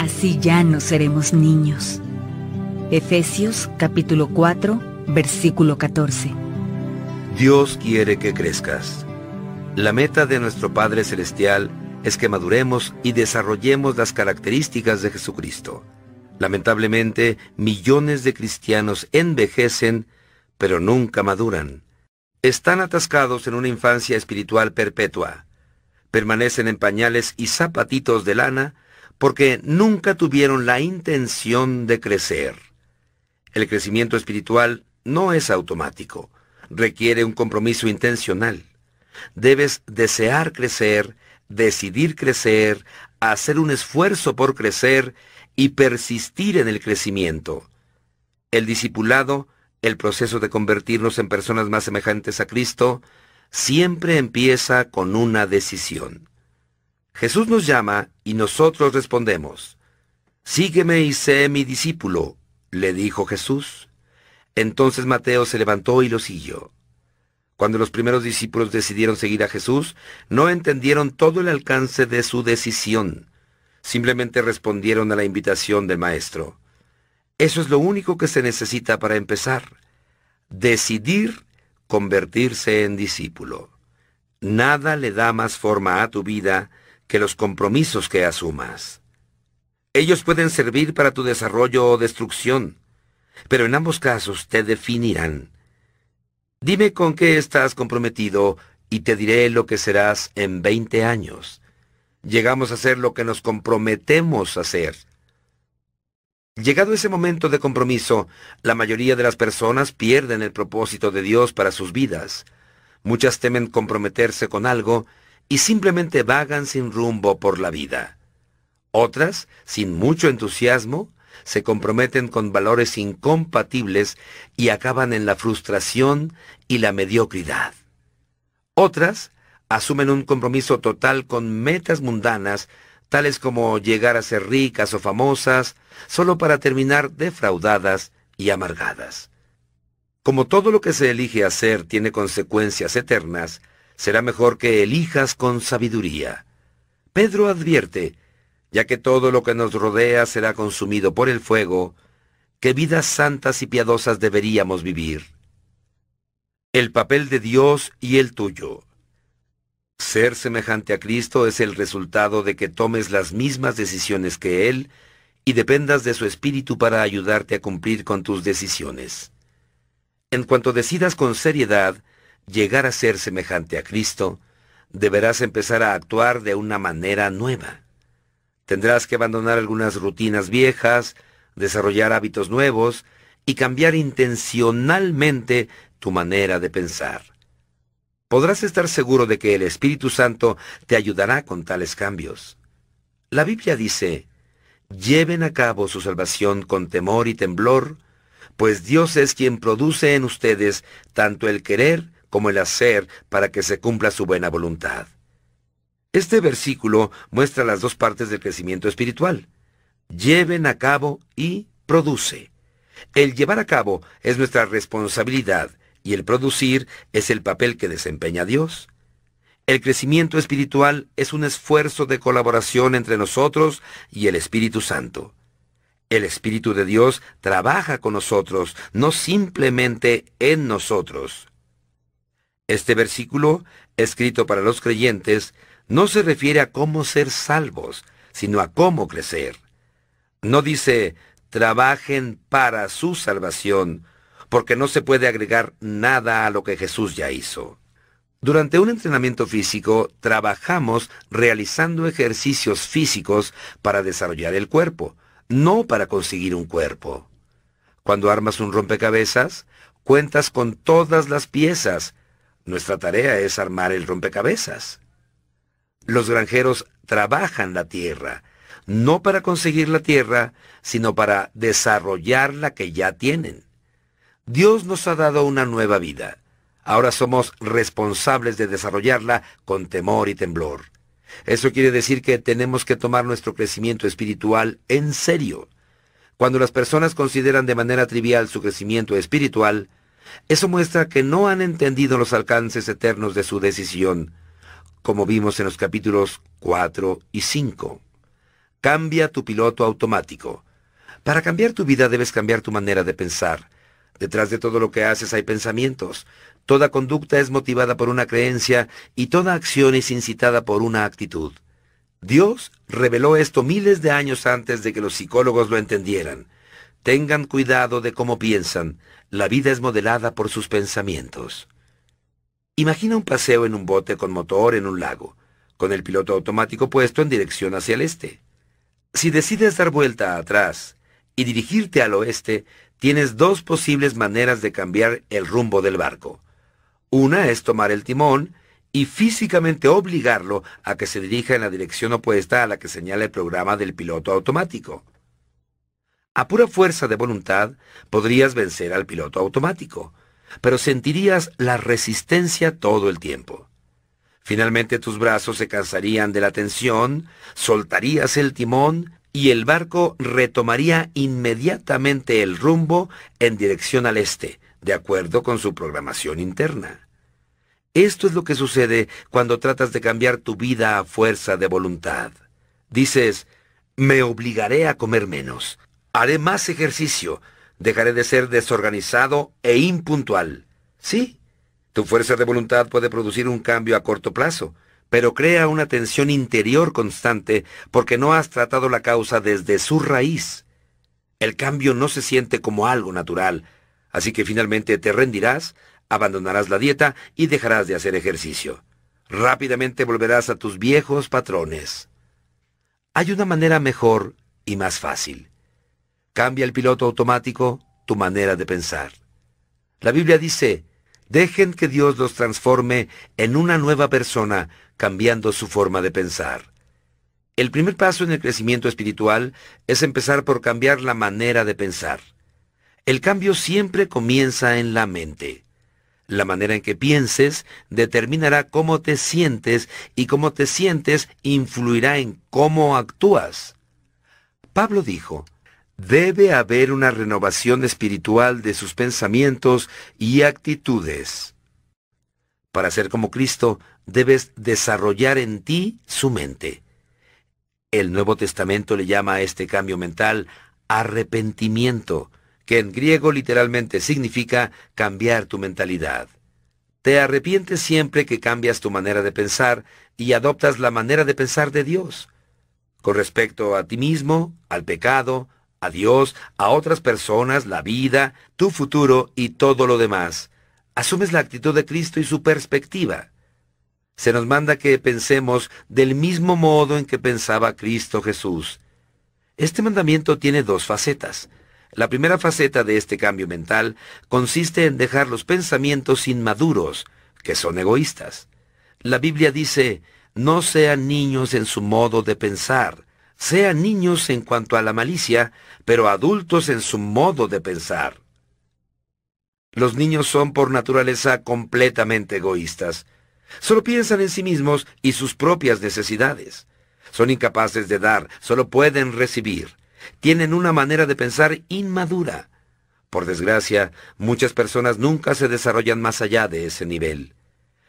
así ya no seremos niños. Efesios capítulo 4, versículo 14. Dios quiere que crezcas. La meta de nuestro Padre Celestial es que maduremos y desarrollemos las características de Jesucristo. Lamentablemente, millones de cristianos envejecen, pero nunca maduran. Están atascados en una infancia espiritual perpetua. Permanecen en pañales y zapatitos de lana porque nunca tuvieron la intención de crecer. El crecimiento espiritual no es automático, requiere un compromiso intencional. Debes desear crecer, decidir crecer, hacer un esfuerzo por crecer y persistir en el crecimiento. El discipulado, el proceso de convertirnos en personas más semejantes a Cristo, siempre empieza con una decisión. Jesús nos llama y nosotros respondemos. Sígueme y sé mi discípulo, le dijo Jesús. Entonces Mateo se levantó y lo siguió. Cuando los primeros discípulos decidieron seguir a Jesús, no entendieron todo el alcance de su decisión. Simplemente respondieron a la invitación del Maestro. Eso es lo único que se necesita para empezar. Decidir convertirse en discípulo. Nada le da más forma a tu vida que los compromisos que asumas. Ellos pueden servir para tu desarrollo o destrucción, pero en ambos casos te definirán. Dime con qué estás comprometido y te diré lo que serás en 20 años. Llegamos a ser lo que nos comprometemos a ser. Llegado ese momento de compromiso, la mayoría de las personas pierden el propósito de Dios para sus vidas. Muchas temen comprometerse con algo y simplemente vagan sin rumbo por la vida. Otras, sin mucho entusiasmo, se comprometen con valores incompatibles y acaban en la frustración y la mediocridad. Otras asumen un compromiso total con metas mundanas, tales como llegar a ser ricas o famosas, solo para terminar defraudadas y amargadas. Como todo lo que se elige hacer tiene consecuencias eternas, será mejor que elijas con sabiduría. Pedro advierte, ya que todo lo que nos rodea será consumido por el fuego, qué vidas santas y piadosas deberíamos vivir. El papel de Dios y el tuyo. Ser semejante a Cristo es el resultado de que tomes las mismas decisiones que Él y dependas de su espíritu para ayudarte a cumplir con tus decisiones. En cuanto decidas con seriedad llegar a ser semejante a Cristo, deberás empezar a actuar de una manera nueva. Tendrás que abandonar algunas rutinas viejas, desarrollar hábitos nuevos y cambiar intencionalmente tu manera de pensar. Podrás estar seguro de que el Espíritu Santo te ayudará con tales cambios. La Biblia dice, lleven a cabo su salvación con temor y temblor, pues Dios es quien produce en ustedes tanto el querer como el hacer para que se cumpla su buena voluntad. Este versículo muestra las dos partes del crecimiento espiritual. Lleven a cabo y produce. El llevar a cabo es nuestra responsabilidad y el producir es el papel que desempeña Dios. El crecimiento espiritual es un esfuerzo de colaboración entre nosotros y el Espíritu Santo. El Espíritu de Dios trabaja con nosotros, no simplemente en nosotros. Este versículo, escrito para los creyentes, no se refiere a cómo ser salvos, sino a cómo crecer. No dice, trabajen para su salvación, porque no se puede agregar nada a lo que Jesús ya hizo. Durante un entrenamiento físico trabajamos realizando ejercicios físicos para desarrollar el cuerpo, no para conseguir un cuerpo. Cuando armas un rompecabezas, cuentas con todas las piezas. Nuestra tarea es armar el rompecabezas. Los granjeros trabajan la tierra, no para conseguir la tierra, sino para desarrollar la que ya tienen. Dios nos ha dado una nueva vida. Ahora somos responsables de desarrollarla con temor y temblor. Eso quiere decir que tenemos que tomar nuestro crecimiento espiritual en serio. Cuando las personas consideran de manera trivial su crecimiento espiritual, eso muestra que no han entendido los alcances eternos de su decisión, como vimos en los capítulos 4 y 5. Cambia tu piloto automático. Para cambiar tu vida debes cambiar tu manera de pensar. Detrás de todo lo que haces hay pensamientos. Toda conducta es motivada por una creencia y toda acción es incitada por una actitud. Dios reveló esto miles de años antes de que los psicólogos lo entendieran. Tengan cuidado de cómo piensan. La vida es modelada por sus pensamientos. Imagina un paseo en un bote con motor en un lago, con el piloto automático puesto en dirección hacia el este. Si decides dar vuelta atrás y dirigirte al oeste, tienes dos posibles maneras de cambiar el rumbo del barco. Una es tomar el timón y físicamente obligarlo a que se dirija en la dirección opuesta a la que señala el programa del piloto automático. A pura fuerza de voluntad podrías vencer al piloto automático, pero sentirías la resistencia todo el tiempo. Finalmente tus brazos se cansarían de la tensión, soltarías el timón y el barco retomaría inmediatamente el rumbo en dirección al este, de acuerdo con su programación interna. Esto es lo que sucede cuando tratas de cambiar tu vida a fuerza de voluntad. Dices, me obligaré a comer menos, haré más ejercicio, dejaré de ser desorganizado e impuntual. Sí, tu fuerza de voluntad puede producir un cambio a corto plazo, pero crea una tensión interior constante porque no has tratado la causa desde su raíz. El cambio no se siente como algo natural, así que finalmente te rendirás, abandonarás la dieta y dejarás de hacer ejercicio. Rápidamente volverás a tus viejos patrones. Hay una manera mejor y más fácil. Cambia el piloto automático tu manera de pensar. La Biblia dice, dejen que Dios los transforme en una nueva persona cambiando su forma de pensar. El primer paso en el crecimiento espiritual es empezar por cambiar la manera de pensar. El cambio siempre comienza en la mente. La manera en que pienses determinará cómo te sientes y cómo te sientes influirá en cómo actúas. Pablo dijo, debe haber una renovación espiritual de sus pensamientos y actitudes. Para ser como Cristo, debes desarrollar en ti su mente. El Nuevo Testamento le llama a este cambio mental arrepentimiento, que en griego literalmente significa cambiar tu mentalidad. Te arrepientes siempre que cambias tu manera de pensar y adoptas la manera de pensar de Dios. Con respecto a ti mismo, al pecado, a Dios, a otras personas, la vida, tu futuro y todo lo demás. Asumes la actitud de Cristo y su perspectiva se nos manda que pensemos del mismo modo en que pensaba Cristo Jesús. Este mandamiento tiene dos facetas. La primera faceta de este cambio mental consiste en dejar los pensamientos inmaduros, que son egoístas. La Biblia dice, no sean niños en su modo de pensar, sean niños en cuanto a la malicia, pero adultos en su modo de pensar. Los niños son por naturaleza completamente egoístas. Solo piensan en sí mismos y sus propias necesidades. Son incapaces de dar, solo pueden recibir. Tienen una manera de pensar inmadura. Por desgracia, muchas personas nunca se desarrollan más allá de ese nivel.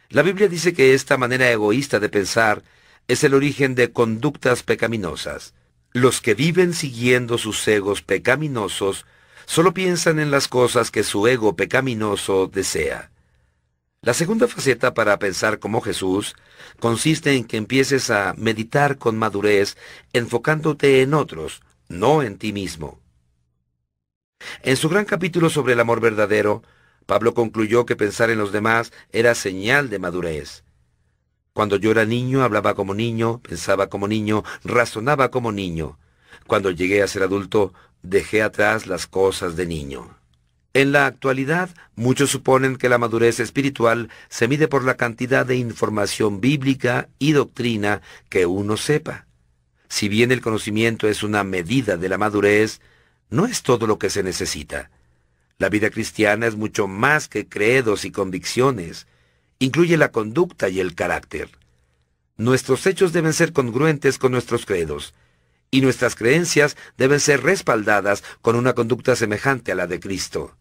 La Biblia dice que esta manera egoísta de pensar es el origen de conductas pecaminosas. Los que viven siguiendo sus egos pecaminosos solo piensan en las cosas que su ego pecaminoso desea. La segunda faceta para pensar como Jesús consiste en que empieces a meditar con madurez, enfocándote en otros, no en ti mismo. En su gran capítulo sobre el amor verdadero, Pablo concluyó que pensar en los demás era señal de madurez. Cuando yo era niño, hablaba como niño, pensaba como niño, razonaba como niño. Cuando llegué a ser adulto, dejé atrás las cosas de niño. En la actualidad, muchos suponen que la madurez espiritual se mide por la cantidad de información bíblica y doctrina que uno sepa. Si bien el conocimiento es una medida de la madurez, no es todo lo que se necesita. La vida cristiana es mucho más que credos y convicciones. Incluye la conducta y el carácter. Nuestros hechos deben ser congruentes con nuestros credos, y nuestras creencias deben ser respaldadas con una conducta semejante a la de Cristo.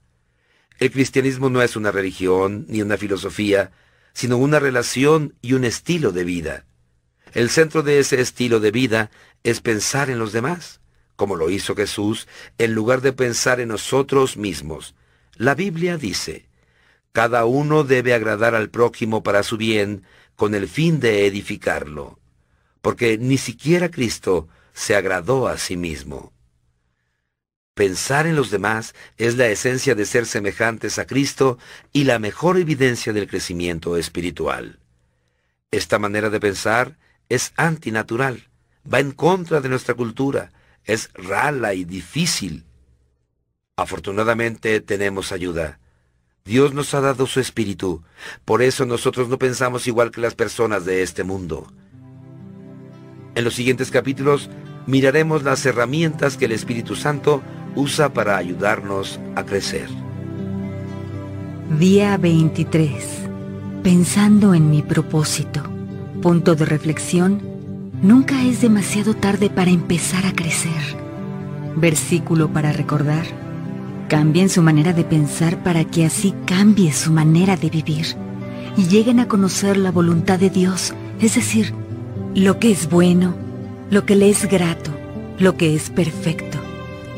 El cristianismo no es una religión ni una filosofía, sino una relación y un estilo de vida. El centro de ese estilo de vida es pensar en los demás, como lo hizo Jesús, en lugar de pensar en nosotros mismos. La Biblia dice, cada uno debe agradar al prójimo para su bien, con el fin de edificarlo, porque ni siquiera Cristo se agradó a sí mismo. Pensar en los demás es la esencia de ser semejantes a Cristo y la mejor evidencia del crecimiento espiritual. Esta manera de pensar es antinatural, va en contra de nuestra cultura, es rala y difícil. Afortunadamente tenemos ayuda. Dios nos ha dado su espíritu, por eso nosotros no pensamos igual que las personas de este mundo. En los siguientes capítulos miraremos las herramientas que el Espíritu Santo usa para ayudarnos a crecer. Día 23. Pensando en mi propósito. Punto de reflexión. Nunca es demasiado tarde para empezar a crecer. Versículo para recordar. Cambien su manera de pensar para que así cambie su manera de vivir y lleguen a conocer la voluntad de Dios, es decir, lo que es bueno, lo que le es grato, lo que es perfecto.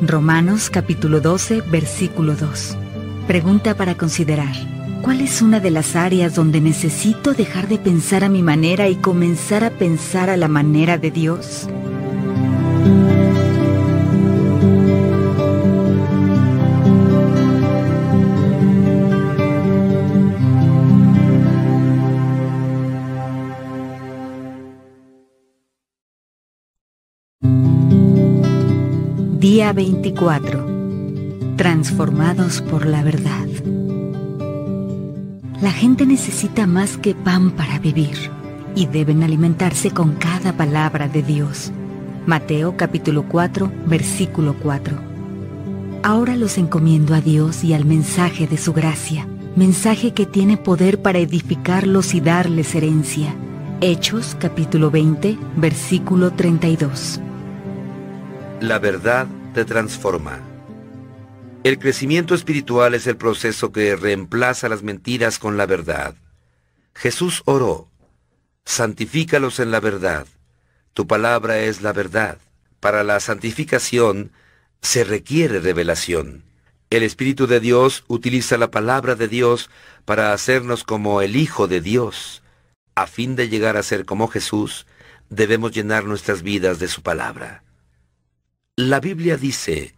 Romanos capítulo 12, versículo 2. Pregunta para considerar. ¿Cuál es una de las áreas donde necesito dejar de pensar a mi manera y comenzar a pensar a la manera de Dios? Día 24. Transformados por la verdad. La gente necesita más que pan para vivir y deben alimentarse con cada palabra de Dios. Mateo capítulo 4, versículo 4. Ahora los encomiendo a Dios y al mensaje de su gracia, mensaje que tiene poder para edificarlos y darles herencia. Hechos capítulo 20, versículo 32. La verdad te transforma. El crecimiento espiritual es el proceso que reemplaza las mentiras con la verdad. Jesús oró, santifícalos en la verdad. Tu palabra es la verdad. Para la santificación se requiere revelación. El Espíritu de Dios utiliza la palabra de Dios para hacernos como el Hijo de Dios. A fin de llegar a ser como Jesús, debemos llenar nuestras vidas de su palabra. La Biblia dice,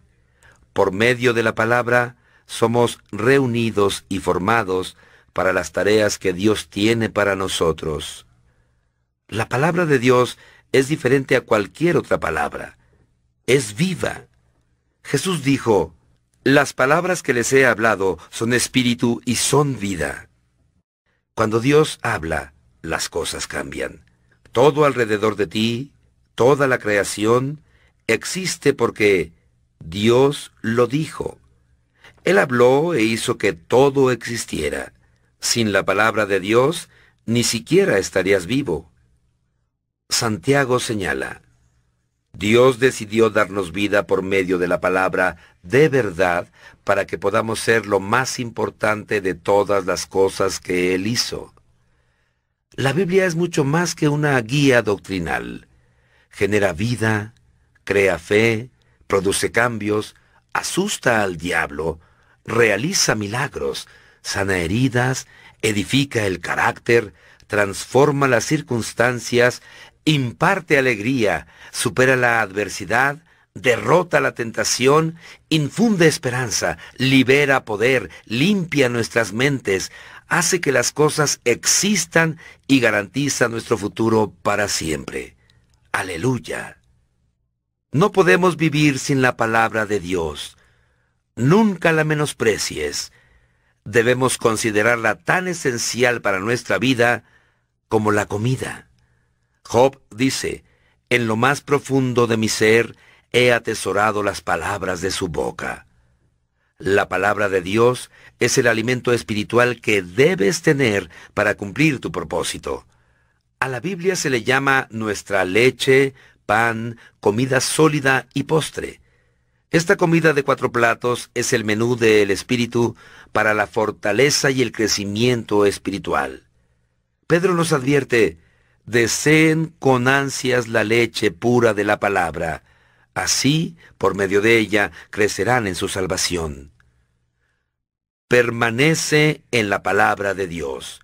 por medio de la palabra somos reunidos y formados para las tareas que Dios tiene para nosotros. La palabra de Dios es diferente a cualquier otra palabra. Es viva. Jesús dijo, las palabras que les he hablado son espíritu y son vida. Cuando Dios habla, las cosas cambian. Todo alrededor de ti, toda la creación, existe porque Dios lo dijo. Él habló e hizo que todo existiera. Sin la palabra de Dios, ni siquiera estarías vivo. Santiago señala, Dios decidió darnos vida por medio de la palabra de verdad para que podamos ser lo más importante de todas las cosas que Él hizo. La Biblia es mucho más que una guía doctrinal. Genera vida, crea fe, produce cambios, asusta al diablo, realiza milagros, sana heridas, edifica el carácter, transforma las circunstancias, imparte alegría, supera la adversidad, derrota la tentación, infunde esperanza, libera poder, limpia nuestras mentes, hace que las cosas existan y garantiza nuestro futuro para siempre. Aleluya. No podemos vivir sin la palabra de Dios. Nunca la menosprecies. Debemos considerarla tan esencial para nuestra vida como la comida. Job dice, en lo más profundo de mi ser he atesorado las palabras de su boca. La palabra de Dios es el alimento espiritual que debes tener para cumplir tu propósito. A la Biblia se le llama nuestra leche, pan, comida sólida y postre. Esta comida de cuatro platos es el menú del Espíritu para la fortaleza y el crecimiento espiritual. Pedro nos advierte, deseen con ansias la leche pura de la palabra. Así, por medio de ella, crecerán en su salvación. Permanece en la palabra de Dios.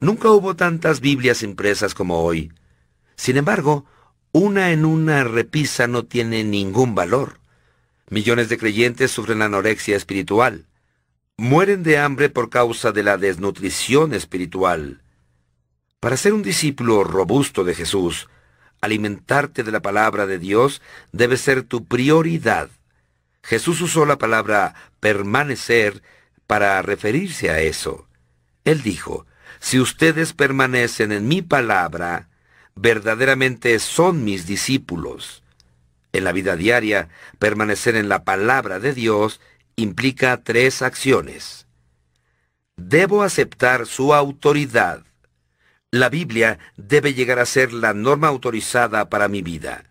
Nunca hubo tantas Biblias impresas como hoy. Sin embargo, una en una repisa no tiene ningún valor. Millones de creyentes sufren anorexia espiritual. Mueren de hambre por causa de la desnutrición espiritual. Para ser un discípulo robusto de Jesús, alimentarte de la palabra de Dios debe ser tu prioridad. Jesús usó la palabra permanecer para referirse a eso. Él dijo, si ustedes permanecen en mi palabra, verdaderamente son mis discípulos. En la vida diaria, permanecer en la palabra de Dios implica tres acciones. Debo aceptar su autoridad. La Biblia debe llegar a ser la norma autorizada para mi vida,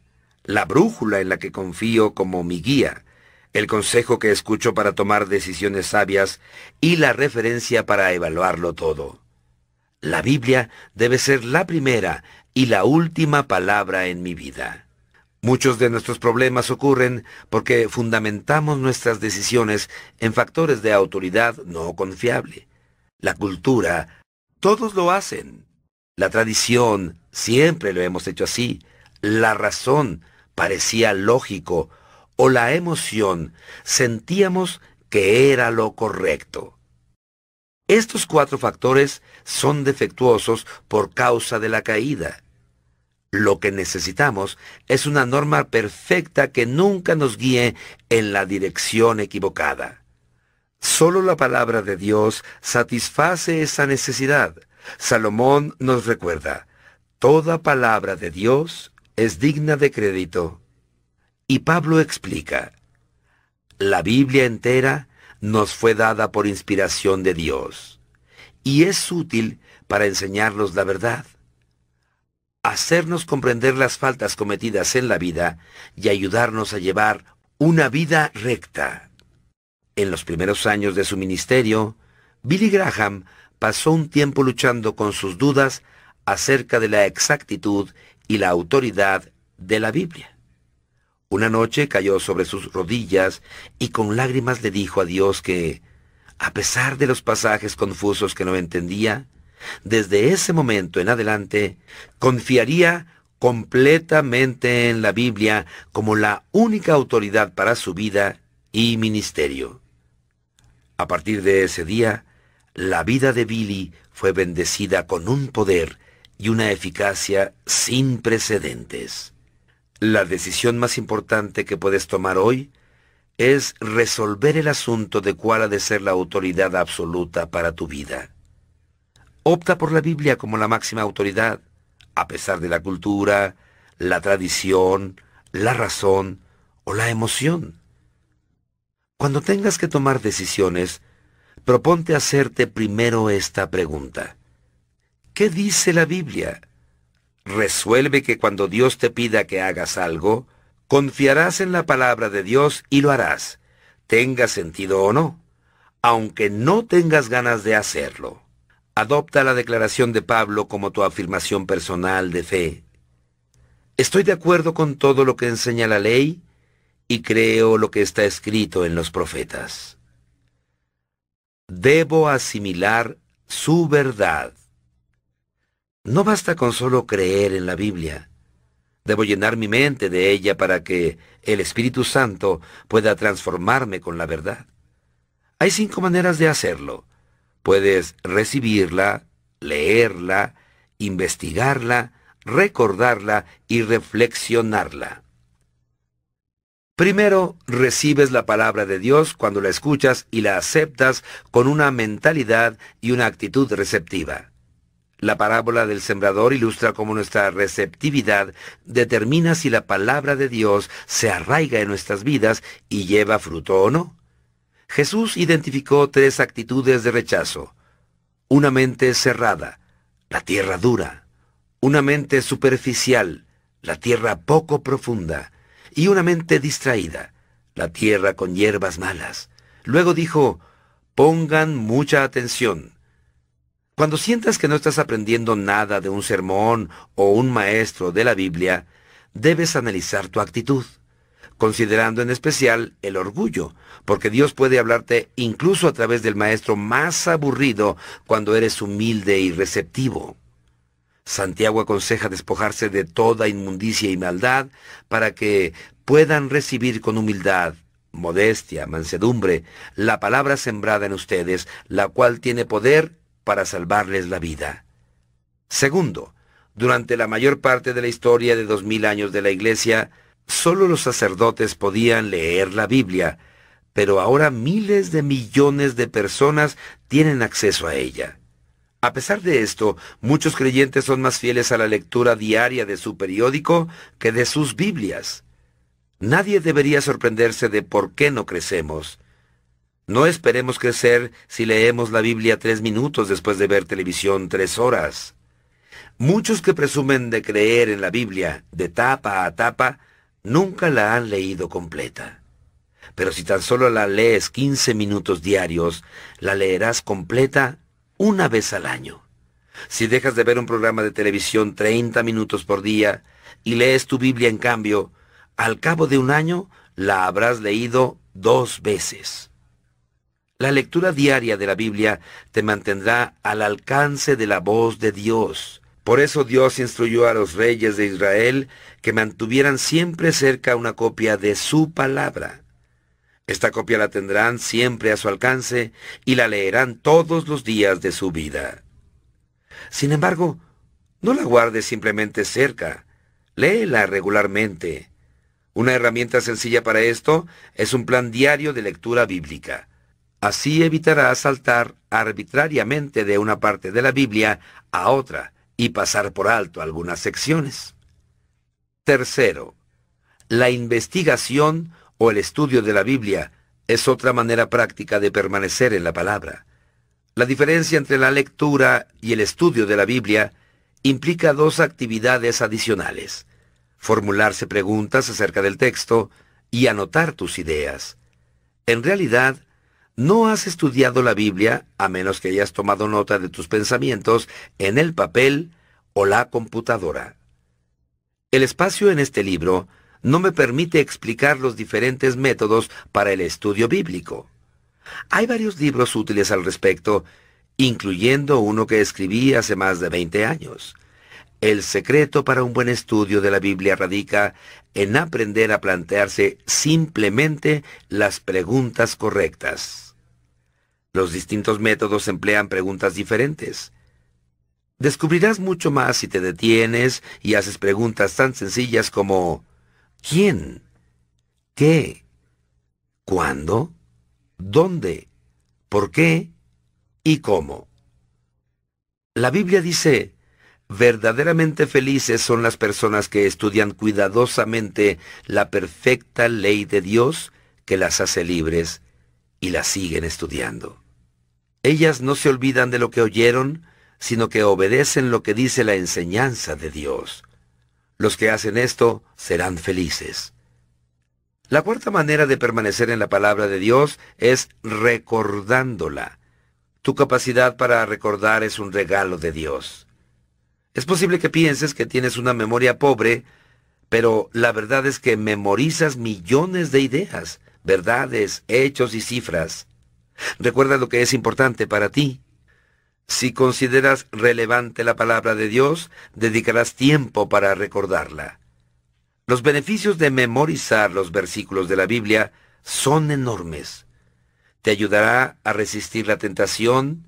la brújula en la que confío como mi guía, el consejo que escucho para tomar decisiones sabias y la referencia para evaluarlo todo. La Biblia debe ser la primera y la última palabra en mi vida. Muchos de nuestros problemas ocurren porque fundamentamos nuestras decisiones en factores de autoridad no confiable. La cultura, todos lo hacen. La tradición, siempre lo hemos hecho así. La razón, parecía lógico. O la emoción, sentíamos que era lo correcto. Estos cuatro factores son defectuosos por causa de la caída. Lo que necesitamos es una norma perfecta que nunca nos guíe en la dirección equivocada. Solo la palabra de Dios satisface esa necesidad. Salomón nos recuerda, toda palabra de Dios es digna de crédito. Y Pablo explica, la Biblia entera nos fue dada por inspiración de Dios y es útil para enseñarnos la verdad, hacernos comprender las faltas cometidas en la vida y ayudarnos a llevar una vida recta. En los primeros años de su ministerio, Billy Graham pasó un tiempo luchando con sus dudas acerca de la exactitud y la autoridad de la Biblia. Una noche cayó sobre sus rodillas y con lágrimas le dijo a Dios que, a pesar de los pasajes confusos que no entendía, desde ese momento en adelante confiaría completamente en la Biblia como la única autoridad para su vida y ministerio. A partir de ese día, la vida de Billy fue bendecida con un poder y una eficacia sin precedentes. La decisión más importante que puedes tomar hoy es resolver el asunto de cuál ha de ser la autoridad absoluta para tu vida. Opta por la Biblia como la máxima autoridad, a pesar de la cultura, la tradición, la razón o la emoción. Cuando tengas que tomar decisiones, proponte hacerte primero esta pregunta. ¿Qué dice la Biblia? Resuelve que cuando Dios te pida que hagas algo, confiarás en la palabra de Dios y lo harás, tenga sentido o no, aunque no tengas ganas de hacerlo. Adopta la declaración de Pablo como tu afirmación personal de fe. Estoy de acuerdo con todo lo que enseña la ley y creo lo que está escrito en los profetas debo asimilar su verdad. No basta con solo creer en la Biblia. Debo llenar mi mente de ella para que el Espíritu Santo pueda transformarme con la verdad. Hay cinco maneras de hacerlo. Puedes recibirla, leerla, investigarla, recordarla y reflexionarla. Primero, recibes la palabra de Dios cuando la escuchas y la aceptas con una mentalidad y una actitud receptiva. La parábola del sembrador ilustra cómo nuestra receptividad determina si la palabra de Dios se arraiga en nuestras vidas y lleva fruto o no. Jesús identificó tres actitudes de rechazo. Una mente cerrada, la tierra dura. Una mente superficial, la tierra poco profunda y una mente distraída, la tierra con hierbas malas. Luego dijo, pongan mucha atención. Cuando sientas que no estás aprendiendo nada de un sermón o un maestro de la Biblia, debes analizar tu actitud, considerando en especial el orgullo, porque Dios puede hablarte incluso a través del maestro más aburrido cuando eres humilde y receptivo. Santiago aconseja despojarse de toda inmundicia y maldad para que puedan recibir con humildad, modestia, mansedumbre, la palabra sembrada en ustedes, la cual tiene poder para salvarles la vida. Segundo, durante la mayor parte de la historia de dos mil años de la Iglesia, solo los sacerdotes podían leer la Biblia, pero ahora miles de millones de personas tienen acceso a ella. A pesar de esto, muchos creyentes son más fieles a la lectura diaria de su periódico que de sus Biblias. Nadie debería sorprenderse de por qué no crecemos. No esperemos crecer si leemos la Biblia tres minutos después de ver televisión tres horas. Muchos que presumen de creer en la Biblia de tapa a tapa, nunca la han leído completa. Pero si tan solo la lees 15 minutos diarios, la leerás completa una vez al año. Si dejas de ver un programa de televisión 30 minutos por día y lees tu Biblia en cambio, al cabo de un año la habrás leído dos veces. La lectura diaria de la Biblia te mantendrá al alcance de la voz de Dios. Por eso Dios instruyó a los reyes de Israel que mantuvieran siempre cerca una copia de su palabra. Esta copia la tendrán siempre a su alcance y la leerán todos los días de su vida. Sin embargo, no la guardes simplemente cerca, léela regularmente. Una herramienta sencilla para esto es un plan diario de lectura bíblica. Así evitarás saltar arbitrariamente de una parte de la Biblia a otra y pasar por alto algunas secciones. Tercero, la investigación o el estudio de la Biblia es otra manera práctica de permanecer en la palabra. La diferencia entre la lectura y el estudio de la Biblia implica dos actividades adicionales. Formularse preguntas acerca del texto y anotar tus ideas. En realidad, no has estudiado la Biblia a menos que hayas tomado nota de tus pensamientos en el papel o la computadora. El espacio en este libro no me permite explicar los diferentes métodos para el estudio bíblico. Hay varios libros útiles al respecto, incluyendo uno que escribí hace más de 20 años. El secreto para un buen estudio de la Biblia radica en aprender a plantearse simplemente las preguntas correctas. Los distintos métodos emplean preguntas diferentes. Descubrirás mucho más si te detienes y haces preguntas tan sencillas como ¿Quién? ¿Qué? ¿Cuándo? ¿Dónde? ¿Por qué? ¿Y cómo? La Biblia dice, verdaderamente felices son las personas que estudian cuidadosamente la perfecta ley de Dios que las hace libres y las siguen estudiando. Ellas no se olvidan de lo que oyeron, sino que obedecen lo que dice la enseñanza de Dios. Los que hacen esto serán felices. La cuarta manera de permanecer en la palabra de Dios es recordándola. Tu capacidad para recordar es un regalo de Dios. Es posible que pienses que tienes una memoria pobre, pero la verdad es que memorizas millones de ideas, verdades, hechos y cifras. Recuerda lo que es importante para ti. Si consideras relevante la palabra de Dios, dedicarás tiempo para recordarla. Los beneficios de memorizar los versículos de la Biblia son enormes. Te ayudará a resistir la tentación,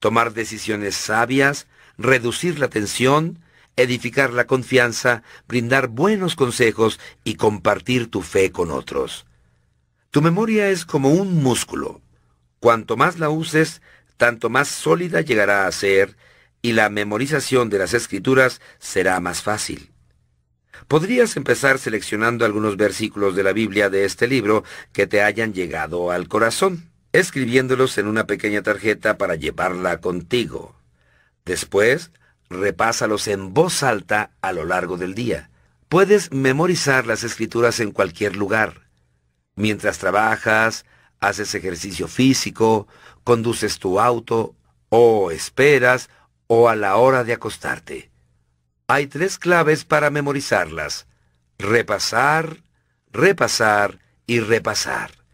tomar decisiones sabias, reducir la tensión, edificar la confianza, brindar buenos consejos y compartir tu fe con otros. Tu memoria es como un músculo. Cuanto más la uses, tanto más sólida llegará a ser y la memorización de las escrituras será más fácil. Podrías empezar seleccionando algunos versículos de la Biblia de este libro que te hayan llegado al corazón, escribiéndolos en una pequeña tarjeta para llevarla contigo. Después, repásalos en voz alta a lo largo del día. Puedes memorizar las escrituras en cualquier lugar. Mientras trabajas, haces ejercicio físico, conduces tu auto o esperas, o a la hora de acostarte. Hay tres claves para memorizarlas. Repasar, repasar y repasar.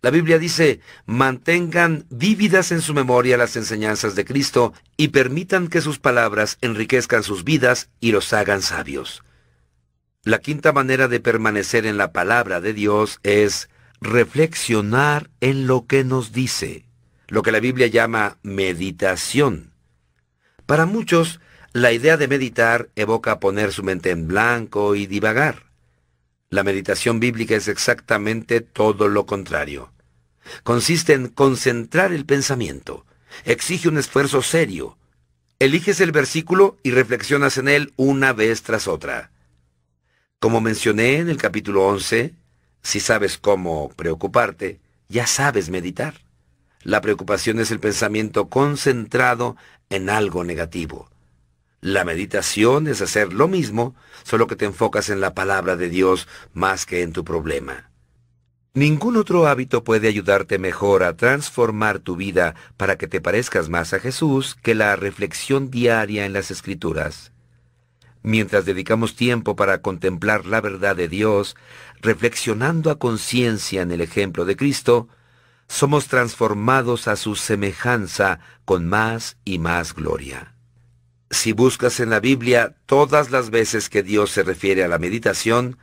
La Biblia dice, mantengan vívidas en su memoria las enseñanzas de Cristo y permitan que sus palabras enriquezcan sus vidas y los hagan sabios. La quinta manera de permanecer en la palabra de Dios es reflexionar en lo que nos dice, lo que la Biblia llama meditación. Para muchos, la idea de meditar evoca poner su mente en blanco y divagar. La meditación bíblica es exactamente todo lo contrario. Consiste en concentrar el pensamiento. Exige un esfuerzo serio. Eliges el versículo y reflexionas en él una vez tras otra. Como mencioné en el capítulo 11, si sabes cómo preocuparte, ya sabes meditar. La preocupación es el pensamiento concentrado en algo negativo. La meditación es hacer lo mismo, solo que te enfocas en la palabra de Dios más que en tu problema. Ningún otro hábito puede ayudarte mejor a transformar tu vida para que te parezcas más a Jesús que la reflexión diaria en las Escrituras. Mientras dedicamos tiempo para contemplar la verdad de Dios, reflexionando a conciencia en el ejemplo de Cristo, somos transformados a su semejanza con más y más gloria. Si buscas en la Biblia todas las veces que Dios se refiere a la meditación,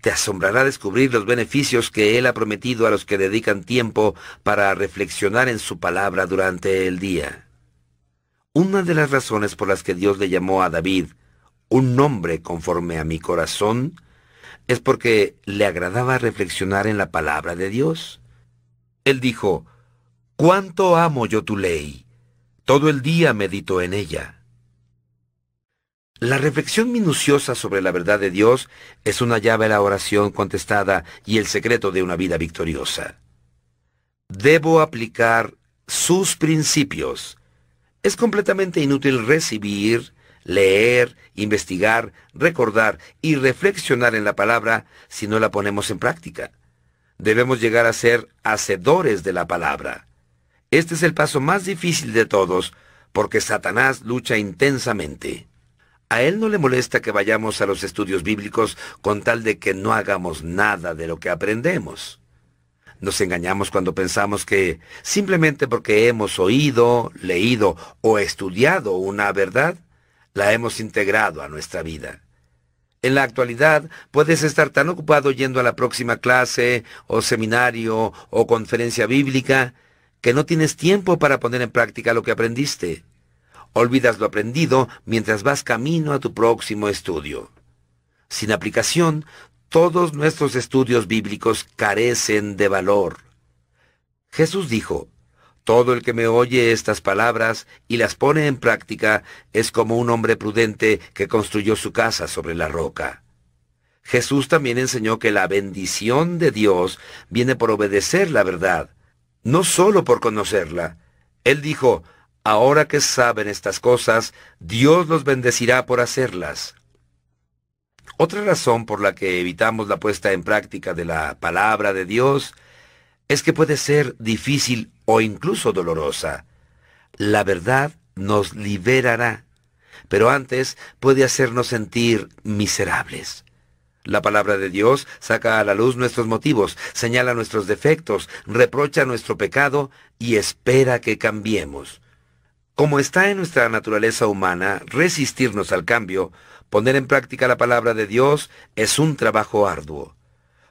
te asombrará descubrir los beneficios que Él ha prometido a los que dedican tiempo para reflexionar en su palabra durante el día. Una de las razones por las que Dios le llamó a David un nombre conforme a mi corazón es porque le agradaba reflexionar en la palabra de Dios. Él dijo, ¿Cuánto amo yo tu ley? Todo el día medito en ella. La reflexión minuciosa sobre la verdad de Dios es una llave a la oración contestada y el secreto de una vida victoriosa. Debo aplicar sus principios. Es completamente inútil recibir, leer, investigar, recordar y reflexionar en la palabra si no la ponemos en práctica. Debemos llegar a ser hacedores de la palabra. Este es el paso más difícil de todos, porque Satanás lucha intensamente. A él no le molesta que vayamos a los estudios bíblicos con tal de que no hagamos nada de lo que aprendemos. Nos engañamos cuando pensamos que simplemente porque hemos oído, leído o estudiado una verdad, la hemos integrado a nuestra vida. En la actualidad puedes estar tan ocupado yendo a la próxima clase o seminario o conferencia bíblica que no tienes tiempo para poner en práctica lo que aprendiste. Olvidas lo aprendido mientras vas camino a tu próximo estudio. Sin aplicación, todos nuestros estudios bíblicos carecen de valor. Jesús dijo, Todo el que me oye estas palabras y las pone en práctica es como un hombre prudente que construyó su casa sobre la roca. Jesús también enseñó que la bendición de Dios viene por obedecer la verdad, no solo por conocerla. Él dijo, Ahora que saben estas cosas, Dios los bendecirá por hacerlas. Otra razón por la que evitamos la puesta en práctica de la palabra de Dios es que puede ser difícil o incluso dolorosa. La verdad nos liberará, pero antes puede hacernos sentir miserables. La palabra de Dios saca a la luz nuestros motivos, señala nuestros defectos, reprocha nuestro pecado y espera que cambiemos. Como está en nuestra naturaleza humana resistirnos al cambio, poner en práctica la palabra de Dios es un trabajo arduo.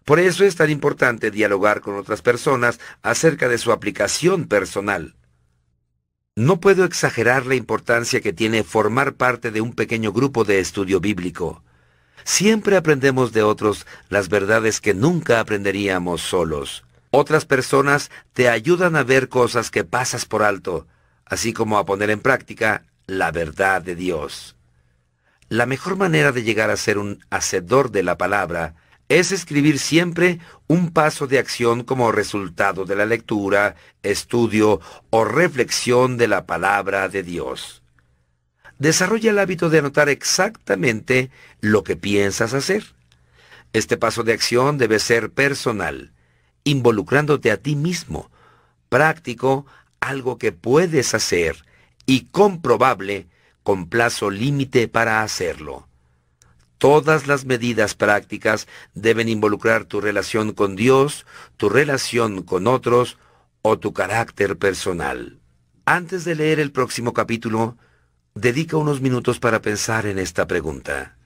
Por eso es tan importante dialogar con otras personas acerca de su aplicación personal. No puedo exagerar la importancia que tiene formar parte de un pequeño grupo de estudio bíblico. Siempre aprendemos de otros las verdades que nunca aprenderíamos solos. Otras personas te ayudan a ver cosas que pasas por alto, así como a poner en práctica la verdad de Dios. La mejor manera de llegar a ser un hacedor de la palabra es escribir siempre un paso de acción como resultado de la lectura, estudio o reflexión de la palabra de Dios. Desarrolla el hábito de anotar exactamente lo que piensas hacer. Este paso de acción debe ser personal, involucrándote a ti mismo, práctico algo que puedes hacer y comprobable con plazo límite para hacerlo. Todas las medidas prácticas deben involucrar tu relación con Dios, tu relación con otros o tu carácter personal. Antes de leer el próximo capítulo, dedica unos minutos para pensar en esta pregunta.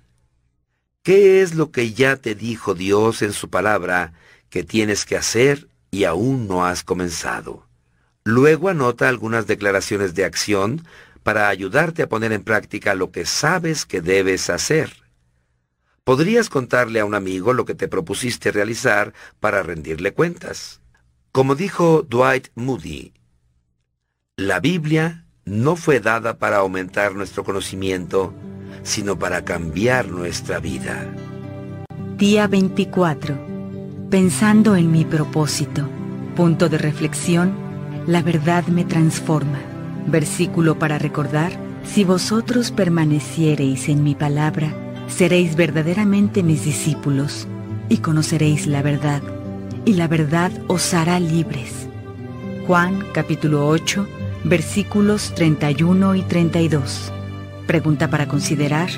¿Qué es lo que ya te dijo Dios en su palabra que tienes que hacer y aún no has comenzado? Luego anota algunas declaraciones de acción para ayudarte a poner en práctica lo que sabes que debes hacer. Podrías contarle a un amigo lo que te propusiste realizar para rendirle cuentas. Como dijo Dwight Moody, la Biblia no fue dada para aumentar nuestro conocimiento, sino para cambiar nuestra vida. Día 24. Pensando en mi propósito. Punto de reflexión. La verdad me transforma. Versículo para recordar. Si vosotros permaneciereis en mi palabra, seréis verdaderamente mis discípulos y conoceréis la verdad, y la verdad os hará libres. Juan capítulo 8 versículos 31 y 32. Pregunta para considerar,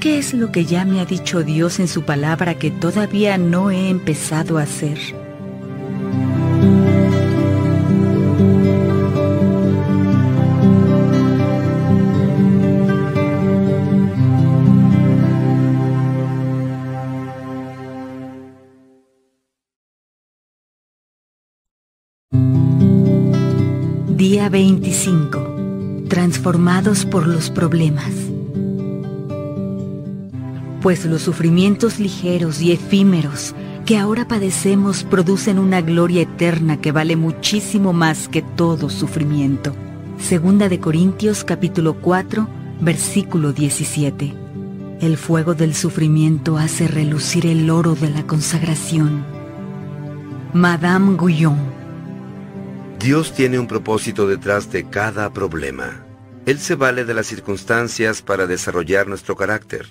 ¿qué es lo que ya me ha dicho Dios en su palabra que todavía no he empezado a hacer? Día 25. Transformados por los problemas. Pues los sufrimientos ligeros y efímeros que ahora padecemos producen una gloria eterna que vale muchísimo más que todo sufrimiento. Segunda de Corintios capítulo 4, versículo 17. El fuego del sufrimiento hace relucir el oro de la consagración. Madame Guyon Dios tiene un propósito detrás de cada problema. Él se vale de las circunstancias para desarrollar nuestro carácter.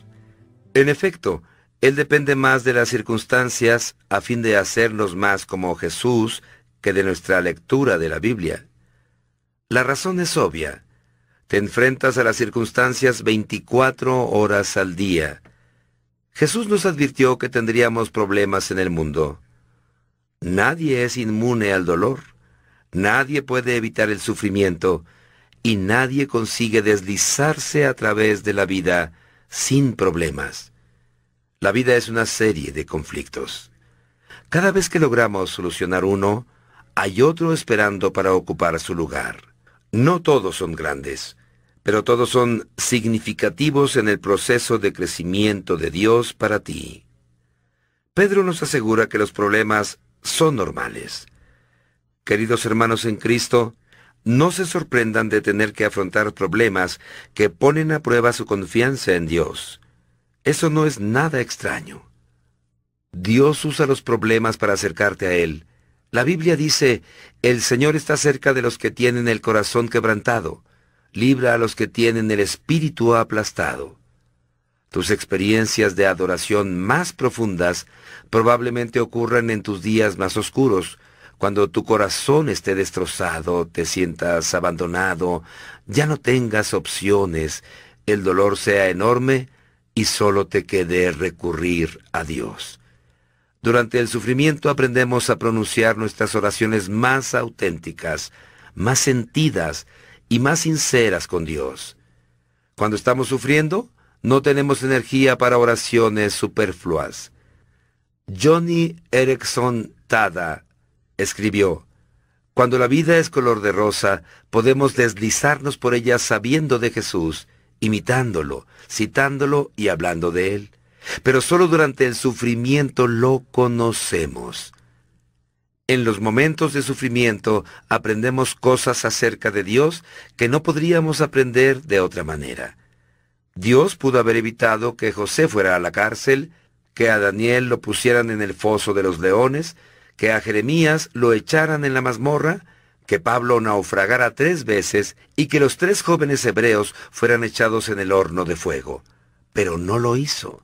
En efecto, Él depende más de las circunstancias a fin de hacernos más como Jesús que de nuestra lectura de la Biblia. La razón es obvia. Te enfrentas a las circunstancias 24 horas al día. Jesús nos advirtió que tendríamos problemas en el mundo. Nadie es inmune al dolor. Nadie puede evitar el sufrimiento y nadie consigue deslizarse a través de la vida sin problemas. La vida es una serie de conflictos. Cada vez que logramos solucionar uno, hay otro esperando para ocupar su lugar. No todos son grandes, pero todos son significativos en el proceso de crecimiento de Dios para ti. Pedro nos asegura que los problemas son normales. Queridos hermanos en Cristo, no se sorprendan de tener que afrontar problemas que ponen a prueba su confianza en Dios. Eso no es nada extraño. Dios usa los problemas para acercarte a Él. La Biblia dice, el Señor está cerca de los que tienen el corazón quebrantado, libra a los que tienen el espíritu aplastado. Tus experiencias de adoración más profundas probablemente ocurran en tus días más oscuros, cuando tu corazón esté destrozado, te sientas abandonado, ya no tengas opciones, el dolor sea enorme y solo te quede recurrir a Dios. Durante el sufrimiento aprendemos a pronunciar nuestras oraciones más auténticas, más sentidas y más sinceras con Dios. Cuando estamos sufriendo, no tenemos energía para oraciones superfluas. Johnny Erickson Tada escribió, Cuando la vida es color de rosa, podemos deslizarnos por ella sabiendo de Jesús, imitándolo, citándolo y hablando de él. Pero solo durante el sufrimiento lo conocemos. En los momentos de sufrimiento aprendemos cosas acerca de Dios que no podríamos aprender de otra manera. Dios pudo haber evitado que José fuera a la cárcel, que a Daniel lo pusieran en el foso de los leones, que a Jeremías lo echaran en la mazmorra, que Pablo naufragara tres veces y que los tres jóvenes hebreos fueran echados en el horno de fuego. Pero no lo hizo.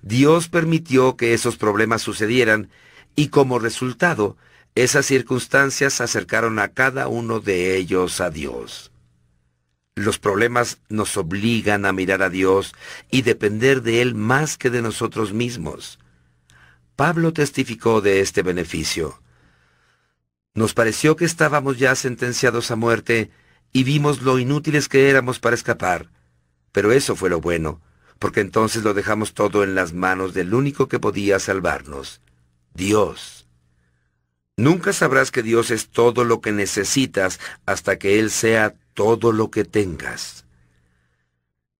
Dios permitió que esos problemas sucedieran y como resultado, esas circunstancias acercaron a cada uno de ellos a Dios. Los problemas nos obligan a mirar a Dios y depender de Él más que de nosotros mismos. Pablo testificó de este beneficio. Nos pareció que estábamos ya sentenciados a muerte y vimos lo inútiles que éramos para escapar. Pero eso fue lo bueno, porque entonces lo dejamos todo en las manos del único que podía salvarnos, Dios. Nunca sabrás que Dios es todo lo que necesitas hasta que Él sea todo lo que tengas.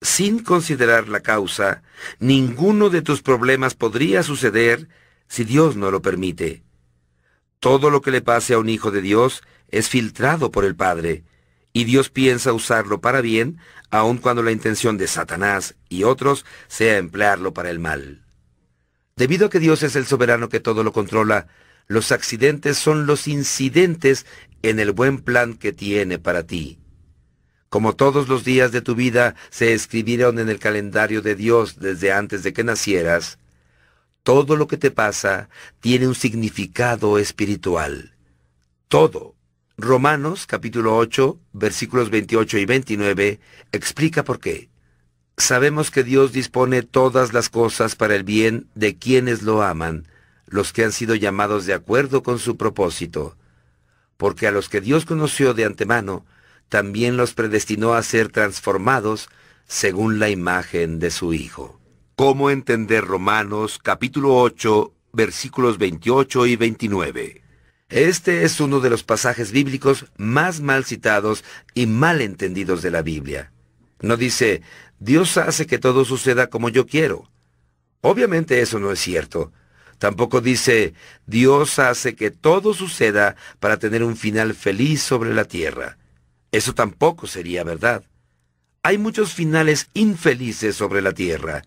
Sin considerar la causa, ninguno de tus problemas podría suceder si Dios no lo permite. Todo lo que le pase a un hijo de Dios es filtrado por el Padre, y Dios piensa usarlo para bien, aun cuando la intención de Satanás y otros sea emplearlo para el mal. Debido a que Dios es el soberano que todo lo controla, los accidentes son los incidentes en el buen plan que tiene para ti. Como todos los días de tu vida se escribieron en el calendario de Dios desde antes de que nacieras, todo lo que te pasa tiene un significado espiritual. Todo. Romanos capítulo 8, versículos 28 y 29 explica por qué. Sabemos que Dios dispone todas las cosas para el bien de quienes lo aman, los que han sido llamados de acuerdo con su propósito. Porque a los que Dios conoció de antemano, también los predestinó a ser transformados según la imagen de su Hijo. ¿Cómo entender Romanos capítulo 8 versículos 28 y 29? Este es uno de los pasajes bíblicos más mal citados y mal entendidos de la Biblia. No dice, Dios hace que todo suceda como yo quiero. Obviamente eso no es cierto. Tampoco dice, Dios hace que todo suceda para tener un final feliz sobre la tierra. Eso tampoco sería verdad. Hay muchos finales infelices sobre la tierra.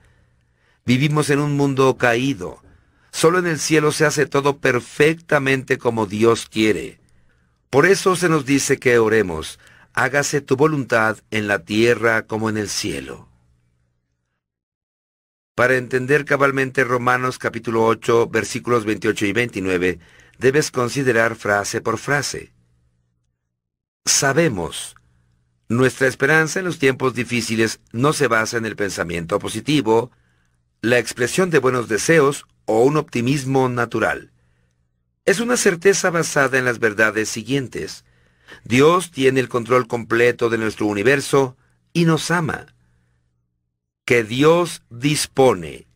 Vivimos en un mundo caído. Solo en el cielo se hace todo perfectamente como Dios quiere. Por eso se nos dice que oremos, hágase tu voluntad en la tierra como en el cielo. Para entender cabalmente Romanos capítulo 8 versículos 28 y 29, debes considerar frase por frase. Sabemos. Nuestra esperanza en los tiempos difíciles no se basa en el pensamiento positivo, la expresión de buenos deseos o un optimismo natural. Es una certeza basada en las verdades siguientes. Dios tiene el control completo de nuestro universo y nos ama. Que Dios dispone.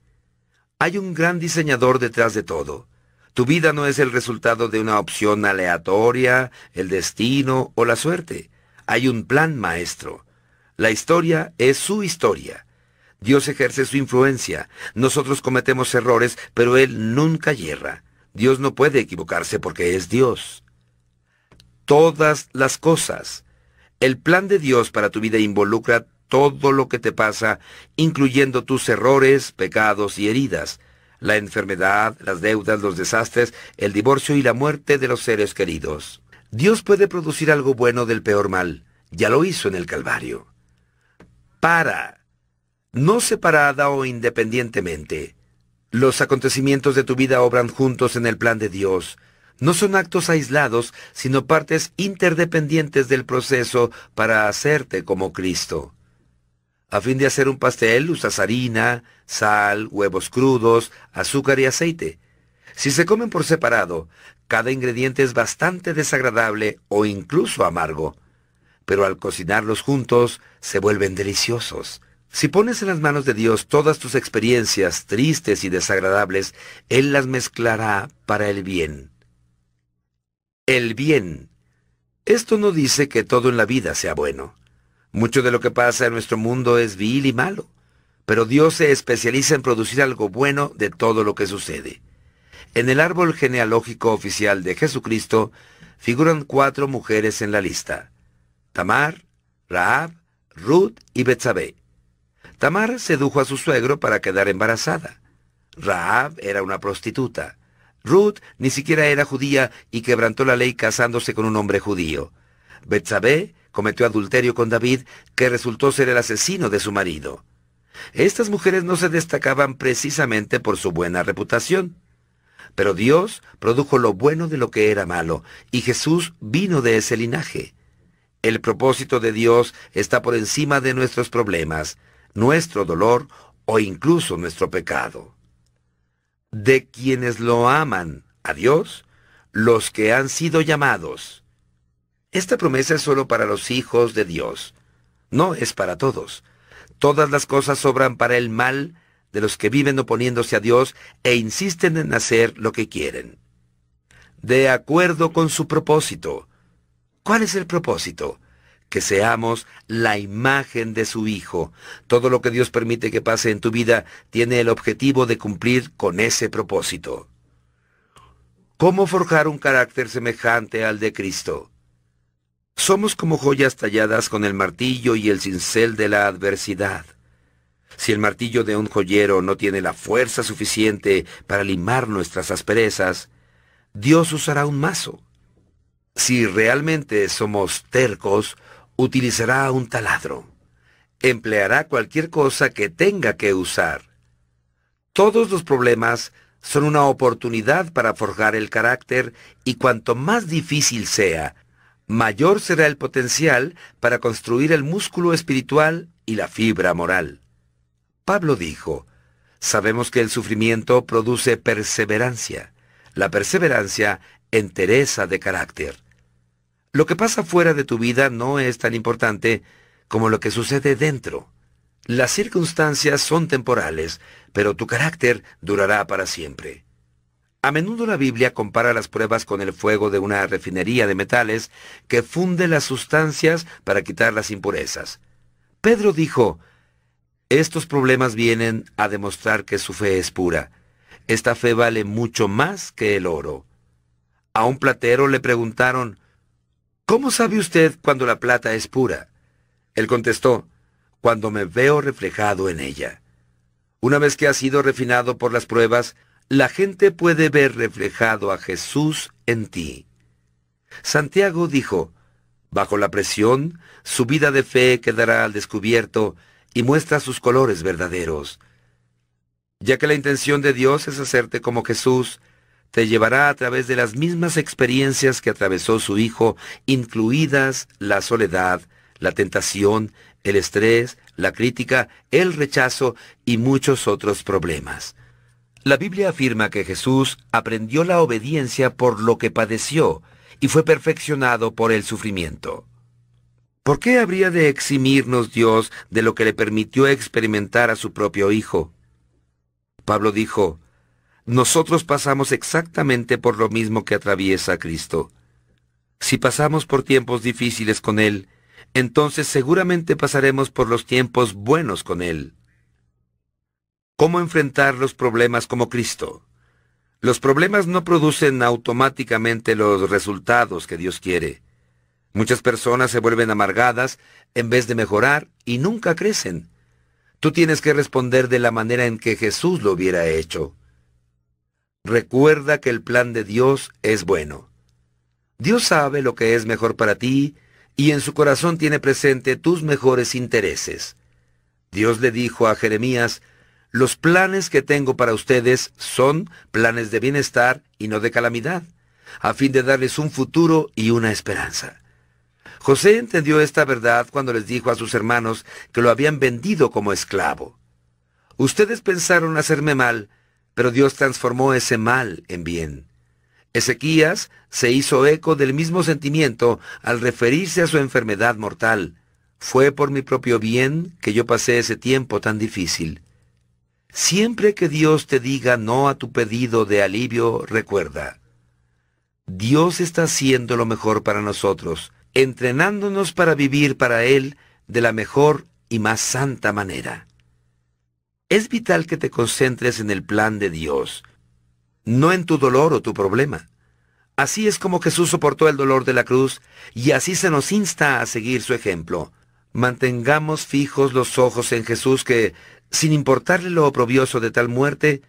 Hay un gran diseñador detrás de todo. Tu vida no es el resultado de una opción aleatoria, el destino o la suerte. Hay un plan maestro. La historia es su historia. Dios ejerce su influencia. Nosotros cometemos errores, pero Él nunca hierra. Dios no puede equivocarse porque es Dios. Todas las cosas. El plan de Dios para tu vida involucra todo lo que te pasa, incluyendo tus errores, pecados y heridas la enfermedad, las deudas, los desastres, el divorcio y la muerte de los seres queridos. Dios puede producir algo bueno del peor mal. Ya lo hizo en el Calvario. Para. No separada o independientemente. Los acontecimientos de tu vida obran juntos en el plan de Dios. No son actos aislados, sino partes interdependientes del proceso para hacerte como Cristo. A fin de hacer un pastel usas harina, sal, huevos crudos, azúcar y aceite. Si se comen por separado, cada ingrediente es bastante desagradable o incluso amargo. Pero al cocinarlos juntos, se vuelven deliciosos. Si pones en las manos de Dios todas tus experiencias tristes y desagradables, Él las mezclará para el bien. El bien. Esto no dice que todo en la vida sea bueno. Mucho de lo que pasa en nuestro mundo es vil y malo, pero Dios se especializa en producir algo bueno de todo lo que sucede. En el árbol genealógico oficial de Jesucristo figuran cuatro mujeres en la lista. Tamar, Raab, Ruth y Betsabé. Tamar sedujo a su suegro para quedar embarazada. Raab era una prostituta. Ruth ni siquiera era judía y quebrantó la ley casándose con un hombre judío. Betsabé cometió adulterio con David, que resultó ser el asesino de su marido. Estas mujeres no se destacaban precisamente por su buena reputación. Pero Dios produjo lo bueno de lo que era malo, y Jesús vino de ese linaje. El propósito de Dios está por encima de nuestros problemas, nuestro dolor o incluso nuestro pecado. De quienes lo aman a Dios, los que han sido llamados. Esta promesa es solo para los hijos de Dios, no es para todos. Todas las cosas sobran para el mal de los que viven oponiéndose a Dios e insisten en hacer lo que quieren. De acuerdo con su propósito, ¿Cuál es el propósito? Que seamos la imagen de su Hijo. Todo lo que Dios permite que pase en tu vida tiene el objetivo de cumplir con ese propósito. ¿Cómo forjar un carácter semejante al de Cristo? Somos como joyas talladas con el martillo y el cincel de la adversidad. Si el martillo de un joyero no tiene la fuerza suficiente para limar nuestras asperezas, Dios usará un mazo si realmente somos tercos, utilizará un taladro. Empleará cualquier cosa que tenga que usar. Todos los problemas son una oportunidad para forjar el carácter y cuanto más difícil sea, mayor será el potencial para construir el músculo espiritual y la fibra moral. Pablo dijo, sabemos que el sufrimiento produce perseverancia. La perseverancia entereza de carácter. Lo que pasa fuera de tu vida no es tan importante como lo que sucede dentro. Las circunstancias son temporales, pero tu carácter durará para siempre. A menudo la Biblia compara las pruebas con el fuego de una refinería de metales que funde las sustancias para quitar las impurezas. Pedro dijo, estos problemas vienen a demostrar que su fe es pura. Esta fe vale mucho más que el oro. A un platero le preguntaron, ¿Cómo sabe usted cuando la plata es pura? Él contestó, cuando me veo reflejado en ella. Una vez que ha sido refinado por las pruebas, la gente puede ver reflejado a Jesús en ti. Santiago dijo, bajo la presión, su vida de fe quedará al descubierto y muestra sus colores verdaderos. Ya que la intención de Dios es hacerte como Jesús, te llevará a través de las mismas experiencias que atravesó su hijo, incluidas la soledad, la tentación, el estrés, la crítica, el rechazo y muchos otros problemas. La Biblia afirma que Jesús aprendió la obediencia por lo que padeció y fue perfeccionado por el sufrimiento. ¿Por qué habría de eximirnos Dios de lo que le permitió experimentar a su propio Hijo? Pablo dijo, nosotros pasamos exactamente por lo mismo que atraviesa Cristo. Si pasamos por tiempos difíciles con Él, entonces seguramente pasaremos por los tiempos buenos con Él. ¿Cómo enfrentar los problemas como Cristo? Los problemas no producen automáticamente los resultados que Dios quiere. Muchas personas se vuelven amargadas en vez de mejorar y nunca crecen. Tú tienes que responder de la manera en que Jesús lo hubiera hecho. Recuerda que el plan de Dios es bueno. Dios sabe lo que es mejor para ti y en su corazón tiene presente tus mejores intereses. Dios le dijo a Jeremías, los planes que tengo para ustedes son planes de bienestar y no de calamidad, a fin de darles un futuro y una esperanza. José entendió esta verdad cuando les dijo a sus hermanos que lo habían vendido como esclavo. Ustedes pensaron hacerme mal, pero Dios transformó ese mal en bien. Ezequías se hizo eco del mismo sentimiento al referirse a su enfermedad mortal. Fue por mi propio bien que yo pasé ese tiempo tan difícil. Siempre que Dios te diga no a tu pedido de alivio, recuerda, Dios está haciendo lo mejor para nosotros, entrenándonos para vivir para Él de la mejor y más santa manera. Es vital que te concentres en el plan de Dios, no en tu dolor o tu problema. Así es como Jesús soportó el dolor de la cruz y así se nos insta a seguir su ejemplo. Mantengamos fijos los ojos en Jesús que, sin importarle lo oprobioso de tal muerte,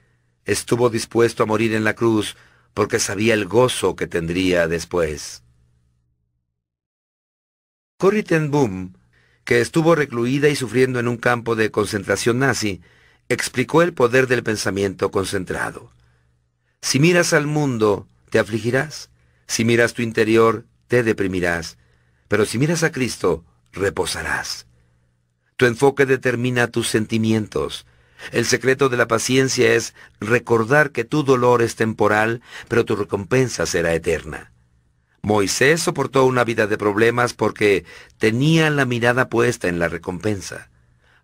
estuvo dispuesto a morir en la cruz porque sabía el gozo que tendría después. Corrie ten Boom, que estuvo recluida y sufriendo en un campo de concentración nazi, explicó el poder del pensamiento concentrado. Si miras al mundo, te afligirás. Si miras tu interior, te deprimirás. Pero si miras a Cristo, reposarás. Tu enfoque determina tus sentimientos. El secreto de la paciencia es recordar que tu dolor es temporal, pero tu recompensa será eterna. Moisés soportó una vida de problemas porque tenía la mirada puesta en la recompensa.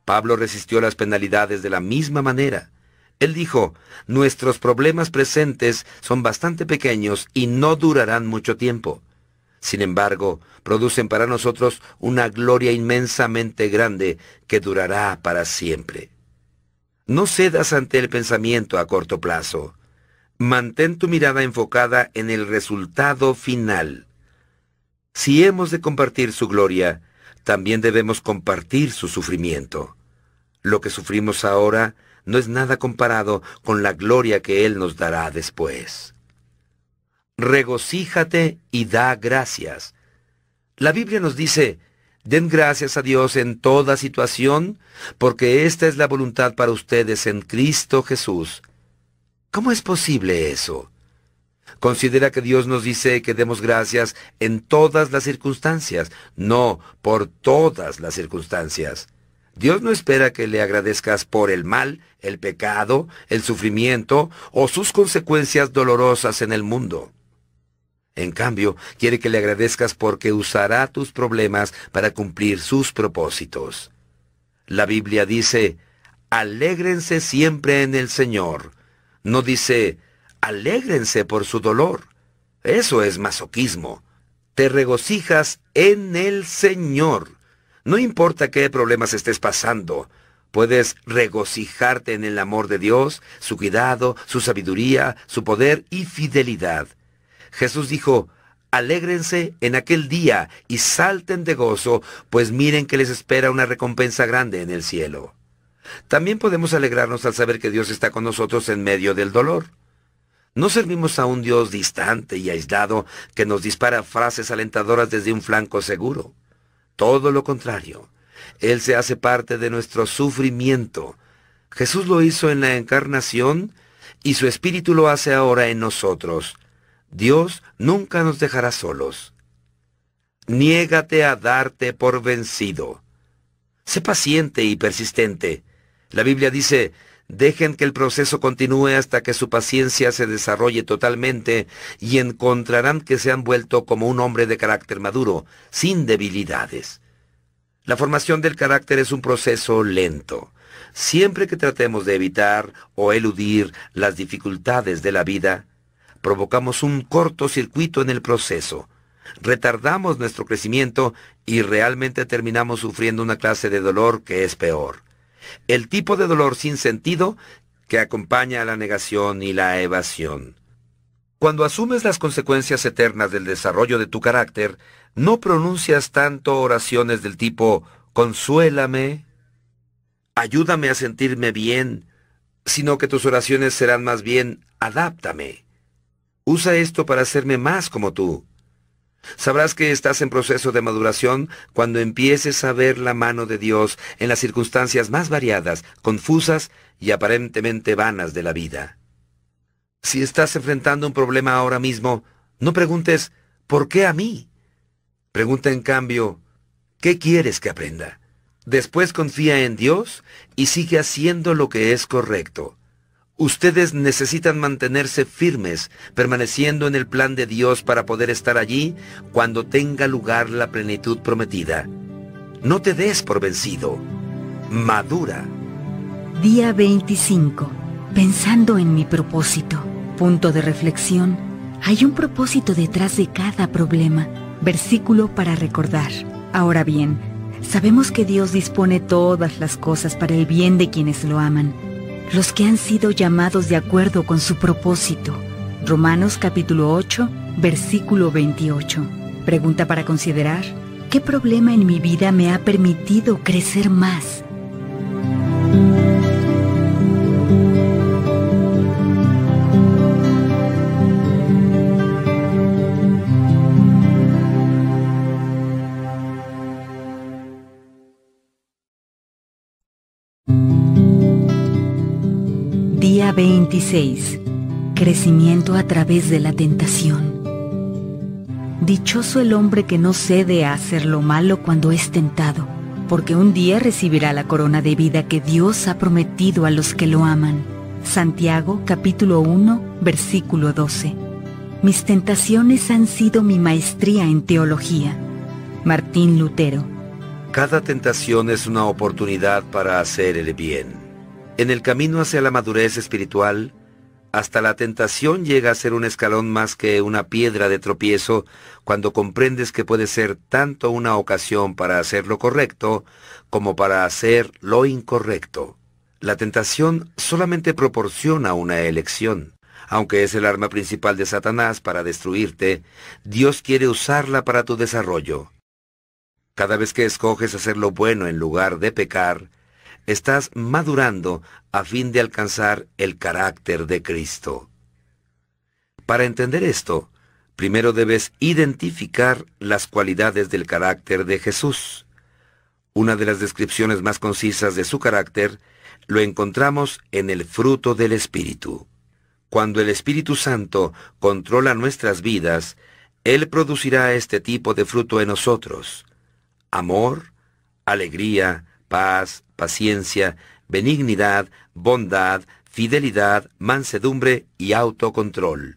Pablo resistió las penalidades de la misma manera. Él dijo, nuestros problemas presentes son bastante pequeños y no durarán mucho tiempo. Sin embargo, producen para nosotros una gloria inmensamente grande que durará para siempre. No cedas ante el pensamiento a corto plazo. Mantén tu mirada enfocada en el resultado final. Si hemos de compartir su gloria, también debemos compartir su sufrimiento. Lo que sufrimos ahora no es nada comparado con la gloria que Él nos dará después. Regocíjate y da gracias. La Biblia nos dice, den gracias a Dios en toda situación, porque esta es la voluntad para ustedes en Cristo Jesús. ¿Cómo es posible eso? Considera que Dios nos dice que demos gracias en todas las circunstancias, no por todas las circunstancias. Dios no espera que le agradezcas por el mal, el pecado, el sufrimiento o sus consecuencias dolorosas en el mundo. En cambio, quiere que le agradezcas porque usará tus problemas para cumplir sus propósitos. La Biblia dice, alégrense siempre en el Señor. No dice, alégrense por su dolor. Eso es masoquismo. Te regocijas en el Señor. No importa qué problemas estés pasando, puedes regocijarte en el amor de Dios, su cuidado, su sabiduría, su poder y fidelidad. Jesús dijo, Alégrense en aquel día y salten de gozo, pues miren que les espera una recompensa grande en el cielo. También podemos alegrarnos al saber que Dios está con nosotros en medio del dolor. No servimos a un Dios distante y aislado que nos dispara frases alentadoras desde un flanco seguro. Todo lo contrario, Él se hace parte de nuestro sufrimiento. Jesús lo hizo en la encarnación y su Espíritu lo hace ahora en nosotros. Dios nunca nos dejará solos. Niégate a darte por vencido. Sé paciente y persistente. La Biblia dice, Dejen que el proceso continúe hasta que su paciencia se desarrolle totalmente y encontrarán que se han vuelto como un hombre de carácter maduro, sin debilidades. La formación del carácter es un proceso lento. Siempre que tratemos de evitar o eludir las dificultades de la vida, provocamos un cortocircuito en el proceso, retardamos nuestro crecimiento y realmente terminamos sufriendo una clase de dolor que es peor el tipo de dolor sin sentido que acompaña a la negación y la evasión. Cuando asumes las consecuencias eternas del desarrollo de tu carácter, no pronuncias tanto oraciones del tipo consuélame, ayúdame a sentirme bien, sino que tus oraciones serán más bien adáptame. Usa esto para hacerme más como tú. Sabrás que estás en proceso de maduración cuando empieces a ver la mano de Dios en las circunstancias más variadas, confusas y aparentemente vanas de la vida. Si estás enfrentando un problema ahora mismo, no preguntes, ¿por qué a mí? Pregunta en cambio, ¿qué quieres que aprenda? Después confía en Dios y sigue haciendo lo que es correcto. Ustedes necesitan mantenerse firmes, permaneciendo en el plan de Dios para poder estar allí cuando tenga lugar la plenitud prometida. No te des por vencido. Madura. Día 25. Pensando en mi propósito. Punto de reflexión. Hay un propósito detrás de cada problema. Versículo para recordar. Ahora bien, sabemos que Dios dispone todas las cosas para el bien de quienes lo aman los que han sido llamados de acuerdo con su propósito. Romanos capítulo 8, versículo 28. Pregunta para considerar, ¿qué problema en mi vida me ha permitido crecer más? Día 26. Crecimiento a través de la tentación. Dichoso el hombre que no cede a hacer lo malo cuando es tentado, porque un día recibirá la corona de vida que Dios ha prometido a los que lo aman. Santiago capítulo 1 versículo 12. Mis tentaciones han sido mi maestría en teología. Martín Lutero. Cada tentación es una oportunidad para hacer el bien. En el camino hacia la madurez espiritual, hasta la tentación llega a ser un escalón más que una piedra de tropiezo cuando comprendes que puede ser tanto una ocasión para hacer lo correcto como para hacer lo incorrecto. La tentación solamente proporciona una elección. Aunque es el arma principal de Satanás para destruirte, Dios quiere usarla para tu desarrollo. Cada vez que escoges hacer lo bueno en lugar de pecar, estás madurando a fin de alcanzar el carácter de Cristo. Para entender esto, primero debes identificar las cualidades del carácter de Jesús. Una de las descripciones más concisas de su carácter lo encontramos en el fruto del Espíritu. Cuando el Espíritu Santo controla nuestras vidas, Él producirá este tipo de fruto en nosotros. Amor, alegría, paz, paciencia, benignidad, bondad, fidelidad, mansedumbre y autocontrol.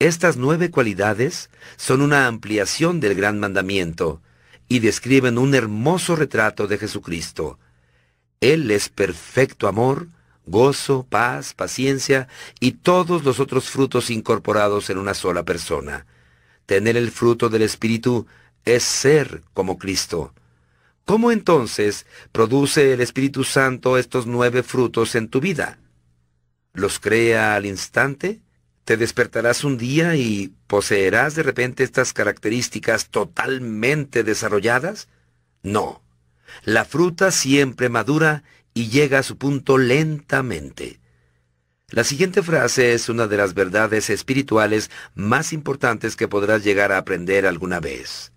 Estas nueve cualidades son una ampliación del gran mandamiento y describen un hermoso retrato de Jesucristo. Él es perfecto amor, gozo, paz, paciencia y todos los otros frutos incorporados en una sola persona. Tener el fruto del Espíritu es ser como Cristo. ¿Cómo entonces produce el Espíritu Santo estos nueve frutos en tu vida? ¿Los crea al instante? ¿Te despertarás un día y poseerás de repente estas características totalmente desarrolladas? No. La fruta siempre madura y llega a su punto lentamente. La siguiente frase es una de las verdades espirituales más importantes que podrás llegar a aprender alguna vez.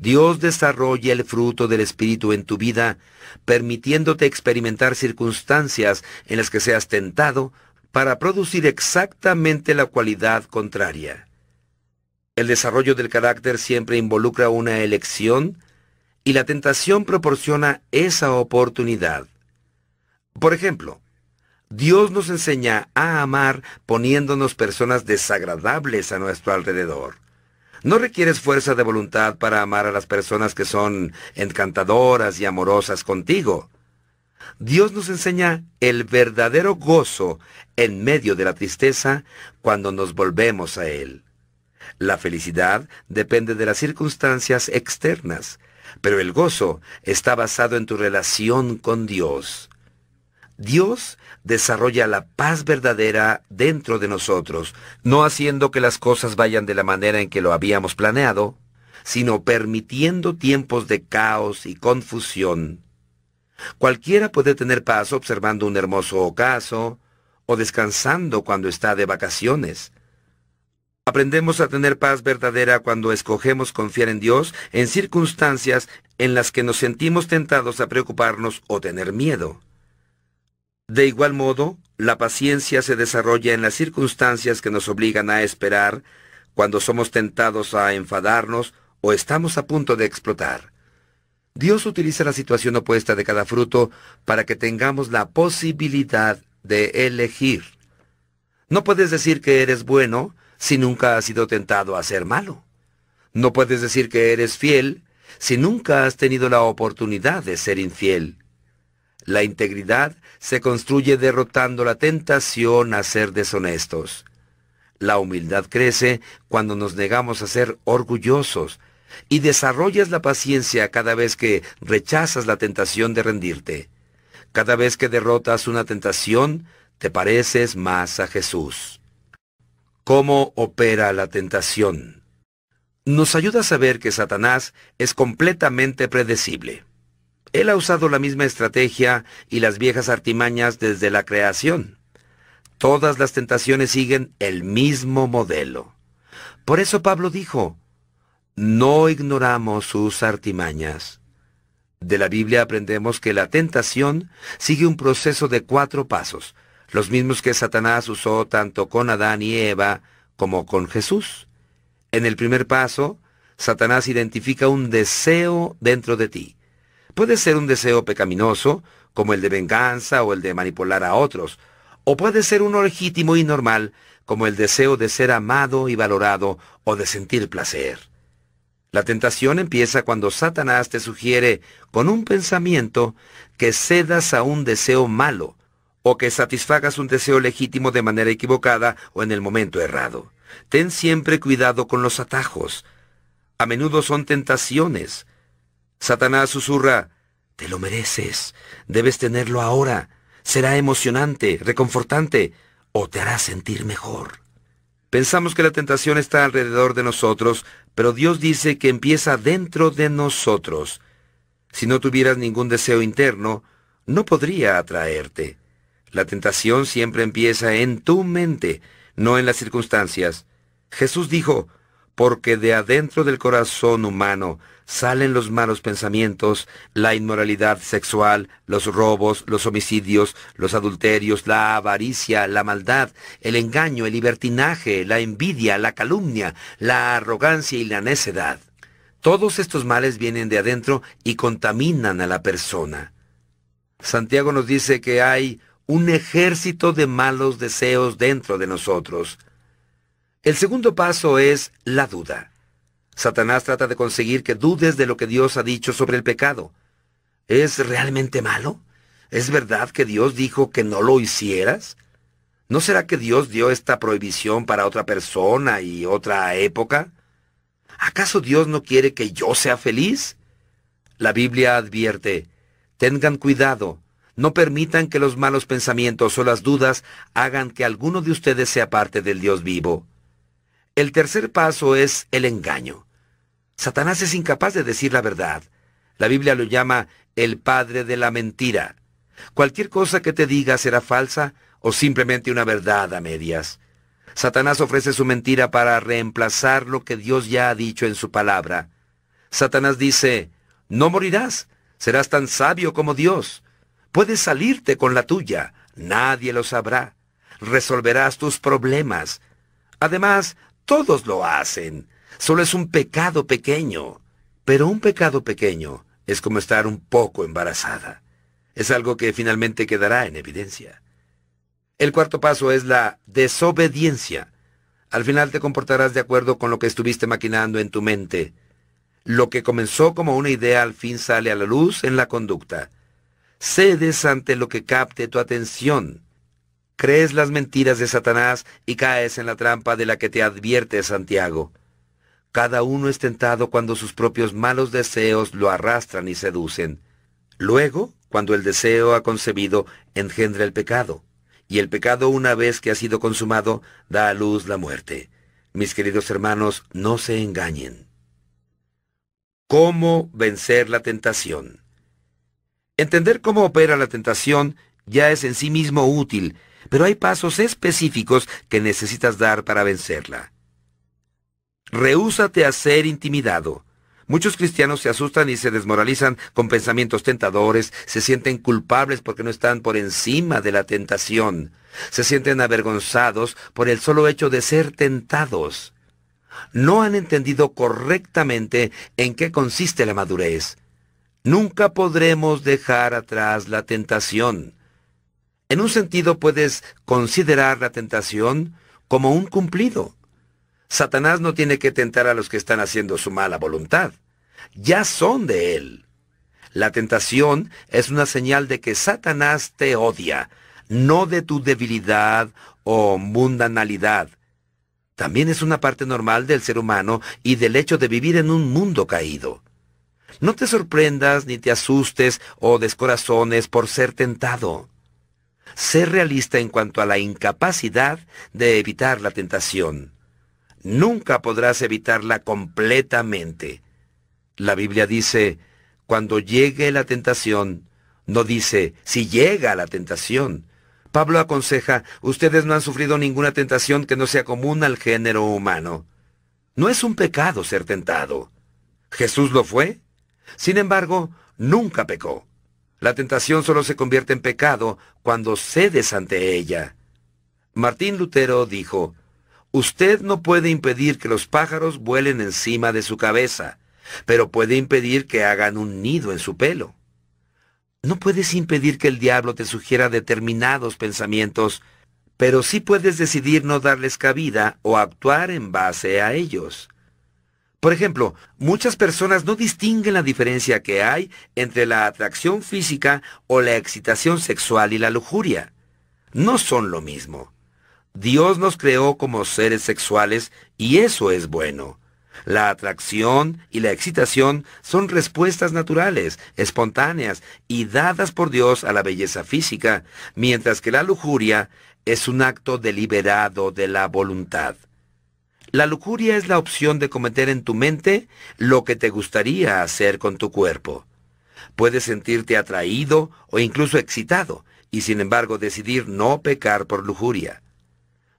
Dios desarrolla el fruto del Espíritu en tu vida, permitiéndote experimentar circunstancias en las que seas tentado para producir exactamente la cualidad contraria. El desarrollo del carácter siempre involucra una elección y la tentación proporciona esa oportunidad. Por ejemplo, Dios nos enseña a amar poniéndonos personas desagradables a nuestro alrededor. No requieres fuerza de voluntad para amar a las personas que son encantadoras y amorosas contigo. Dios nos enseña el verdadero gozo en medio de la tristeza cuando nos volvemos a Él. La felicidad depende de las circunstancias externas, pero el gozo está basado en tu relación con Dios. Dios desarrolla la paz verdadera dentro de nosotros, no haciendo que las cosas vayan de la manera en que lo habíamos planeado, sino permitiendo tiempos de caos y confusión. Cualquiera puede tener paz observando un hermoso ocaso o descansando cuando está de vacaciones. Aprendemos a tener paz verdadera cuando escogemos confiar en Dios en circunstancias en las que nos sentimos tentados a preocuparnos o tener miedo. De igual modo, la paciencia se desarrolla en las circunstancias que nos obligan a esperar cuando somos tentados a enfadarnos o estamos a punto de explotar. Dios utiliza la situación opuesta de cada fruto para que tengamos la posibilidad de elegir. No puedes decir que eres bueno si nunca has sido tentado a ser malo. No puedes decir que eres fiel si nunca has tenido la oportunidad de ser infiel. La integridad se construye derrotando la tentación a ser deshonestos. La humildad crece cuando nos negamos a ser orgullosos y desarrollas la paciencia cada vez que rechazas la tentación de rendirte. Cada vez que derrotas una tentación, te pareces más a Jesús. ¿Cómo opera la tentación? Nos ayuda a saber que Satanás es completamente predecible. Él ha usado la misma estrategia y las viejas artimañas desde la creación. Todas las tentaciones siguen el mismo modelo. Por eso Pablo dijo, no ignoramos sus artimañas. De la Biblia aprendemos que la tentación sigue un proceso de cuatro pasos, los mismos que Satanás usó tanto con Adán y Eva como con Jesús. En el primer paso, Satanás identifica un deseo dentro de ti. Puede ser un deseo pecaminoso, como el de venganza o el de manipular a otros, o puede ser uno legítimo y normal, como el deseo de ser amado y valorado o de sentir placer. La tentación empieza cuando Satanás te sugiere con un pensamiento que cedas a un deseo malo o que satisfagas un deseo legítimo de manera equivocada o en el momento errado. Ten siempre cuidado con los atajos. A menudo son tentaciones. Satanás susurra, te lo mereces, debes tenerlo ahora, será emocionante, reconfortante, o te hará sentir mejor. Pensamos que la tentación está alrededor de nosotros, pero Dios dice que empieza dentro de nosotros. Si no tuvieras ningún deseo interno, no podría atraerte. La tentación siempre empieza en tu mente, no en las circunstancias. Jesús dijo, porque de adentro del corazón humano salen los malos pensamientos, la inmoralidad sexual, los robos, los homicidios, los adulterios, la avaricia, la maldad, el engaño, el libertinaje, la envidia, la calumnia, la arrogancia y la necedad. Todos estos males vienen de adentro y contaminan a la persona. Santiago nos dice que hay un ejército de malos deseos dentro de nosotros. El segundo paso es la duda. Satanás trata de conseguir que dudes de lo que Dios ha dicho sobre el pecado. ¿Es realmente malo? ¿Es verdad que Dios dijo que no lo hicieras? ¿No será que Dios dio esta prohibición para otra persona y otra época? ¿Acaso Dios no quiere que yo sea feliz? La Biblia advierte, tengan cuidado, no permitan que los malos pensamientos o las dudas hagan que alguno de ustedes sea parte del Dios vivo. El tercer paso es el engaño. Satanás es incapaz de decir la verdad. La Biblia lo llama el padre de la mentira. Cualquier cosa que te diga será falsa o simplemente una verdad a medias. Satanás ofrece su mentira para reemplazar lo que Dios ya ha dicho en su palabra. Satanás dice, no morirás, serás tan sabio como Dios. Puedes salirte con la tuya, nadie lo sabrá. Resolverás tus problemas. Además, todos lo hacen. Solo es un pecado pequeño. Pero un pecado pequeño es como estar un poco embarazada. Es algo que finalmente quedará en evidencia. El cuarto paso es la desobediencia. Al final te comportarás de acuerdo con lo que estuviste maquinando en tu mente. Lo que comenzó como una idea al fin sale a la luz en la conducta. Cedes ante lo que capte tu atención. Crees las mentiras de Satanás y caes en la trampa de la que te advierte Santiago. Cada uno es tentado cuando sus propios malos deseos lo arrastran y seducen. Luego, cuando el deseo ha concebido, engendra el pecado. Y el pecado, una vez que ha sido consumado, da a luz la muerte. Mis queridos hermanos, no se engañen. ¿Cómo vencer la tentación? Entender cómo opera la tentación ya es en sí mismo útil, pero hay pasos específicos que necesitas dar para vencerla. Rehúsate a ser intimidado. Muchos cristianos se asustan y se desmoralizan con pensamientos tentadores, se sienten culpables porque no están por encima de la tentación, se sienten avergonzados por el solo hecho de ser tentados. No han entendido correctamente en qué consiste la madurez. Nunca podremos dejar atrás la tentación. En un sentido puedes considerar la tentación como un cumplido. Satanás no tiene que tentar a los que están haciendo su mala voluntad. Ya son de él. La tentación es una señal de que Satanás te odia, no de tu debilidad o mundanalidad. También es una parte normal del ser humano y del hecho de vivir en un mundo caído. No te sorprendas ni te asustes o descorazones por ser tentado. Sé realista en cuanto a la incapacidad de evitar la tentación. Nunca podrás evitarla completamente. La Biblia dice, cuando llegue la tentación, no dice, si llega la tentación. Pablo aconseja, ustedes no han sufrido ninguna tentación que no sea común al género humano. No es un pecado ser tentado. Jesús lo fue. Sin embargo, nunca pecó. La tentación solo se convierte en pecado cuando cedes ante ella. Martín Lutero dijo, Usted no puede impedir que los pájaros vuelen encima de su cabeza, pero puede impedir que hagan un nido en su pelo. No puedes impedir que el diablo te sugiera determinados pensamientos, pero sí puedes decidir no darles cabida o actuar en base a ellos. Por ejemplo, muchas personas no distinguen la diferencia que hay entre la atracción física o la excitación sexual y la lujuria. No son lo mismo. Dios nos creó como seres sexuales y eso es bueno. La atracción y la excitación son respuestas naturales, espontáneas y dadas por Dios a la belleza física, mientras que la lujuria es un acto deliberado de la voluntad. La lujuria es la opción de cometer en tu mente lo que te gustaría hacer con tu cuerpo. Puedes sentirte atraído o incluso excitado, y sin embargo decidir no pecar por lujuria.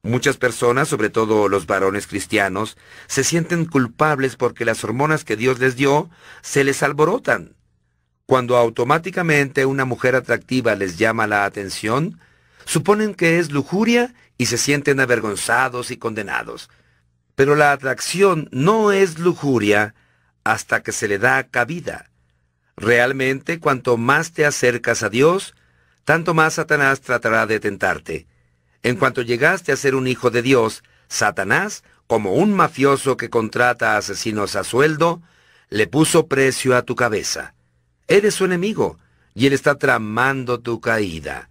Muchas personas, sobre todo los varones cristianos, se sienten culpables porque las hormonas que Dios les dio se les alborotan. Cuando automáticamente una mujer atractiva les llama la atención, suponen que es lujuria y se sienten avergonzados y condenados. Pero la atracción no es lujuria hasta que se le da cabida. Realmente, cuanto más te acercas a Dios, tanto más Satanás tratará de tentarte. En cuanto llegaste a ser un hijo de Dios, Satanás, como un mafioso que contrata a asesinos a sueldo, le puso precio a tu cabeza. Eres su enemigo, y él está tramando tu caída.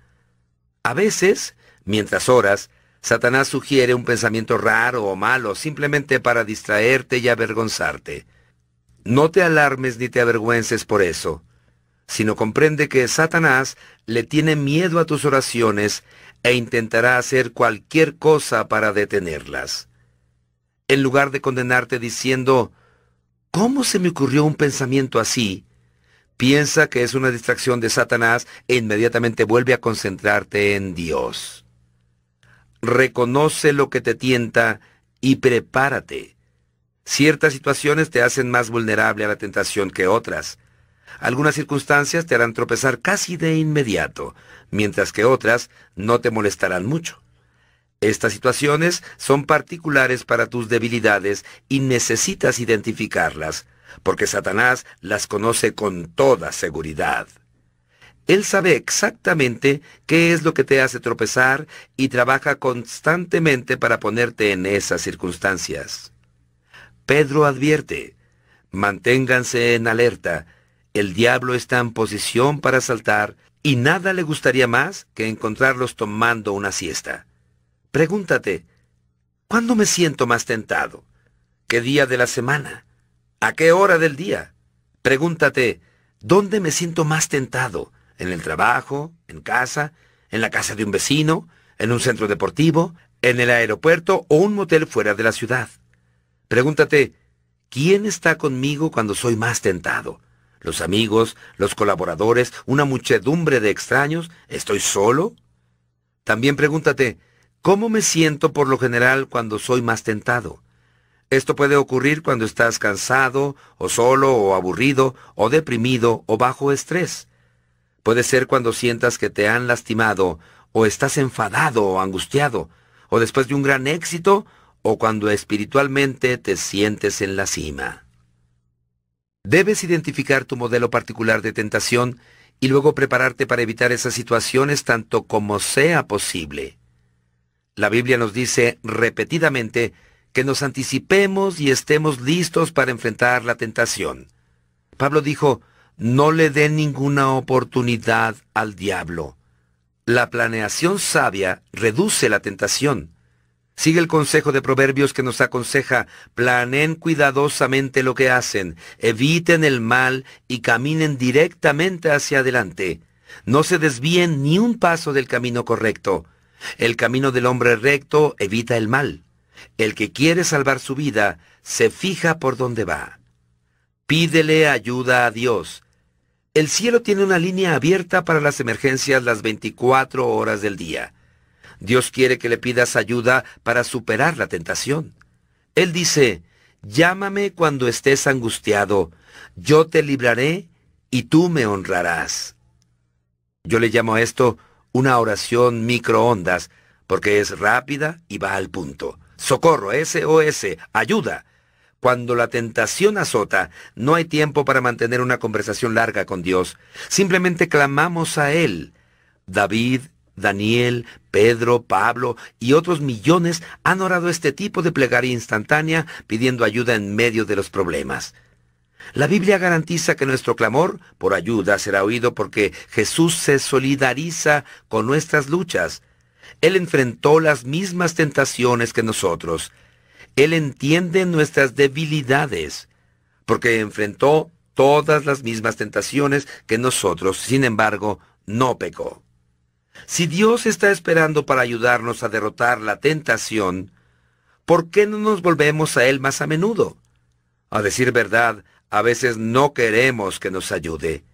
A veces, mientras oras, Satanás sugiere un pensamiento raro o malo simplemente para distraerte y avergonzarte. No te alarmes ni te avergüences por eso, sino comprende que Satanás le tiene miedo a tus oraciones e intentará hacer cualquier cosa para detenerlas. En lugar de condenarte diciendo, ¿cómo se me ocurrió un pensamiento así? Piensa que es una distracción de Satanás e inmediatamente vuelve a concentrarte en Dios. Reconoce lo que te tienta y prepárate. Ciertas situaciones te hacen más vulnerable a la tentación que otras. Algunas circunstancias te harán tropezar casi de inmediato, mientras que otras no te molestarán mucho. Estas situaciones son particulares para tus debilidades y necesitas identificarlas, porque Satanás las conoce con toda seguridad. Él sabe exactamente qué es lo que te hace tropezar y trabaja constantemente para ponerte en esas circunstancias. Pedro advierte, manténganse en alerta, el diablo está en posición para saltar y nada le gustaría más que encontrarlos tomando una siesta. Pregúntate, ¿cuándo me siento más tentado? ¿Qué día de la semana? ¿A qué hora del día? Pregúntate, ¿dónde me siento más tentado? ¿En el trabajo? ¿En casa? ¿En la casa de un vecino? ¿En un centro deportivo? ¿En el aeropuerto o un motel fuera de la ciudad? Pregúntate, ¿quién está conmigo cuando soy más tentado? Los amigos, los colaboradores, una muchedumbre de extraños, ¿estoy solo? También pregúntate, ¿cómo me siento por lo general cuando soy más tentado? Esto puede ocurrir cuando estás cansado, o solo, o aburrido, o deprimido, o bajo estrés. Puede ser cuando sientas que te han lastimado, o estás enfadado o angustiado, o después de un gran éxito, o cuando espiritualmente te sientes en la cima. Debes identificar tu modelo particular de tentación y luego prepararte para evitar esas situaciones tanto como sea posible. La Biblia nos dice repetidamente que nos anticipemos y estemos listos para enfrentar la tentación. Pablo dijo, no le den ninguna oportunidad al diablo. La planeación sabia reduce la tentación. Sigue el consejo de Proverbios que nos aconseja, planeen cuidadosamente lo que hacen, eviten el mal y caminen directamente hacia adelante. No se desvíen ni un paso del camino correcto. El camino del hombre recto evita el mal. El que quiere salvar su vida se fija por dónde va. Pídele ayuda a Dios. El cielo tiene una línea abierta para las emergencias las 24 horas del día. Dios quiere que le pidas ayuda para superar la tentación. Él dice, llámame cuando estés angustiado, yo te libraré y tú me honrarás. Yo le llamo a esto una oración microondas, porque es rápida y va al punto. socorro, SOS, ayuda. Cuando la tentación azota, no hay tiempo para mantener una conversación larga con Dios. Simplemente clamamos a Él. David, Daniel, Pedro, Pablo y otros millones han orado este tipo de plegaria instantánea pidiendo ayuda en medio de los problemas. La Biblia garantiza que nuestro clamor por ayuda será oído porque Jesús se solidariza con nuestras luchas. Él enfrentó las mismas tentaciones que nosotros. Él entiende nuestras debilidades, porque enfrentó todas las mismas tentaciones que nosotros, sin embargo, no pecó. Si Dios está esperando para ayudarnos a derrotar la tentación, ¿por qué no nos volvemos a Él más a menudo? A decir verdad, a veces no queremos que nos ayude.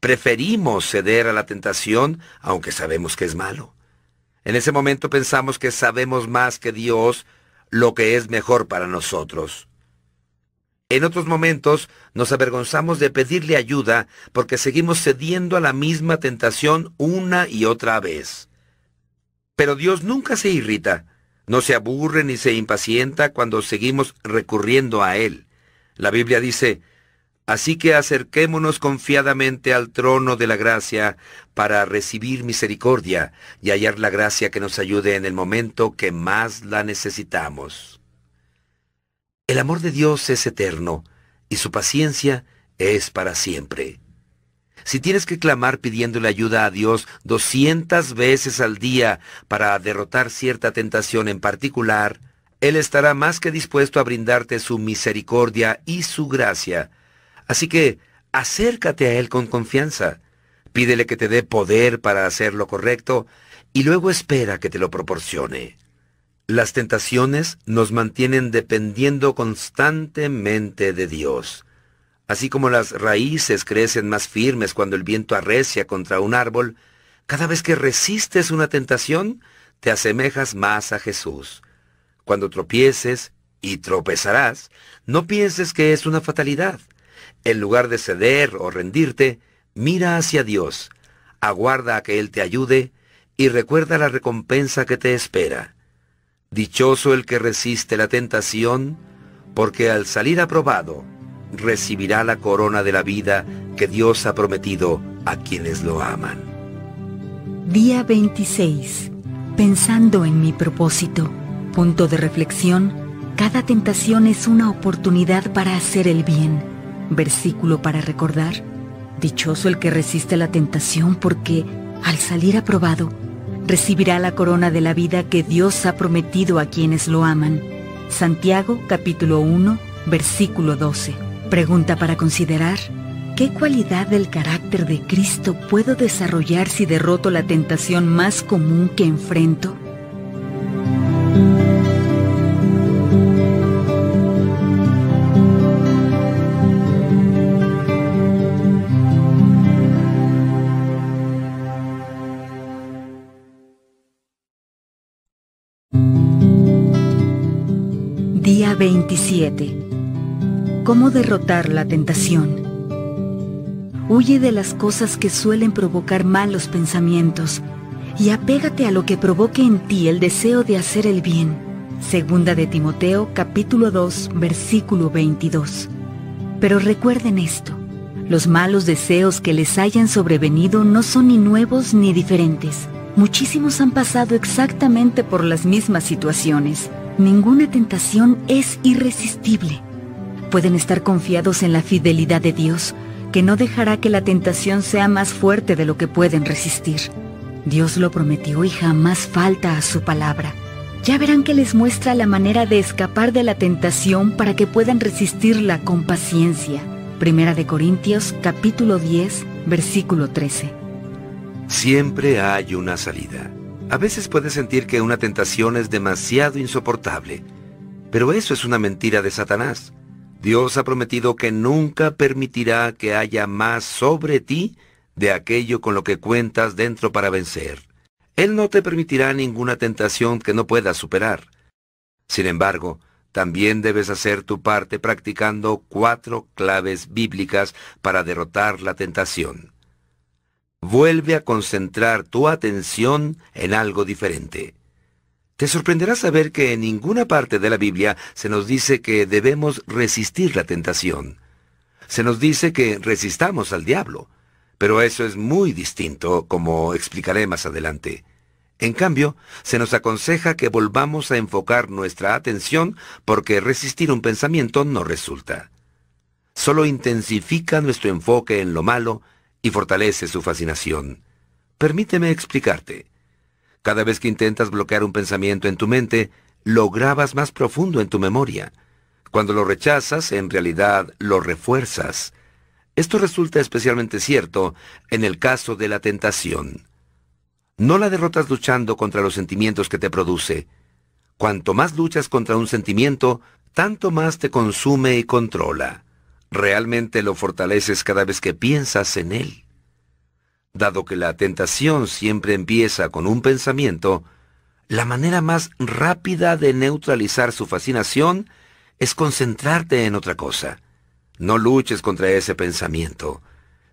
Preferimos ceder a la tentación aunque sabemos que es malo. En ese momento pensamos que sabemos más que Dios lo que es mejor para nosotros. En otros momentos nos avergonzamos de pedirle ayuda porque seguimos cediendo a la misma tentación una y otra vez. Pero Dios nunca se irrita, no se aburre ni se impacienta cuando seguimos recurriendo a Él. La Biblia dice, Así que acerquémonos confiadamente al trono de la gracia para recibir misericordia y hallar la gracia que nos ayude en el momento que más la necesitamos. El amor de Dios es eterno y su paciencia es para siempre. Si tienes que clamar pidiéndole ayuda a Dios doscientas veces al día para derrotar cierta tentación en particular, él estará más que dispuesto a brindarte su misericordia y su gracia. Así que acércate a Él con confianza. Pídele que te dé poder para hacer lo correcto y luego espera que te lo proporcione. Las tentaciones nos mantienen dependiendo constantemente de Dios. Así como las raíces crecen más firmes cuando el viento arrecia contra un árbol, cada vez que resistes una tentación, te asemejas más a Jesús. Cuando tropieces, y tropezarás, no pienses que es una fatalidad. En lugar de ceder o rendirte, mira hacia Dios, aguarda a que Él te ayude y recuerda la recompensa que te espera. Dichoso el que resiste la tentación, porque al salir aprobado, recibirá la corona de la vida que Dios ha prometido a quienes lo aman. Día 26. Pensando en mi propósito. Punto de reflexión, cada tentación es una oportunidad para hacer el bien. Versículo para recordar, dichoso el que resiste la tentación porque, al salir aprobado, recibirá la corona de la vida que Dios ha prometido a quienes lo aman. Santiago capítulo 1, versículo 12. Pregunta para considerar, ¿qué cualidad del carácter de Cristo puedo desarrollar si derroto la tentación más común que enfrento? Día 27. ¿Cómo derrotar la tentación? Huye de las cosas que suelen provocar malos pensamientos y apégate a lo que provoque en ti el deseo de hacer el bien. Segunda de Timoteo capítulo 2 versículo 22. Pero recuerden esto, los malos deseos que les hayan sobrevenido no son ni nuevos ni diferentes. Muchísimos han pasado exactamente por las mismas situaciones Ninguna tentación es irresistible. Pueden estar confiados en la fidelidad de Dios, que no dejará que la tentación sea más fuerte de lo que pueden resistir. Dios lo prometió y jamás falta a su palabra. Ya verán que les muestra la manera de escapar de la tentación para que puedan resistirla con paciencia. Primera de Corintios capítulo 10, versículo 13. Siempre hay una salida. A veces puedes sentir que una tentación es demasiado insoportable, pero eso es una mentira de Satanás. Dios ha prometido que nunca permitirá que haya más sobre ti de aquello con lo que cuentas dentro para vencer. Él no te permitirá ninguna tentación que no puedas superar. Sin embargo, también debes hacer tu parte practicando cuatro claves bíblicas para derrotar la tentación. Vuelve a concentrar tu atención en algo diferente. Te sorprenderá saber que en ninguna parte de la Biblia se nos dice que debemos resistir la tentación. Se nos dice que resistamos al diablo, pero eso es muy distinto, como explicaré más adelante. En cambio, se nos aconseja que volvamos a enfocar nuestra atención porque resistir un pensamiento no resulta. Solo intensifica nuestro enfoque en lo malo y fortalece su fascinación. Permíteme explicarte. Cada vez que intentas bloquear un pensamiento en tu mente, lo grabas más profundo en tu memoria. Cuando lo rechazas, en realidad lo refuerzas. Esto resulta especialmente cierto en el caso de la tentación. No la derrotas luchando contra los sentimientos que te produce. Cuanto más luchas contra un sentimiento, tanto más te consume y controla. Realmente lo fortaleces cada vez que piensas en él. Dado que la tentación siempre empieza con un pensamiento, la manera más rápida de neutralizar su fascinación es concentrarte en otra cosa. No luches contra ese pensamiento.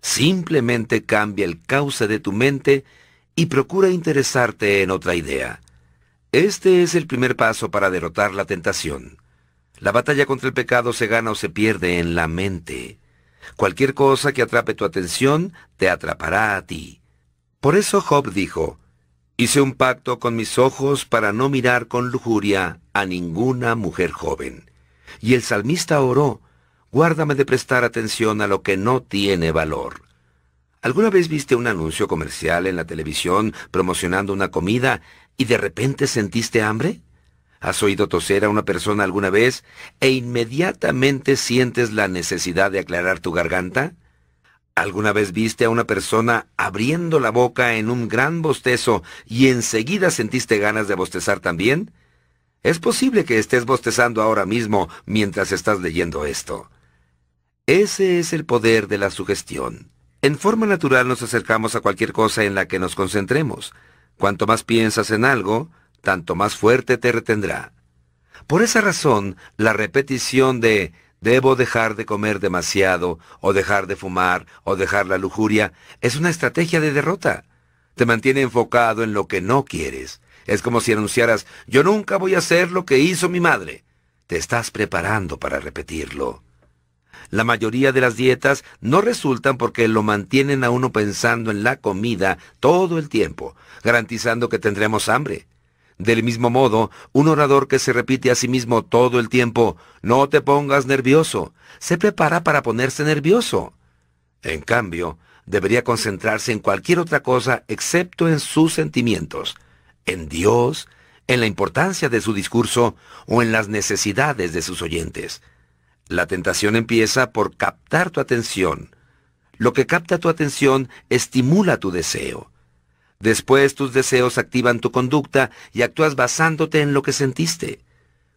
Simplemente cambia el cauce de tu mente y procura interesarte en otra idea. Este es el primer paso para derrotar la tentación. La batalla contra el pecado se gana o se pierde en la mente. Cualquier cosa que atrape tu atención te atrapará a ti. Por eso Job dijo, Hice un pacto con mis ojos para no mirar con lujuria a ninguna mujer joven. Y el salmista oró, Guárdame de prestar atención a lo que no tiene valor. ¿Alguna vez viste un anuncio comercial en la televisión promocionando una comida y de repente sentiste hambre? ¿Has oído toser a una persona alguna vez e inmediatamente sientes la necesidad de aclarar tu garganta? ¿Alguna vez viste a una persona abriendo la boca en un gran bostezo y enseguida sentiste ganas de bostezar también? Es posible que estés bostezando ahora mismo mientras estás leyendo esto. Ese es el poder de la sugestión. En forma natural nos acercamos a cualquier cosa en la que nos concentremos. Cuanto más piensas en algo, tanto más fuerte te retendrá. Por esa razón, la repetición de debo dejar de comer demasiado, o dejar de fumar, o dejar la lujuria, es una estrategia de derrota. Te mantiene enfocado en lo que no quieres. Es como si anunciaras, yo nunca voy a hacer lo que hizo mi madre. Te estás preparando para repetirlo. La mayoría de las dietas no resultan porque lo mantienen a uno pensando en la comida todo el tiempo, garantizando que tendremos hambre. Del mismo modo, un orador que se repite a sí mismo todo el tiempo, no te pongas nervioso, se prepara para ponerse nervioso. En cambio, debería concentrarse en cualquier otra cosa excepto en sus sentimientos, en Dios, en la importancia de su discurso o en las necesidades de sus oyentes. La tentación empieza por captar tu atención. Lo que capta tu atención estimula tu deseo. Después tus deseos activan tu conducta y actúas basándote en lo que sentiste.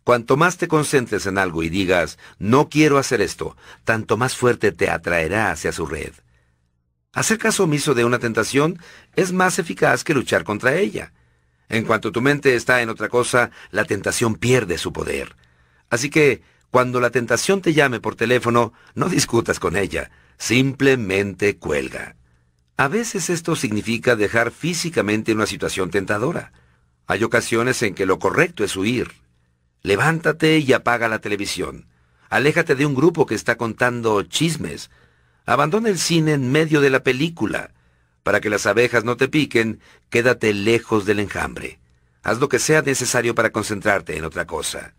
Cuanto más te concentres en algo y digas, no quiero hacer esto, tanto más fuerte te atraerá hacia su red. Hacer caso omiso de una tentación es más eficaz que luchar contra ella. En cuanto tu mente está en otra cosa, la tentación pierde su poder. Así que, cuando la tentación te llame por teléfono, no discutas con ella, simplemente cuelga. A veces esto significa dejar físicamente una situación tentadora. Hay ocasiones en que lo correcto es huir. Levántate y apaga la televisión. Aléjate de un grupo que está contando chismes. Abandona el cine en medio de la película. Para que las abejas no te piquen, quédate lejos del enjambre. Haz lo que sea necesario para concentrarte en otra cosa.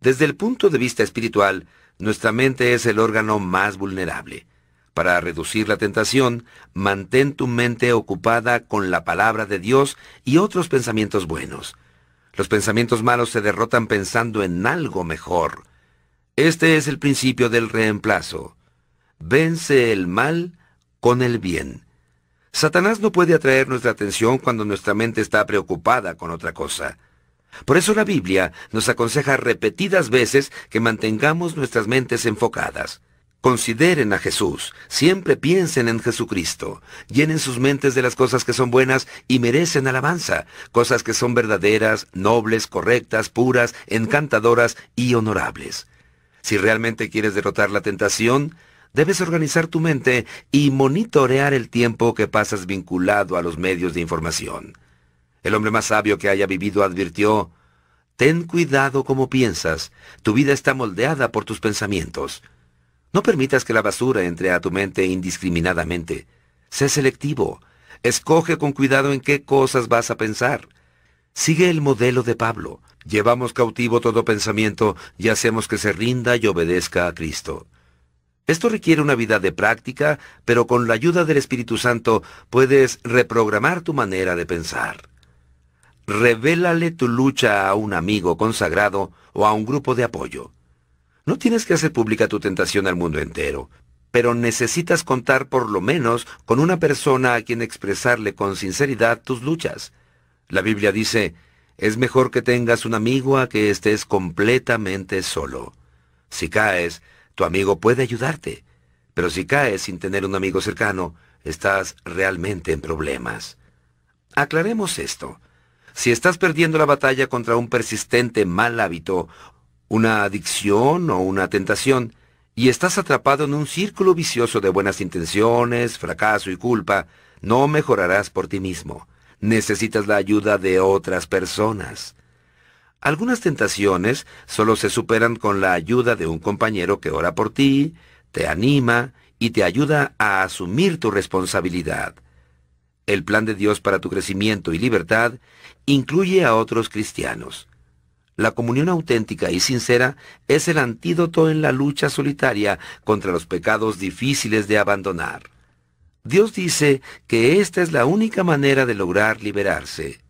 Desde el punto de vista espiritual, nuestra mente es el órgano más vulnerable. Para reducir la tentación, mantén tu mente ocupada con la palabra de Dios y otros pensamientos buenos. Los pensamientos malos se derrotan pensando en algo mejor. Este es el principio del reemplazo. Vence el mal con el bien. Satanás no puede atraer nuestra atención cuando nuestra mente está preocupada con otra cosa. Por eso la Biblia nos aconseja repetidas veces que mantengamos nuestras mentes enfocadas. Consideren a Jesús, siempre piensen en Jesucristo, llenen sus mentes de las cosas que son buenas y merecen alabanza, cosas que son verdaderas, nobles, correctas, puras, encantadoras y honorables. Si realmente quieres derrotar la tentación, debes organizar tu mente y monitorear el tiempo que pasas vinculado a los medios de información. El hombre más sabio que haya vivido advirtió, Ten cuidado como piensas, tu vida está moldeada por tus pensamientos. No permitas que la basura entre a tu mente indiscriminadamente. Sé selectivo. Escoge con cuidado en qué cosas vas a pensar. Sigue el modelo de Pablo. Llevamos cautivo todo pensamiento y hacemos que se rinda y obedezca a Cristo. Esto requiere una vida de práctica, pero con la ayuda del Espíritu Santo puedes reprogramar tu manera de pensar. Revélale tu lucha a un amigo consagrado o a un grupo de apoyo. No tienes que hacer pública tu tentación al mundo entero, pero necesitas contar por lo menos con una persona a quien expresarle con sinceridad tus luchas. La Biblia dice, es mejor que tengas un amigo a que estés completamente solo. Si caes, tu amigo puede ayudarte, pero si caes sin tener un amigo cercano, estás realmente en problemas. Aclaremos esto. Si estás perdiendo la batalla contra un persistente mal hábito, una adicción o una tentación, y estás atrapado en un círculo vicioso de buenas intenciones, fracaso y culpa, no mejorarás por ti mismo. Necesitas la ayuda de otras personas. Algunas tentaciones solo se superan con la ayuda de un compañero que ora por ti, te anima y te ayuda a asumir tu responsabilidad. El plan de Dios para tu crecimiento y libertad incluye a otros cristianos. La comunión auténtica y sincera es el antídoto en la lucha solitaria contra los pecados difíciles de abandonar. Dios dice que esta es la única manera de lograr liberarse.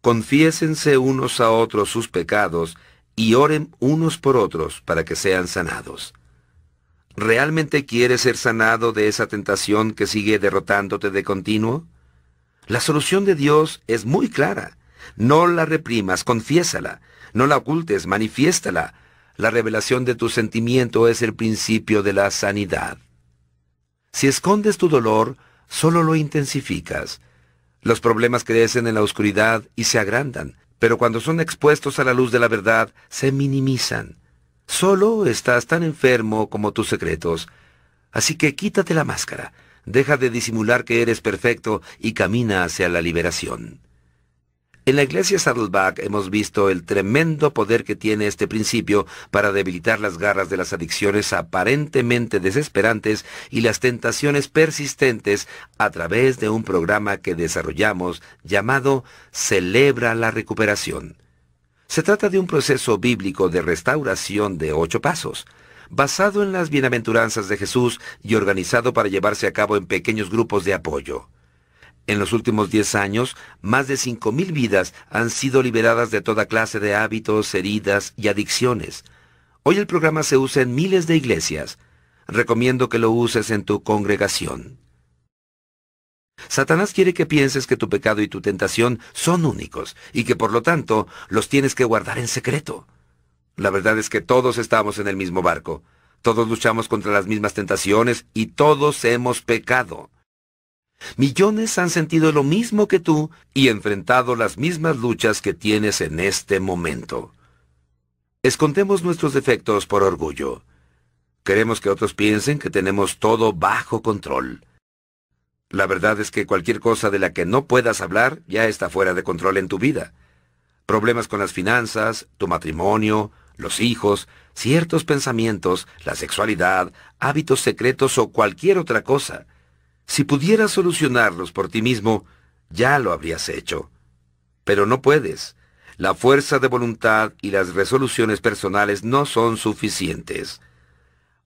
Confiésense unos a otros sus pecados y oren unos por otros para que sean sanados. ¿Realmente quieres ser sanado de esa tentación que sigue derrotándote de continuo? La solución de Dios es muy clara. No la reprimas, confiésala. No la ocultes, manifiéstala. La revelación de tu sentimiento es el principio de la sanidad. Si escondes tu dolor, solo lo intensificas. Los problemas crecen en la oscuridad y se agrandan, pero cuando son expuestos a la luz de la verdad, se minimizan. Solo estás tan enfermo como tus secretos. Así que quítate la máscara, deja de disimular que eres perfecto y camina hacia la liberación. En la iglesia Saddleback hemos visto el tremendo poder que tiene este principio para debilitar las garras de las adicciones aparentemente desesperantes y las tentaciones persistentes a través de un programa que desarrollamos llamado Celebra la Recuperación. Se trata de un proceso bíblico de restauración de ocho pasos, basado en las bienaventuranzas de Jesús y organizado para llevarse a cabo en pequeños grupos de apoyo. En los últimos diez años, más de cinco mil vidas han sido liberadas de toda clase de hábitos, heridas y adicciones. Hoy el programa se usa en miles de iglesias. Recomiendo que lo uses en tu congregación. Satanás quiere que pienses que tu pecado y tu tentación son únicos y que por lo tanto los tienes que guardar en secreto. La verdad es que todos estamos en el mismo barco. Todos luchamos contra las mismas tentaciones y todos hemos pecado. Millones han sentido lo mismo que tú y enfrentado las mismas luchas que tienes en este momento. Escondemos nuestros defectos por orgullo. Queremos que otros piensen que tenemos todo bajo control. La verdad es que cualquier cosa de la que no puedas hablar ya está fuera de control en tu vida. Problemas con las finanzas, tu matrimonio, los hijos, ciertos pensamientos, la sexualidad, hábitos secretos o cualquier otra cosa. Si pudieras solucionarlos por ti mismo, ya lo habrías hecho. Pero no puedes. La fuerza de voluntad y las resoluciones personales no son suficientes.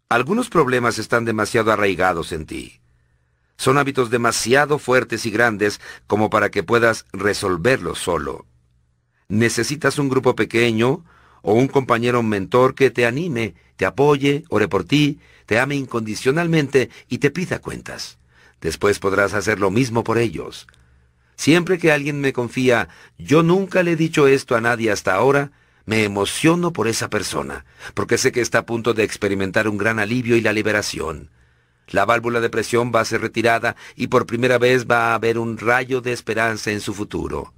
Algunos problemas están demasiado arraigados en ti. Son hábitos demasiado fuertes y grandes como para que puedas resolverlos solo. Necesitas un grupo pequeño o un compañero mentor que te anime, te apoye, ore por ti, te ame incondicionalmente y te pida cuentas. Después podrás hacer lo mismo por ellos. Siempre que alguien me confía, yo nunca le he dicho esto a nadie hasta ahora, me emociono por esa persona, porque sé que está a punto de experimentar un gran alivio y la liberación. La válvula de presión va a ser retirada y por primera vez va a haber un rayo de esperanza en su futuro.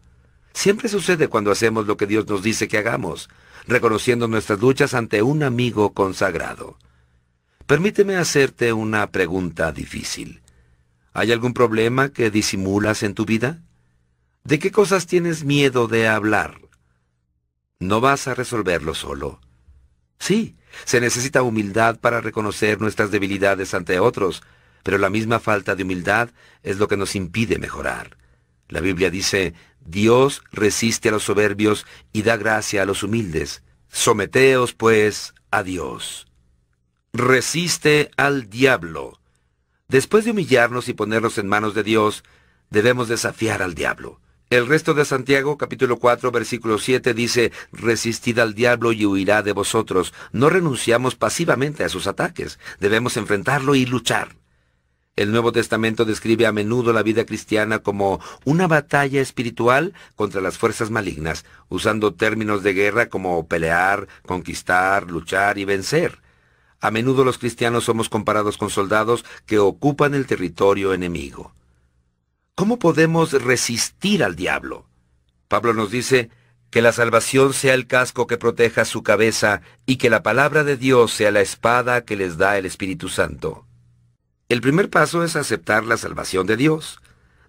Siempre sucede cuando hacemos lo que Dios nos dice que hagamos, reconociendo nuestras luchas ante un amigo consagrado. Permíteme hacerte una pregunta difícil. ¿Hay algún problema que disimulas en tu vida? ¿De qué cosas tienes miedo de hablar? No vas a resolverlo solo. Sí, se necesita humildad para reconocer nuestras debilidades ante otros, pero la misma falta de humildad es lo que nos impide mejorar. La Biblia dice, Dios resiste a los soberbios y da gracia a los humildes. Someteos, pues, a Dios. Resiste al diablo. Después de humillarnos y ponernos en manos de Dios, debemos desafiar al diablo. El resto de Santiago capítulo 4 versículo 7 dice, Resistid al diablo y huirá de vosotros. No renunciamos pasivamente a sus ataques, debemos enfrentarlo y luchar. El Nuevo Testamento describe a menudo la vida cristiana como una batalla espiritual contra las fuerzas malignas, usando términos de guerra como pelear, conquistar, luchar y vencer. A menudo los cristianos somos comparados con soldados que ocupan el territorio enemigo. ¿Cómo podemos resistir al diablo? Pablo nos dice que la salvación sea el casco que proteja su cabeza y que la palabra de Dios sea la espada que les da el Espíritu Santo. El primer paso es aceptar la salvación de Dios.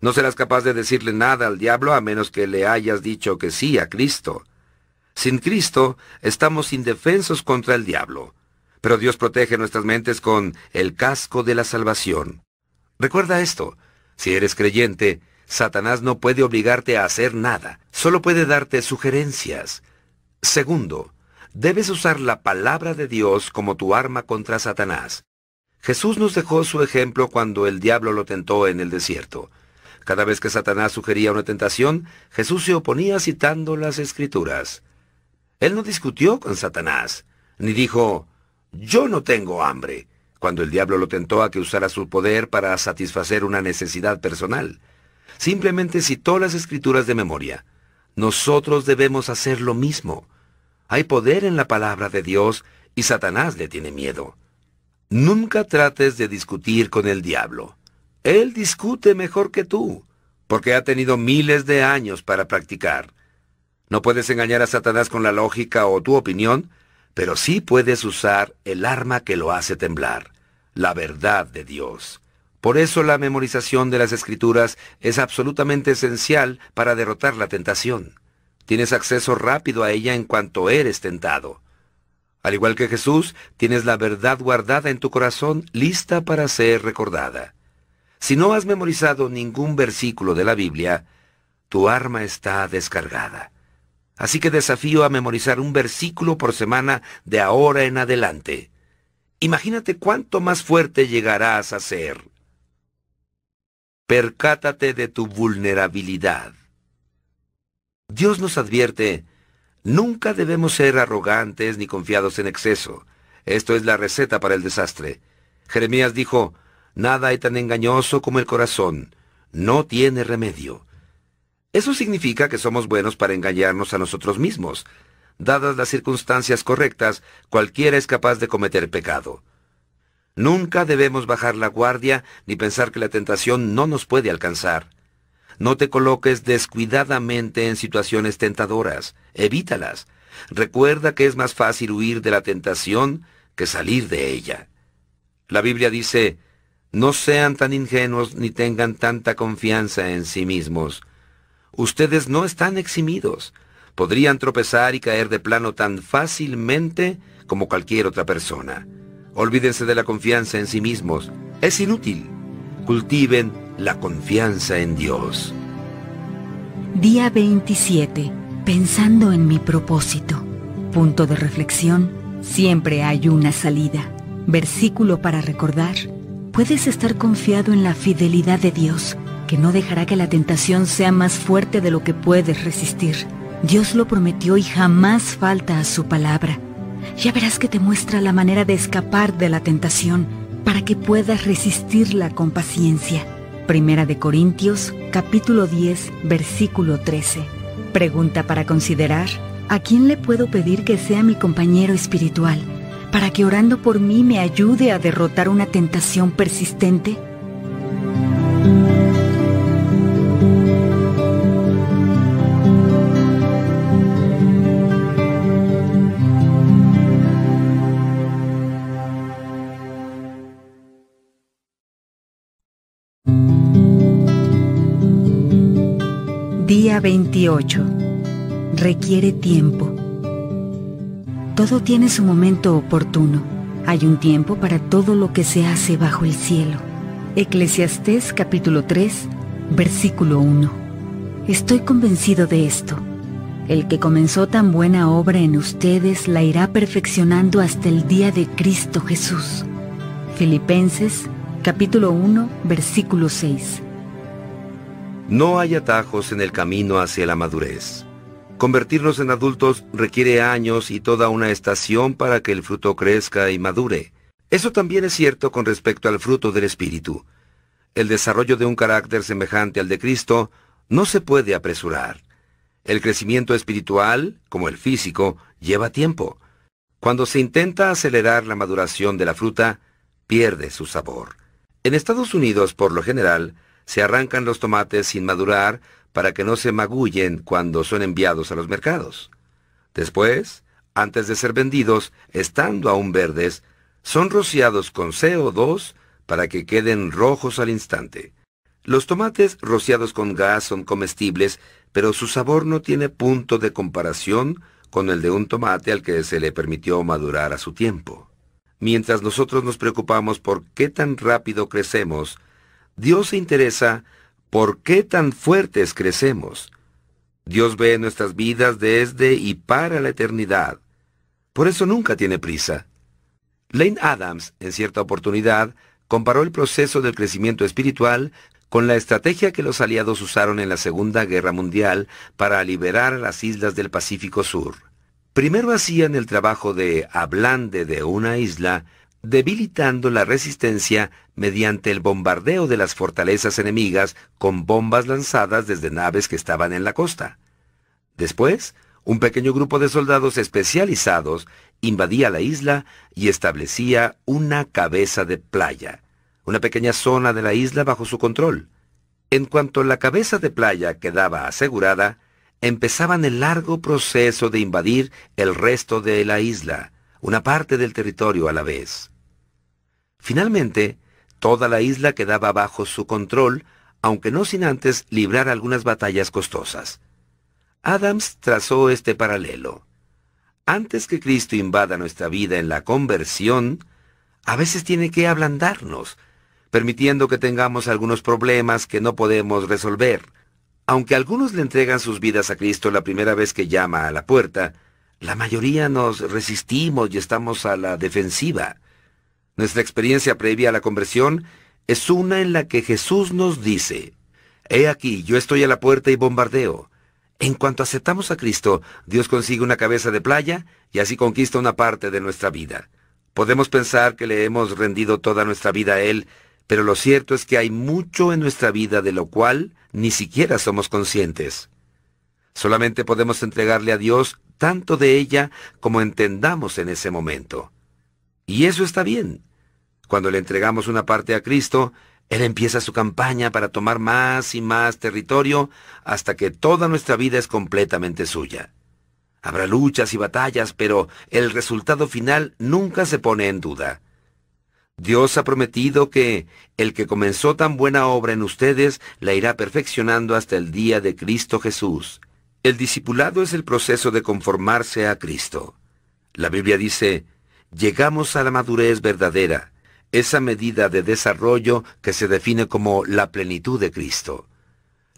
No serás capaz de decirle nada al diablo a menos que le hayas dicho que sí a Cristo. Sin Cristo estamos indefensos contra el diablo, pero Dios protege nuestras mentes con el casco de la salvación. Recuerda esto, si eres creyente, Satanás no puede obligarte a hacer nada, solo puede darte sugerencias. Segundo, debes usar la palabra de Dios como tu arma contra Satanás. Jesús nos dejó su ejemplo cuando el diablo lo tentó en el desierto. Cada vez que Satanás sugería una tentación, Jesús se oponía citando las escrituras. Él no discutió con Satanás, ni dijo, yo no tengo hambre, cuando el diablo lo tentó a que usara su poder para satisfacer una necesidad personal. Simplemente citó las escrituras de memoria. Nosotros debemos hacer lo mismo. Hay poder en la palabra de Dios y Satanás le tiene miedo. Nunca trates de discutir con el diablo. Él discute mejor que tú, porque ha tenido miles de años para practicar. No puedes engañar a Satanás con la lógica o tu opinión, pero sí puedes usar el arma que lo hace temblar, la verdad de Dios. Por eso la memorización de las escrituras es absolutamente esencial para derrotar la tentación. Tienes acceso rápido a ella en cuanto eres tentado. Al igual que Jesús, tienes la verdad guardada en tu corazón, lista para ser recordada. Si no has memorizado ningún versículo de la Biblia, tu arma está descargada. Así que desafío a memorizar un versículo por semana de ahora en adelante. Imagínate cuánto más fuerte llegarás a ser. Percátate de tu vulnerabilidad. Dios nos advierte, nunca debemos ser arrogantes ni confiados en exceso. Esto es la receta para el desastre. Jeremías dijo, Nada hay tan engañoso como el corazón. No tiene remedio. Eso significa que somos buenos para engañarnos a nosotros mismos. Dadas las circunstancias correctas, cualquiera es capaz de cometer pecado. Nunca debemos bajar la guardia ni pensar que la tentación no nos puede alcanzar. No te coloques descuidadamente en situaciones tentadoras. Evítalas. Recuerda que es más fácil huir de la tentación que salir de ella. La Biblia dice, no sean tan ingenuos ni tengan tanta confianza en sí mismos ustedes no están eximidos. Podrían tropezar y caer de plano tan fácilmente como cualquier otra persona. Olvídense de la confianza en sí mismos. Es inútil. Cultiven la confianza en Dios. Día 27. Pensando en mi propósito. Punto de reflexión. Siempre hay una salida. Versículo para recordar. Puedes estar confiado en la fidelidad de Dios que no dejará que la tentación sea más fuerte de lo que puedes resistir. Dios lo prometió y jamás falta a su palabra. Ya verás que te muestra la manera de escapar de la tentación para que puedas resistirla con paciencia. Primera de Corintios, capítulo 10, versículo 13. Pregunta para considerar, ¿a quién le puedo pedir que sea mi compañero espiritual para que orando por mí me ayude a derrotar una tentación persistente? Día 28. Requiere tiempo. Todo tiene su momento oportuno. Hay un tiempo para todo lo que se hace bajo el cielo. Eclesiastés capítulo 3, versículo 1. Estoy convencido de esto. El que comenzó tan buena obra en ustedes la irá perfeccionando hasta el día de Cristo Jesús. Filipenses capítulo 1, versículo 6. No hay atajos en el camino hacia la madurez. Convertirnos en adultos requiere años y toda una estación para que el fruto crezca y madure. Eso también es cierto con respecto al fruto del Espíritu. El desarrollo de un carácter semejante al de Cristo no se puede apresurar. El crecimiento espiritual, como el físico, lleva tiempo. Cuando se intenta acelerar la maduración de la fruta, pierde su sabor. En Estados Unidos, por lo general, se arrancan los tomates sin madurar para que no se magullen cuando son enviados a los mercados. Después, antes de ser vendidos, estando aún verdes, son rociados con CO2 para que queden rojos al instante. Los tomates rociados con gas son comestibles, pero su sabor no tiene punto de comparación con el de un tomate al que se le permitió madurar a su tiempo. Mientras nosotros nos preocupamos por qué tan rápido crecemos, Dios se interesa por qué tan fuertes crecemos. Dios ve nuestras vidas desde y para la eternidad. Por eso nunca tiene prisa. Lane Adams, en cierta oportunidad, comparó el proceso del crecimiento espiritual con la estrategia que los aliados usaron en la Segunda Guerra Mundial para liberar a las islas del Pacífico Sur. Primero hacían el trabajo de ablande de una isla debilitando la resistencia mediante el bombardeo de las fortalezas enemigas con bombas lanzadas desde naves que estaban en la costa. Después, un pequeño grupo de soldados especializados invadía la isla y establecía una cabeza de playa, una pequeña zona de la isla bajo su control. En cuanto la cabeza de playa quedaba asegurada, empezaban el largo proceso de invadir el resto de la isla, una parte del territorio a la vez. Finalmente, toda la isla quedaba bajo su control, aunque no sin antes librar algunas batallas costosas. Adams trazó este paralelo. Antes que Cristo invada nuestra vida en la conversión, a veces tiene que ablandarnos, permitiendo que tengamos algunos problemas que no podemos resolver. Aunque algunos le entregan sus vidas a Cristo la primera vez que llama a la puerta, la mayoría nos resistimos y estamos a la defensiva. Nuestra experiencia previa a la conversión es una en la que Jesús nos dice, He aquí, yo estoy a la puerta y bombardeo. En cuanto aceptamos a Cristo, Dios consigue una cabeza de playa y así conquista una parte de nuestra vida. Podemos pensar que le hemos rendido toda nuestra vida a Él, pero lo cierto es que hay mucho en nuestra vida de lo cual ni siquiera somos conscientes. Solamente podemos entregarle a Dios tanto de ella como entendamos en ese momento. Y eso está bien. Cuando le entregamos una parte a Cristo, Él empieza su campaña para tomar más y más territorio hasta que toda nuestra vida es completamente suya. Habrá luchas y batallas, pero el resultado final nunca se pone en duda. Dios ha prometido que el que comenzó tan buena obra en ustedes la irá perfeccionando hasta el día de Cristo Jesús. El discipulado es el proceso de conformarse a Cristo. La Biblia dice, llegamos a la madurez verdadera, esa medida de desarrollo que se define como la plenitud de Cristo.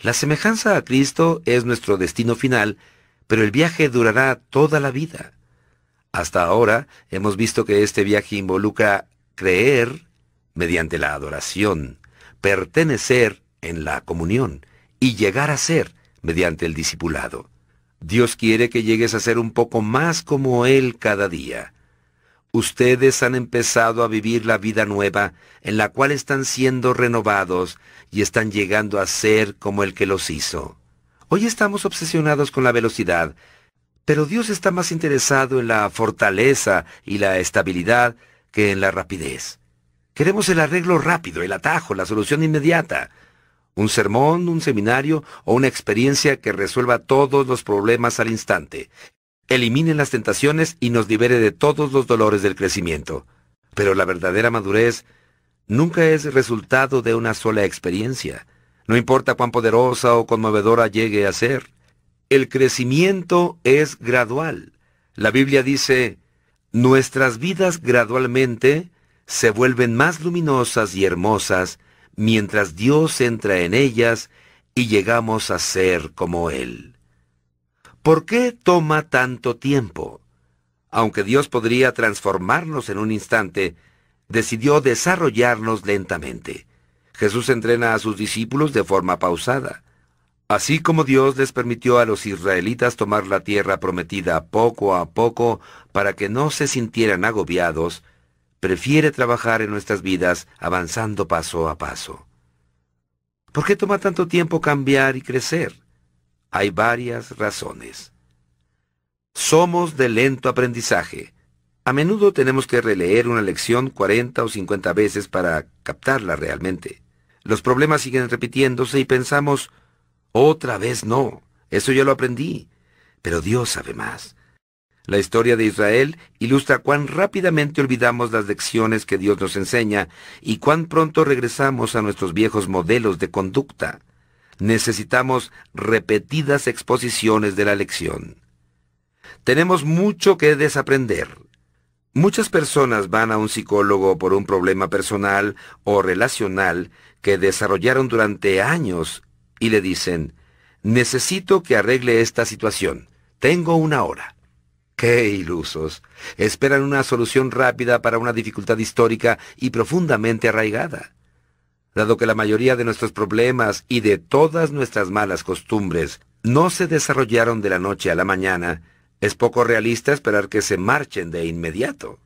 La semejanza a Cristo es nuestro destino final, pero el viaje durará toda la vida. Hasta ahora hemos visto que este viaje involucra creer mediante la adoración, pertenecer en la comunión y llegar a ser mediante el discipulado. Dios quiere que llegues a ser un poco más como Él cada día. Ustedes han empezado a vivir la vida nueva en la cual están siendo renovados y están llegando a ser como el que los hizo. Hoy estamos obsesionados con la velocidad, pero Dios está más interesado en la fortaleza y la estabilidad que en la rapidez. Queremos el arreglo rápido, el atajo, la solución inmediata un sermón, un seminario o una experiencia que resuelva todos los problemas al instante, elimine las tentaciones y nos libere de todos los dolores del crecimiento. Pero la verdadera madurez nunca es resultado de una sola experiencia. No importa cuán poderosa o conmovedora llegue a ser. El crecimiento es gradual. La Biblia dice, nuestras vidas gradualmente se vuelven más luminosas y hermosas mientras Dios entra en ellas y llegamos a ser como Él. ¿Por qué toma tanto tiempo? Aunque Dios podría transformarnos en un instante, decidió desarrollarnos lentamente. Jesús entrena a sus discípulos de forma pausada. Así como Dios les permitió a los israelitas tomar la tierra prometida poco a poco para que no se sintieran agobiados, prefiere trabajar en nuestras vidas avanzando paso a paso. ¿Por qué toma tanto tiempo cambiar y crecer? Hay varias razones. Somos de lento aprendizaje. A menudo tenemos que releer una lección 40 o 50 veces para captarla realmente. Los problemas siguen repitiéndose y pensamos, otra vez no, eso ya lo aprendí. Pero Dios sabe más. La historia de Israel ilustra cuán rápidamente olvidamos las lecciones que Dios nos enseña y cuán pronto regresamos a nuestros viejos modelos de conducta. Necesitamos repetidas exposiciones de la lección. Tenemos mucho que desaprender. Muchas personas van a un psicólogo por un problema personal o relacional que desarrollaron durante años y le dicen, necesito que arregle esta situación. Tengo una hora. ¡Qué ilusos! Esperan una solución rápida para una dificultad histórica y profundamente arraigada. Dado que la mayoría de nuestros problemas y de todas nuestras malas costumbres no se desarrollaron de la noche a la mañana, es poco realista esperar que se marchen de inmediato.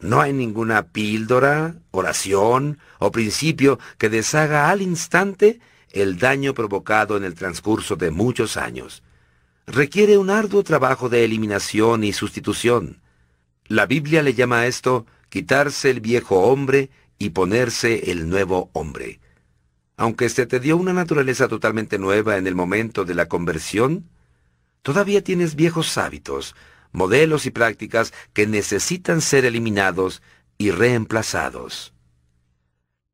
No hay ninguna píldora, oración o principio que deshaga al instante el daño provocado en el transcurso de muchos años. Requiere un arduo trabajo de eliminación y sustitución. La Biblia le llama a esto quitarse el viejo hombre y ponerse el nuevo hombre. Aunque se te dio una naturaleza totalmente nueva en el momento de la conversión, todavía tienes viejos hábitos, modelos y prácticas que necesitan ser eliminados y reemplazados.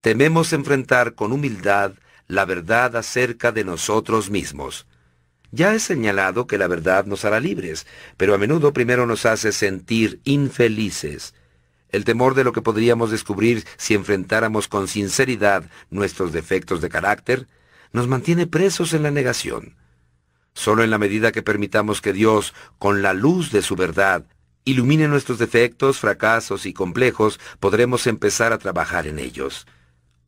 Tememos enfrentar con humildad la verdad acerca de nosotros mismos. Ya he señalado que la verdad nos hará libres, pero a menudo primero nos hace sentir infelices. El temor de lo que podríamos descubrir si enfrentáramos con sinceridad nuestros defectos de carácter nos mantiene presos en la negación. Solo en la medida que permitamos que Dios, con la luz de su verdad, ilumine nuestros defectos, fracasos y complejos, podremos empezar a trabajar en ellos.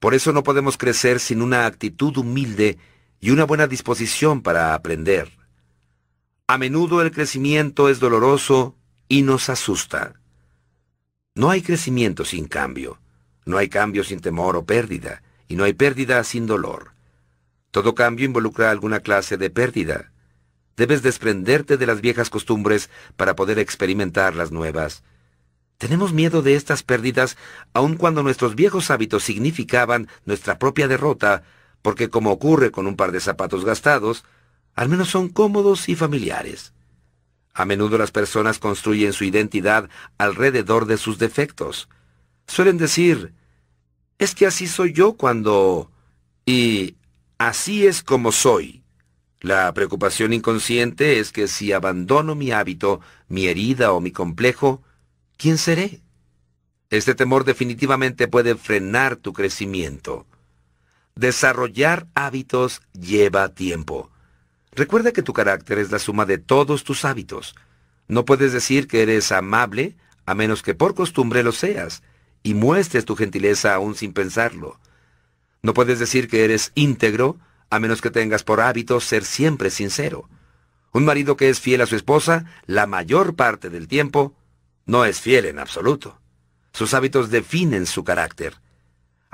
Por eso no podemos crecer sin una actitud humilde y una buena disposición para aprender. A menudo el crecimiento es doloroso y nos asusta. No hay crecimiento sin cambio, no hay cambio sin temor o pérdida, y no hay pérdida sin dolor. Todo cambio involucra alguna clase de pérdida. Debes desprenderte de las viejas costumbres para poder experimentar las nuevas. Tenemos miedo de estas pérdidas aun cuando nuestros viejos hábitos significaban nuestra propia derrota, porque como ocurre con un par de zapatos gastados, al menos son cómodos y familiares. A menudo las personas construyen su identidad alrededor de sus defectos. Suelen decir, es que así soy yo cuando... y así es como soy. La preocupación inconsciente es que si abandono mi hábito, mi herida o mi complejo, ¿quién seré? Este temor definitivamente puede frenar tu crecimiento. Desarrollar hábitos lleva tiempo. Recuerda que tu carácter es la suma de todos tus hábitos. No puedes decir que eres amable a menos que por costumbre lo seas, y muestres tu gentileza aún sin pensarlo. No puedes decir que eres íntegro a menos que tengas por hábito ser siempre sincero. Un marido que es fiel a su esposa, la mayor parte del tiempo, no es fiel en absoluto. Sus hábitos definen su carácter.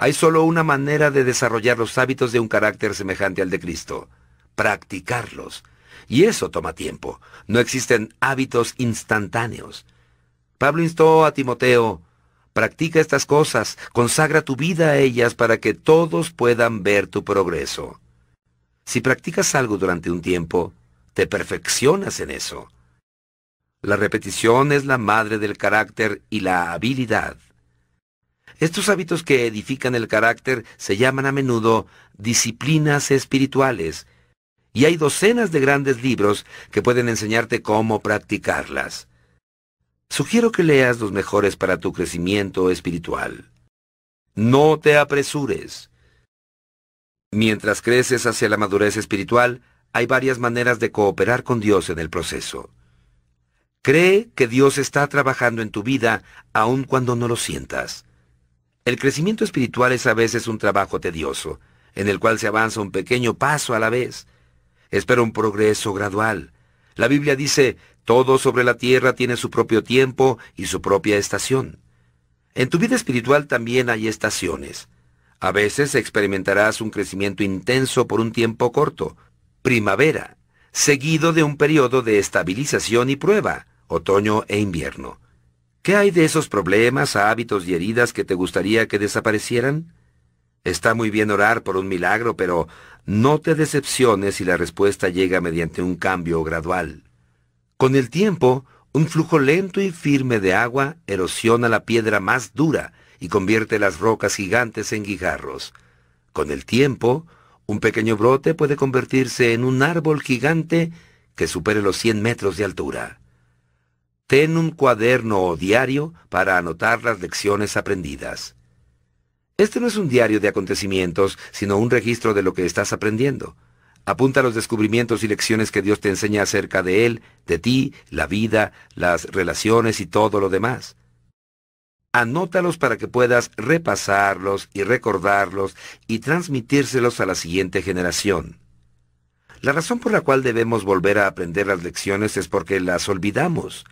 Hay solo una manera de desarrollar los hábitos de un carácter semejante al de Cristo, practicarlos. Y eso toma tiempo. No existen hábitos instantáneos. Pablo instó a Timoteo, practica estas cosas, consagra tu vida a ellas para que todos puedan ver tu progreso. Si practicas algo durante un tiempo, te perfeccionas en eso. La repetición es la madre del carácter y la habilidad. Estos hábitos que edifican el carácter se llaman a menudo disciplinas espirituales, y hay docenas de grandes libros que pueden enseñarte cómo practicarlas. Sugiero que leas los mejores para tu crecimiento espiritual. No te apresures. Mientras creces hacia la madurez espiritual, hay varias maneras de cooperar con Dios en el proceso. Cree que Dios está trabajando en tu vida aun cuando no lo sientas. El crecimiento espiritual es a veces un trabajo tedioso, en el cual se avanza un pequeño paso a la vez. Espera un progreso gradual. La Biblia dice, todo sobre la tierra tiene su propio tiempo y su propia estación. En tu vida espiritual también hay estaciones. A veces experimentarás un crecimiento intenso por un tiempo corto, primavera, seguido de un periodo de estabilización y prueba, otoño e invierno. ¿Qué hay de esos problemas, hábitos y heridas que te gustaría que desaparecieran? Está muy bien orar por un milagro, pero no te decepciones si la respuesta llega mediante un cambio gradual. Con el tiempo, un flujo lento y firme de agua erosiona la piedra más dura y convierte las rocas gigantes en guijarros. Con el tiempo, un pequeño brote puede convertirse en un árbol gigante que supere los 100 metros de altura. Ten un cuaderno o diario para anotar las lecciones aprendidas. Este no es un diario de acontecimientos, sino un registro de lo que estás aprendiendo. Apunta los descubrimientos y lecciones que Dios te enseña acerca de Él, de ti, la vida, las relaciones y todo lo demás. Anótalos para que puedas repasarlos y recordarlos y transmitírselos a la siguiente generación. La razón por la cual debemos volver a aprender las lecciones es porque las olvidamos.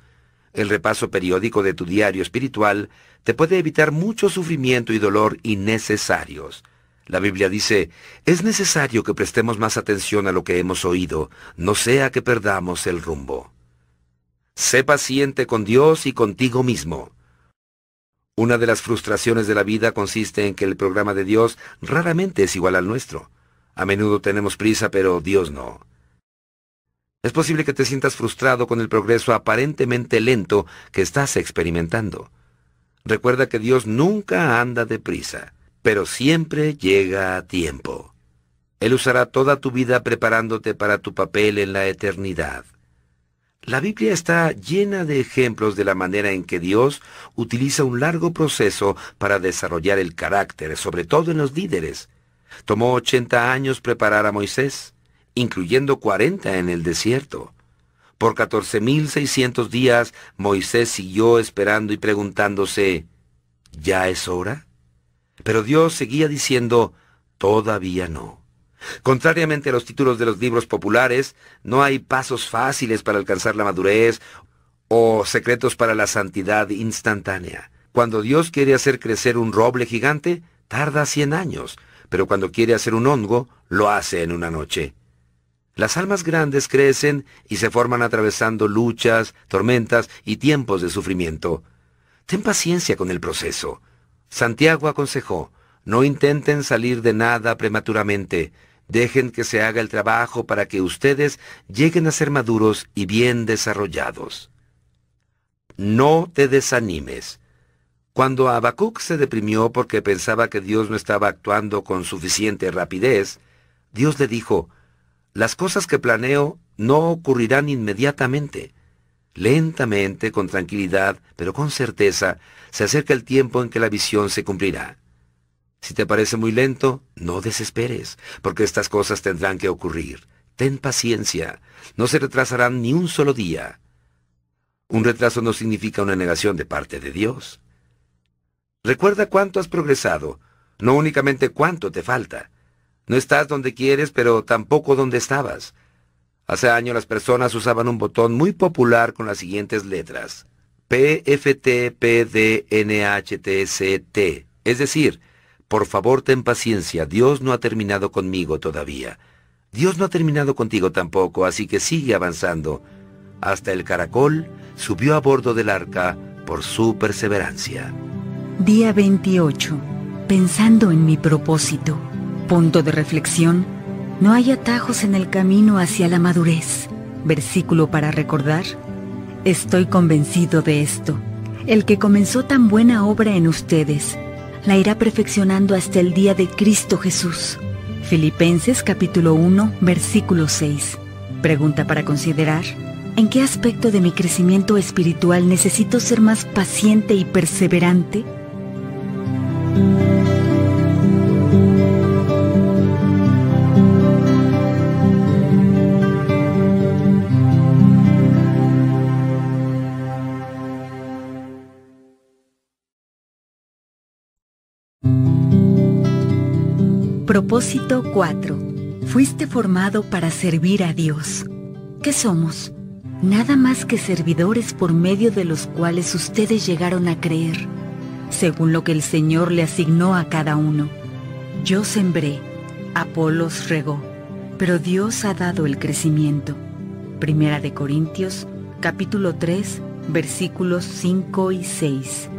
El repaso periódico de tu diario espiritual te puede evitar mucho sufrimiento y dolor innecesarios. La Biblia dice, es necesario que prestemos más atención a lo que hemos oído, no sea que perdamos el rumbo. Sé paciente con Dios y contigo mismo. Una de las frustraciones de la vida consiste en que el programa de Dios raramente es igual al nuestro. A menudo tenemos prisa, pero Dios no. Es posible que te sientas frustrado con el progreso aparentemente lento que estás experimentando. Recuerda que Dios nunca anda deprisa pero siempre llega a tiempo. Él usará toda tu vida preparándote para tu papel en la eternidad. La Biblia está llena de ejemplos de la manera en que Dios utiliza un largo proceso para desarrollar el carácter, sobre todo en los líderes. Tomó 80 años preparar a Moisés, incluyendo 40 en el desierto. Por 14.600 días Moisés siguió esperando y preguntándose, ¿ya es hora? Pero Dios seguía diciendo, todavía no. Contrariamente a los títulos de los libros populares, no hay pasos fáciles para alcanzar la madurez o secretos para la santidad instantánea. Cuando Dios quiere hacer crecer un roble gigante, tarda cien años, pero cuando quiere hacer un hongo, lo hace en una noche. Las almas grandes crecen y se forman atravesando luchas, tormentas y tiempos de sufrimiento. Ten paciencia con el proceso. Santiago aconsejó, no intenten salir de nada prematuramente, dejen que se haga el trabajo para que ustedes lleguen a ser maduros y bien desarrollados. No te desanimes. Cuando Habacuc se deprimió porque pensaba que Dios no estaba actuando con suficiente rapidez, Dios le dijo, las cosas que planeo no ocurrirán inmediatamente. Lentamente, con tranquilidad, pero con certeza, se acerca el tiempo en que la visión se cumplirá. Si te parece muy lento, no desesperes, porque estas cosas tendrán que ocurrir. Ten paciencia, no se retrasarán ni un solo día. Un retraso no significa una negación de parte de Dios. Recuerda cuánto has progresado, no únicamente cuánto te falta. No estás donde quieres, pero tampoco donde estabas. Hace años las personas usaban un botón muy popular con las siguientes letras. P-F-T-P-D-N-H-T-C-T. Es decir, por favor ten paciencia, Dios no ha terminado conmigo todavía. Dios no ha terminado contigo tampoco, así que sigue avanzando. Hasta el caracol subió a bordo del arca por su perseverancia. Día 28. Pensando en mi propósito. Punto de reflexión no hay atajos en el camino hacia la madurez. Versículo para recordar. Estoy convencido de esto. El que comenzó tan buena obra en ustedes, la irá perfeccionando hasta el día de Cristo Jesús. Filipenses capítulo 1, versículo 6. Pregunta para considerar. ¿En qué aspecto de mi crecimiento espiritual necesito ser más paciente y perseverante? Propósito 4. Fuiste formado para servir a Dios. ¿Qué somos? Nada más que servidores por medio de los cuales ustedes llegaron a creer, según lo que el Señor le asignó a cada uno. Yo sembré, Apolos regó, pero Dios ha dado el crecimiento. Primera de Corintios, capítulo 3, versículos 5 y 6.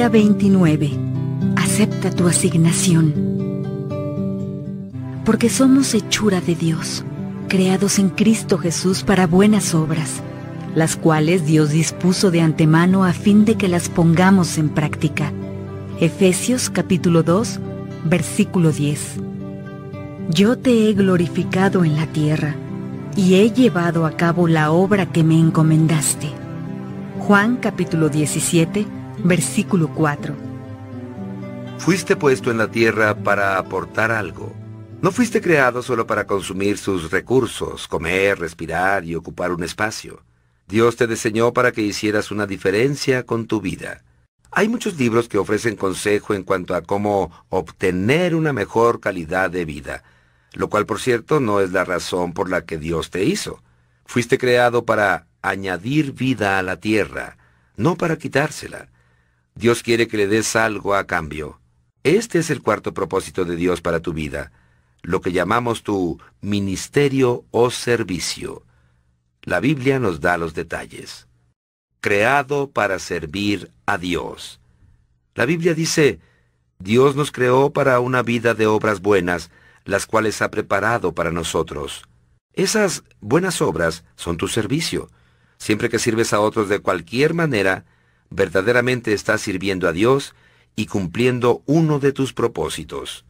Día 29. Acepta tu asignación. Porque somos hechura de Dios, creados en Cristo Jesús para buenas obras, las cuales Dios dispuso de antemano a fin de que las pongamos en práctica. Efesios capítulo 2, versículo 10. Yo te he glorificado en la tierra y he llevado a cabo la obra que me encomendaste. Juan capítulo 17, Versículo 4. Fuiste puesto en la tierra para aportar algo. No fuiste creado solo para consumir sus recursos, comer, respirar y ocupar un espacio. Dios te diseñó para que hicieras una diferencia con tu vida. Hay muchos libros que ofrecen consejo en cuanto a cómo obtener una mejor calidad de vida, lo cual por cierto no es la razón por la que Dios te hizo. Fuiste creado para añadir vida a la tierra, no para quitársela. Dios quiere que le des algo a cambio. Este es el cuarto propósito de Dios para tu vida, lo que llamamos tu ministerio o servicio. La Biblia nos da los detalles. Creado para servir a Dios. La Biblia dice, Dios nos creó para una vida de obras buenas, las cuales ha preparado para nosotros. Esas buenas obras son tu servicio. Siempre que sirves a otros de cualquier manera, verdaderamente estás sirviendo a Dios y cumpliendo uno de tus propósitos.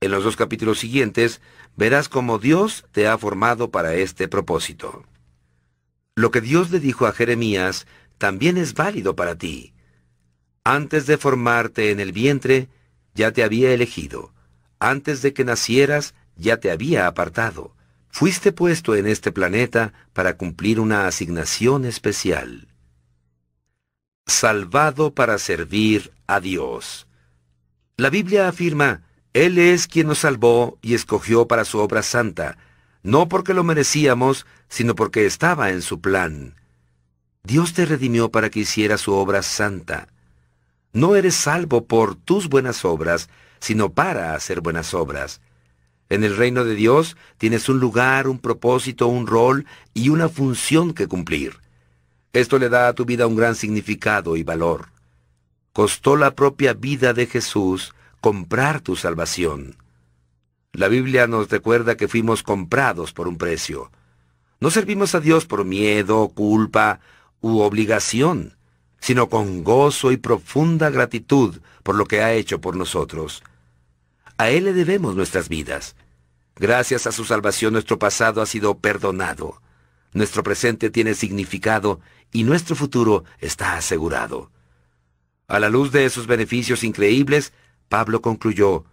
En los dos capítulos siguientes verás cómo Dios te ha formado para este propósito. Lo que Dios le dijo a Jeremías también es válido para ti. Antes de formarte en el vientre, ya te había elegido. Antes de que nacieras, ya te había apartado. Fuiste puesto en este planeta para cumplir una asignación especial salvado para servir a Dios. La Biblia afirma, Él es quien nos salvó y escogió para su obra santa, no porque lo merecíamos, sino porque estaba en su plan. Dios te redimió para que hiciera su obra santa. No eres salvo por tus buenas obras, sino para hacer buenas obras. En el reino de Dios tienes un lugar, un propósito, un rol y una función que cumplir. Esto le da a tu vida un gran significado y valor. Costó la propia vida de Jesús comprar tu salvación. La Biblia nos recuerda que fuimos comprados por un precio. No servimos a Dios por miedo, culpa u obligación, sino con gozo y profunda gratitud por lo que ha hecho por nosotros. A Él le debemos nuestras vidas. Gracias a su salvación nuestro pasado ha sido perdonado. Nuestro presente tiene significado y nuestro futuro está asegurado. A la luz de esos beneficios increíbles, Pablo concluyó,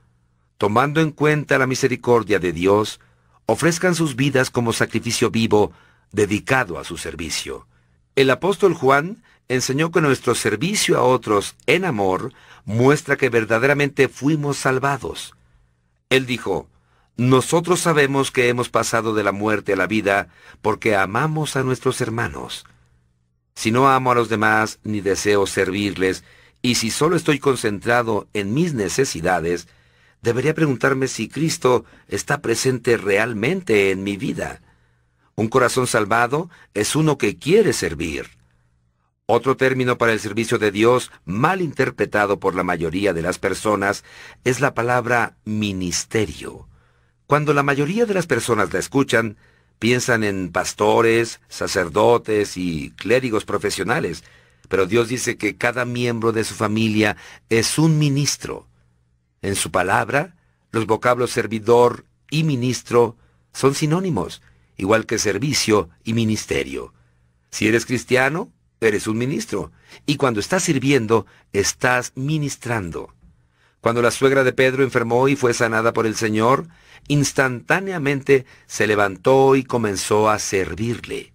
tomando en cuenta la misericordia de Dios, ofrezcan sus vidas como sacrificio vivo dedicado a su servicio. El apóstol Juan enseñó que nuestro servicio a otros en amor muestra que verdaderamente fuimos salvados. Él dijo, nosotros sabemos que hemos pasado de la muerte a la vida porque amamos a nuestros hermanos. Si no amo a los demás ni deseo servirles, y si solo estoy concentrado en mis necesidades, debería preguntarme si Cristo está presente realmente en mi vida. Un corazón salvado es uno que quiere servir. Otro término para el servicio de Dios, mal interpretado por la mayoría de las personas, es la palabra ministerio. Cuando la mayoría de las personas la escuchan, piensan en pastores, sacerdotes y clérigos profesionales, pero Dios dice que cada miembro de su familia es un ministro. En su palabra, los vocablos servidor y ministro son sinónimos, igual que servicio y ministerio. Si eres cristiano, eres un ministro, y cuando estás sirviendo, estás ministrando. Cuando la suegra de Pedro enfermó y fue sanada por el Señor, instantáneamente se levantó y comenzó a servirle,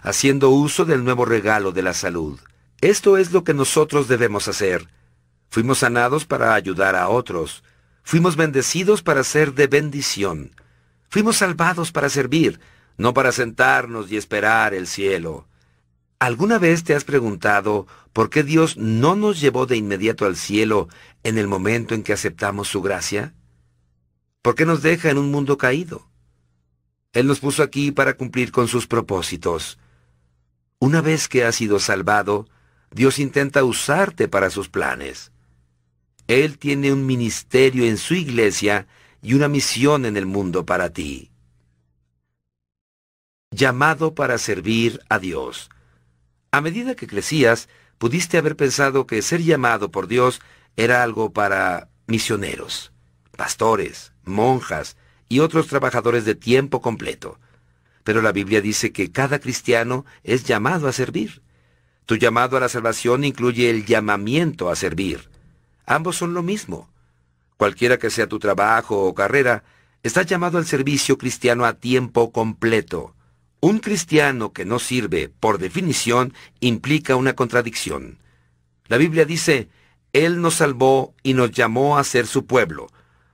haciendo uso del nuevo regalo de la salud. Esto es lo que nosotros debemos hacer. Fuimos sanados para ayudar a otros. Fuimos bendecidos para ser de bendición. Fuimos salvados para servir, no para sentarnos y esperar el cielo. ¿Alguna vez te has preguntado por qué Dios no nos llevó de inmediato al cielo en el momento en que aceptamos su gracia? ¿Por qué nos deja en un mundo caído? Él nos puso aquí para cumplir con sus propósitos. Una vez que has sido salvado, Dios intenta usarte para sus planes. Él tiene un ministerio en su iglesia y una misión en el mundo para ti. Llamado para servir a Dios. A medida que crecías, pudiste haber pensado que ser llamado por Dios era algo para misioneros, pastores, monjas y otros trabajadores de tiempo completo. Pero la Biblia dice que cada cristiano es llamado a servir. Tu llamado a la salvación incluye el llamamiento a servir. Ambos son lo mismo. Cualquiera que sea tu trabajo o carrera, estás llamado al servicio cristiano a tiempo completo. Un cristiano que no sirve, por definición, implica una contradicción. La Biblia dice, Él nos salvó y nos llamó a ser su pueblo,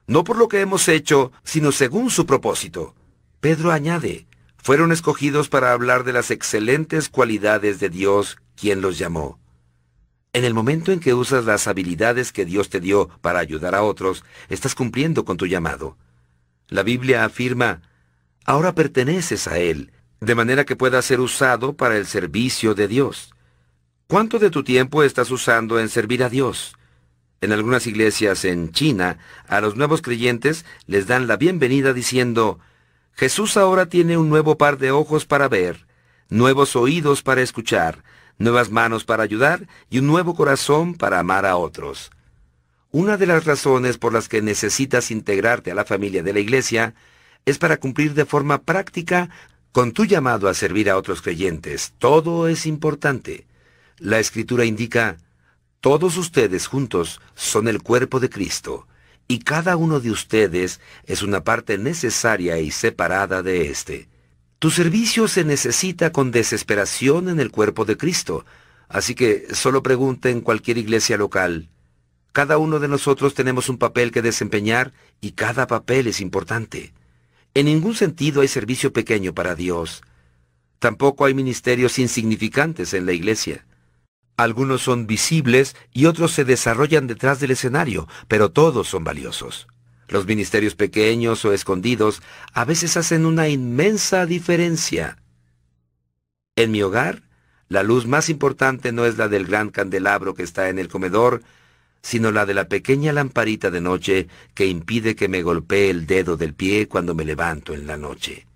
no por lo que hemos hecho, sino según su propósito. Pedro añade, fueron escogidos para hablar de las excelentes cualidades de Dios, quien los llamó. En el momento en que usas las habilidades que Dios te dio para ayudar a otros, estás cumpliendo con tu llamado. La Biblia afirma, ahora perteneces a Él, de manera que pueda ser usado para el servicio de Dios. ¿Cuánto de tu tiempo estás usando en servir a Dios? En algunas iglesias en China, a los nuevos creyentes les dan la bienvenida diciendo, Jesús ahora tiene un nuevo par de ojos para ver, nuevos oídos para escuchar, nuevas manos para ayudar y un nuevo corazón para amar a otros. Una de las razones por las que necesitas integrarte a la familia de la iglesia es para cumplir de forma práctica con tu llamado a servir a otros creyentes, todo es importante. La escritura indica, todos ustedes juntos son el cuerpo de Cristo, y cada uno de ustedes es una parte necesaria y separada de éste. Tu servicio se necesita con desesperación en el cuerpo de Cristo, así que solo pregunta en cualquier iglesia local. Cada uno de nosotros tenemos un papel que desempeñar y cada papel es importante. En ningún sentido hay servicio pequeño para Dios. Tampoco hay ministerios insignificantes en la iglesia. Algunos son visibles y otros se desarrollan detrás del escenario, pero todos son valiosos. Los ministerios pequeños o escondidos a veces hacen una inmensa diferencia. En mi hogar, la luz más importante no es la del gran candelabro que está en el comedor, sino la de la pequeña lamparita de noche que impide que me golpee el dedo del pie cuando me levanto en la noche.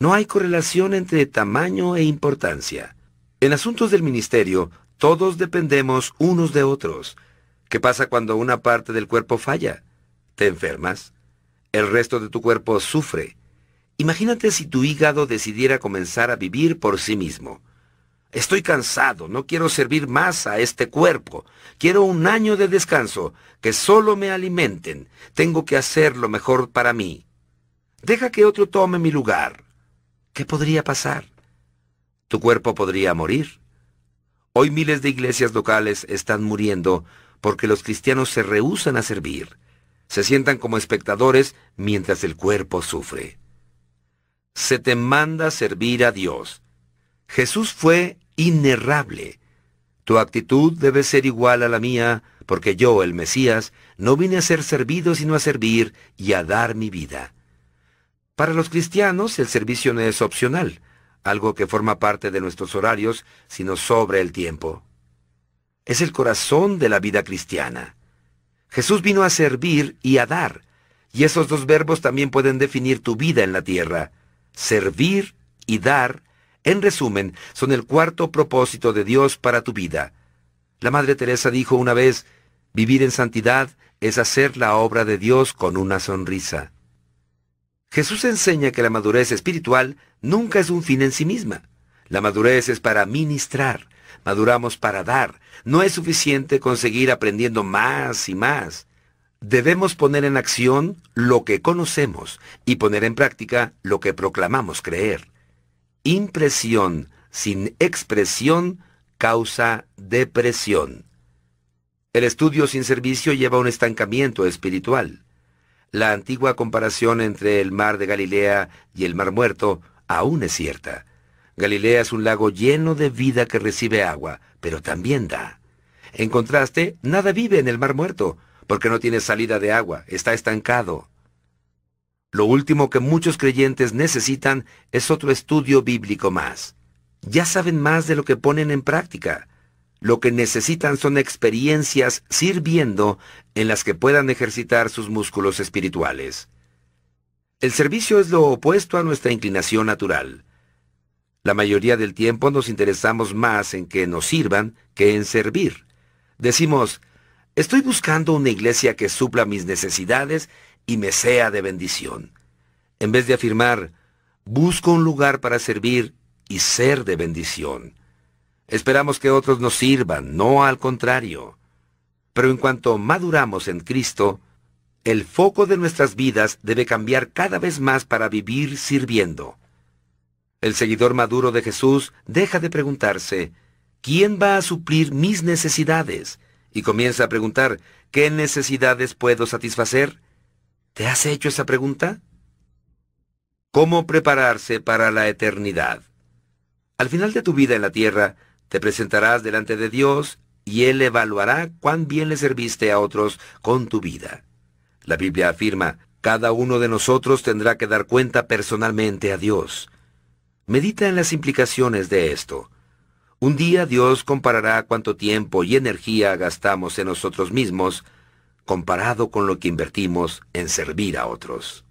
No hay correlación entre tamaño e importancia. En asuntos del ministerio, todos dependemos unos de otros. ¿Qué pasa cuando una parte del cuerpo falla? ¿Te enfermas? El resto de tu cuerpo sufre. Imagínate si tu hígado decidiera comenzar a vivir por sí mismo. Estoy cansado, no quiero servir más a este cuerpo. Quiero un año de descanso, que solo me alimenten. Tengo que hacer lo mejor para mí. Deja que otro tome mi lugar. ¿Qué podría pasar? Tu cuerpo podría morir. Hoy miles de iglesias locales están muriendo porque los cristianos se rehúsan a servir. Se sientan como espectadores mientras el cuerpo sufre. Se te manda servir a Dios. Jesús fue inerrable. Tu actitud debe ser igual a la mía, porque yo, el Mesías, no vine a ser servido sino a servir y a dar mi vida. Para los cristianos el servicio no es opcional, algo que forma parte de nuestros horarios, sino sobre el tiempo. Es el corazón de la vida cristiana. Jesús vino a servir y a dar, Y esos dos verbos también pueden definir tu vida en la tierra. Servir y dar, en resumen, son el cuarto propósito de Dios para tu vida. La Madre Teresa dijo una vez, vivir en santidad es hacer la obra de Dios con una sonrisa. Jesús enseña que la madurez espiritual nunca es un fin en sí misma. La madurez es para ministrar, maduramos para dar. No es suficiente conseguir aprendiendo más y más. Debemos poner en acción lo que conocemos y poner en práctica lo que proclamamos creer. Impresión sin expresión causa depresión. El estudio sin servicio lleva a un estancamiento espiritual. La antigua comparación entre el mar de Galilea y el mar muerto aún es cierta. Galilea es un lago lleno de vida que recibe agua, pero también da. En contraste, nada vive en el mar muerto, porque no tiene salida de agua, está estancado. Lo último que muchos creyentes necesitan es otro estudio bíblico más. Ya saben más de lo que ponen en práctica. Lo que necesitan son experiencias sirviendo en las que puedan ejercitar sus músculos espirituales. El servicio es lo opuesto a nuestra inclinación natural. La mayoría del tiempo nos interesamos más en que nos sirvan que en servir. Decimos, estoy buscando una iglesia que supla mis necesidades y me sea de bendición. En vez de afirmar, busco un lugar para servir y ser de bendición. Esperamos que otros nos sirvan, no al contrario. Pero en cuanto maduramos en Cristo, el foco de nuestras vidas debe cambiar cada vez más para vivir sirviendo. El seguidor maduro de Jesús deja de preguntarse, ¿quién va a suplir mis necesidades? Y comienza a preguntar, ¿qué necesidades puedo satisfacer? ¿Te has hecho esa pregunta? ¿Cómo prepararse para la eternidad? Al final de tu vida en la tierra, te presentarás delante de Dios y Él evaluará cuán bien le serviste a otros con tu vida. La Biblia afirma, cada uno de nosotros tendrá que dar cuenta personalmente a Dios. Medita en las implicaciones de esto. Un día Dios comparará cuánto tiempo y energía gastamos en nosotros mismos comparado con lo que invertimos en servir a otros.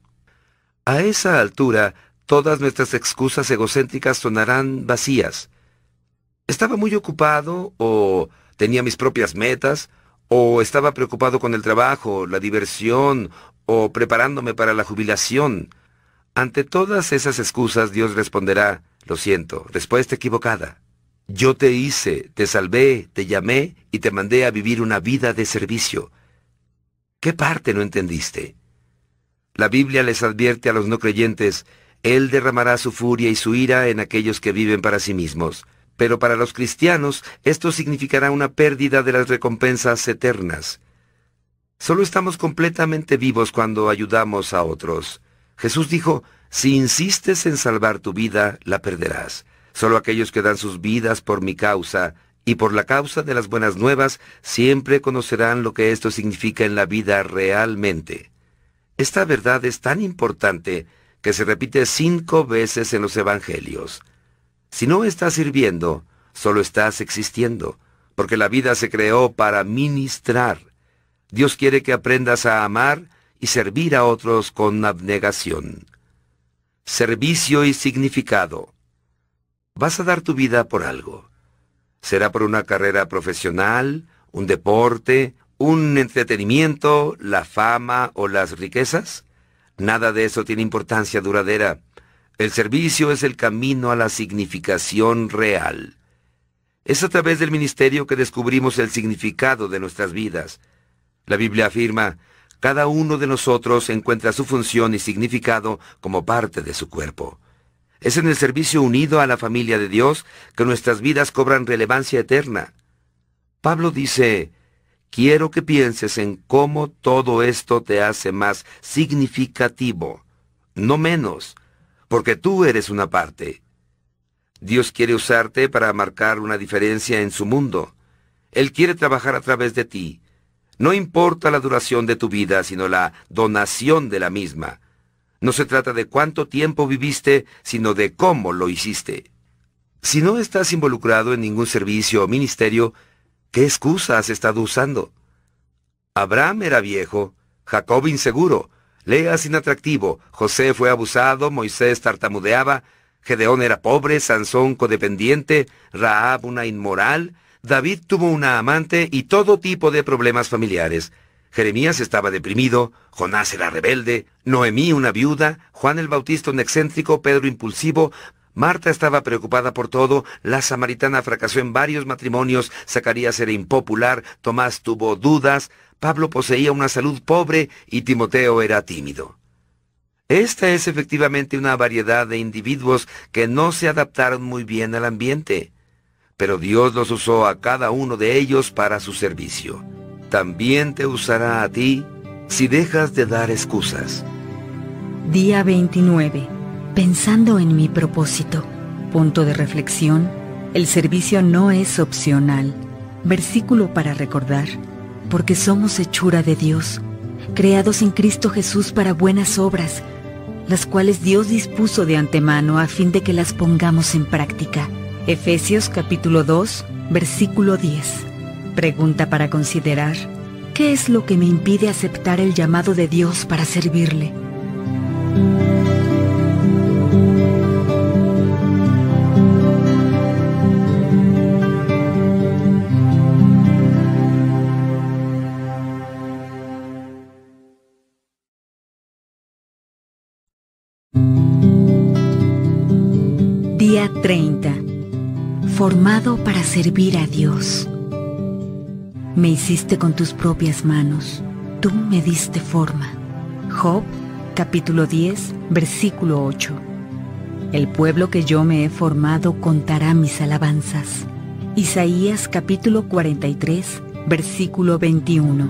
A esa altura, todas nuestras excusas egocéntricas sonarán vacías. Estaba muy ocupado o tenía mis propias metas o estaba preocupado con el trabajo, la diversión o preparándome para la jubilación. Ante todas esas excusas Dios responderá, lo siento, respuesta equivocada. Yo te hice, te salvé, te llamé y te mandé a vivir una vida de servicio. ¿Qué parte no entendiste? La Biblia les advierte a los no creyentes, Él derramará su furia y su ira en aquellos que viven para sí mismos. Pero para los cristianos esto significará una pérdida de las recompensas eternas. Solo estamos completamente vivos cuando ayudamos a otros. Jesús dijo, si insistes en salvar tu vida, la perderás. Solo aquellos que dan sus vidas por mi causa y por la causa de las buenas nuevas siempre conocerán lo que esto significa en la vida realmente. Esta verdad es tan importante que se repite cinco veces en los Evangelios. Si no estás sirviendo, solo estás existiendo, porque la vida se creó para ministrar. Dios quiere que aprendas a amar y servir a otros con abnegación. Servicio y significado. Vas a dar tu vida por algo. Será por una carrera profesional, un deporte, un entretenimiento, la fama o las riquezas. Nada de eso tiene importancia duradera. El servicio es el camino a la significación real. Es a través del ministerio que descubrimos el significado de nuestras vidas. La Biblia afirma, cada uno de nosotros encuentra su función y significado como parte de su cuerpo. Es en el servicio unido a la familia de Dios que nuestras vidas cobran relevancia eterna. Pablo dice, quiero que pienses en cómo todo esto te hace más significativo, no menos, porque tú eres una parte. Dios quiere usarte para marcar una diferencia en su mundo. Él quiere trabajar a través de ti. No importa la duración de tu vida, sino la donación de la misma. No se trata de cuánto tiempo viviste, sino de cómo lo hiciste. Si no estás involucrado en ningún servicio o ministerio, ¿qué excusa has estado usando? Abraham era viejo, Jacob inseguro, Leas inatractivo, José fue abusado, Moisés tartamudeaba, Gedeón era pobre, Sansón codependiente, Raab una inmoral, David tuvo una amante y todo tipo de problemas familiares. Jeremías estaba deprimido, Jonás era rebelde, Noemí una viuda, Juan el Bautista un excéntrico, Pedro impulsivo, Marta estaba preocupada por todo, la samaritana fracasó en varios matrimonios, Zacarías era impopular, Tomás tuvo dudas, Pablo poseía una salud pobre y Timoteo era tímido. Esta es efectivamente una variedad de individuos que no se adaptaron muy bien al ambiente, pero Dios los usó a cada uno de ellos para su servicio también te usará a ti si dejas de dar excusas. Día 29. Pensando en mi propósito. Punto de reflexión. El servicio no es opcional. Versículo para recordar. Porque somos hechura de Dios, creados en Cristo Jesús para buenas obras, las cuales Dios dispuso de antemano a fin de que las pongamos en práctica. Efesios capítulo 2, versículo 10. Pregunta para considerar, ¿qué es lo que me impide aceptar el llamado de Dios para servirle? 30. Formado para servir a Dios. Me hiciste con tus propias manos, tú me diste forma. Job, capítulo 10, versículo 8. El pueblo que yo me he formado contará mis alabanzas. Isaías capítulo 43, versículo 21.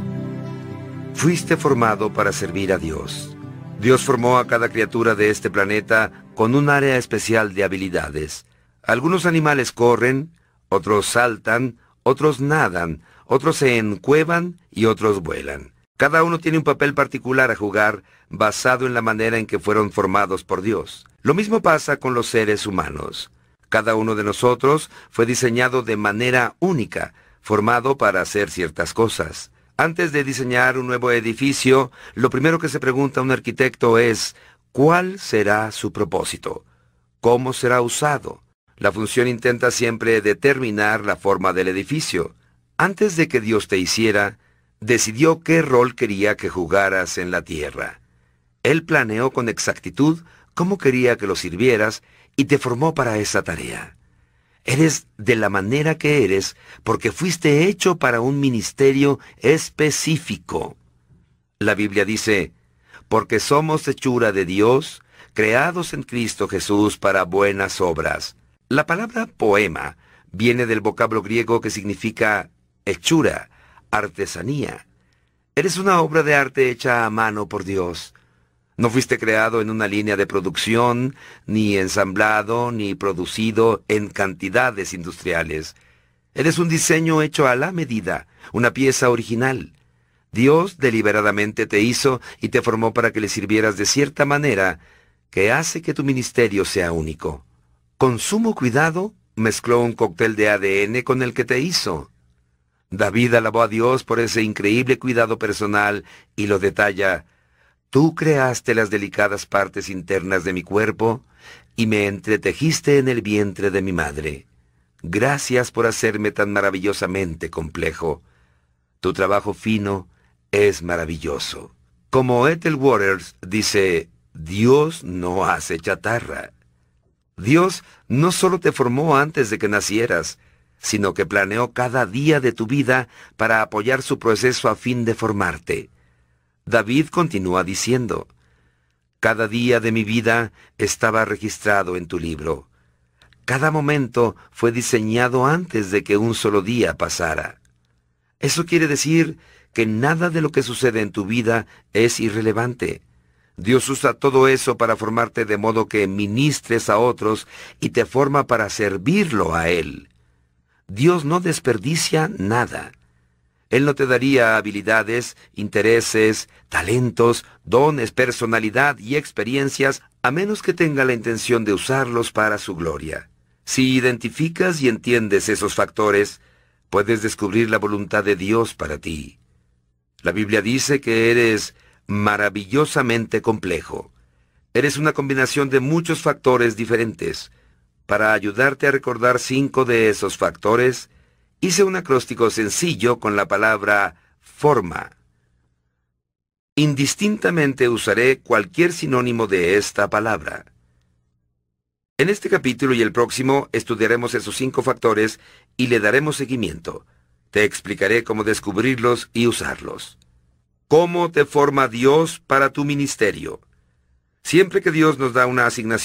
Fuiste formado para servir a Dios. Dios formó a cada criatura de este planeta con un área especial de habilidades. Algunos animales corren, otros saltan, otros nadan, otros se encuevan y otros vuelan. Cada uno tiene un papel particular a jugar basado en la manera en que fueron formados por Dios. Lo mismo pasa con los seres humanos. Cada uno de nosotros fue diseñado de manera única, formado para hacer ciertas cosas. Antes de diseñar un nuevo edificio, lo primero que se pregunta un arquitecto es, ¿cuál será su propósito? ¿Cómo será usado? La función intenta siempre determinar la forma del edificio. Antes de que Dios te hiciera, decidió qué rol quería que jugaras en la tierra. Él planeó con exactitud cómo quería que lo sirvieras y te formó para esa tarea. Eres de la manera que eres porque fuiste hecho para un ministerio específico. La Biblia dice, porque somos hechura de Dios, creados en Cristo Jesús para buenas obras. La palabra poema viene del vocablo griego que significa hechura, artesanía. Eres una obra de arte hecha a mano por Dios. No fuiste creado en una línea de producción, ni ensamblado, ni producido en cantidades industriales. Eres un diseño hecho a la medida, una pieza original. Dios deliberadamente te hizo y te formó para que le sirvieras de cierta manera que hace que tu ministerio sea único. Con sumo cuidado, mezcló un cóctel de ADN con el que te hizo. David alabó a Dios por ese increíble cuidado personal y lo detalla, Tú creaste las delicadas partes internas de mi cuerpo y me entretejiste en el vientre de mi madre. Gracias por hacerme tan maravillosamente complejo. Tu trabajo fino es maravilloso. Como Ethel Waters dice, Dios no hace chatarra. Dios no solo te formó antes de que nacieras, sino que planeó cada día de tu vida para apoyar su proceso a fin de formarte. David continúa diciendo, Cada día de mi vida estaba registrado en tu libro. Cada momento fue diseñado antes de que un solo día pasara. Eso quiere decir que nada de lo que sucede en tu vida es irrelevante. Dios usa todo eso para formarte de modo que ministres a otros y te forma para servirlo a Él. Dios no desperdicia nada. Él no te daría habilidades, intereses, talentos, dones, personalidad y experiencias a menos que tenga la intención de usarlos para su gloria. Si identificas y entiendes esos factores, puedes descubrir la voluntad de Dios para ti. La Biblia dice que eres maravillosamente complejo. Eres una combinación de muchos factores diferentes. Para ayudarte a recordar cinco de esos factores, hice un acróstico sencillo con la palabra forma. Indistintamente usaré cualquier sinónimo de esta palabra. En este capítulo y el próximo estudiaremos esos cinco factores y le daremos seguimiento. Te explicaré cómo descubrirlos y usarlos. ¿Cómo te forma Dios para tu ministerio? Siempre que Dios nos da una asignación,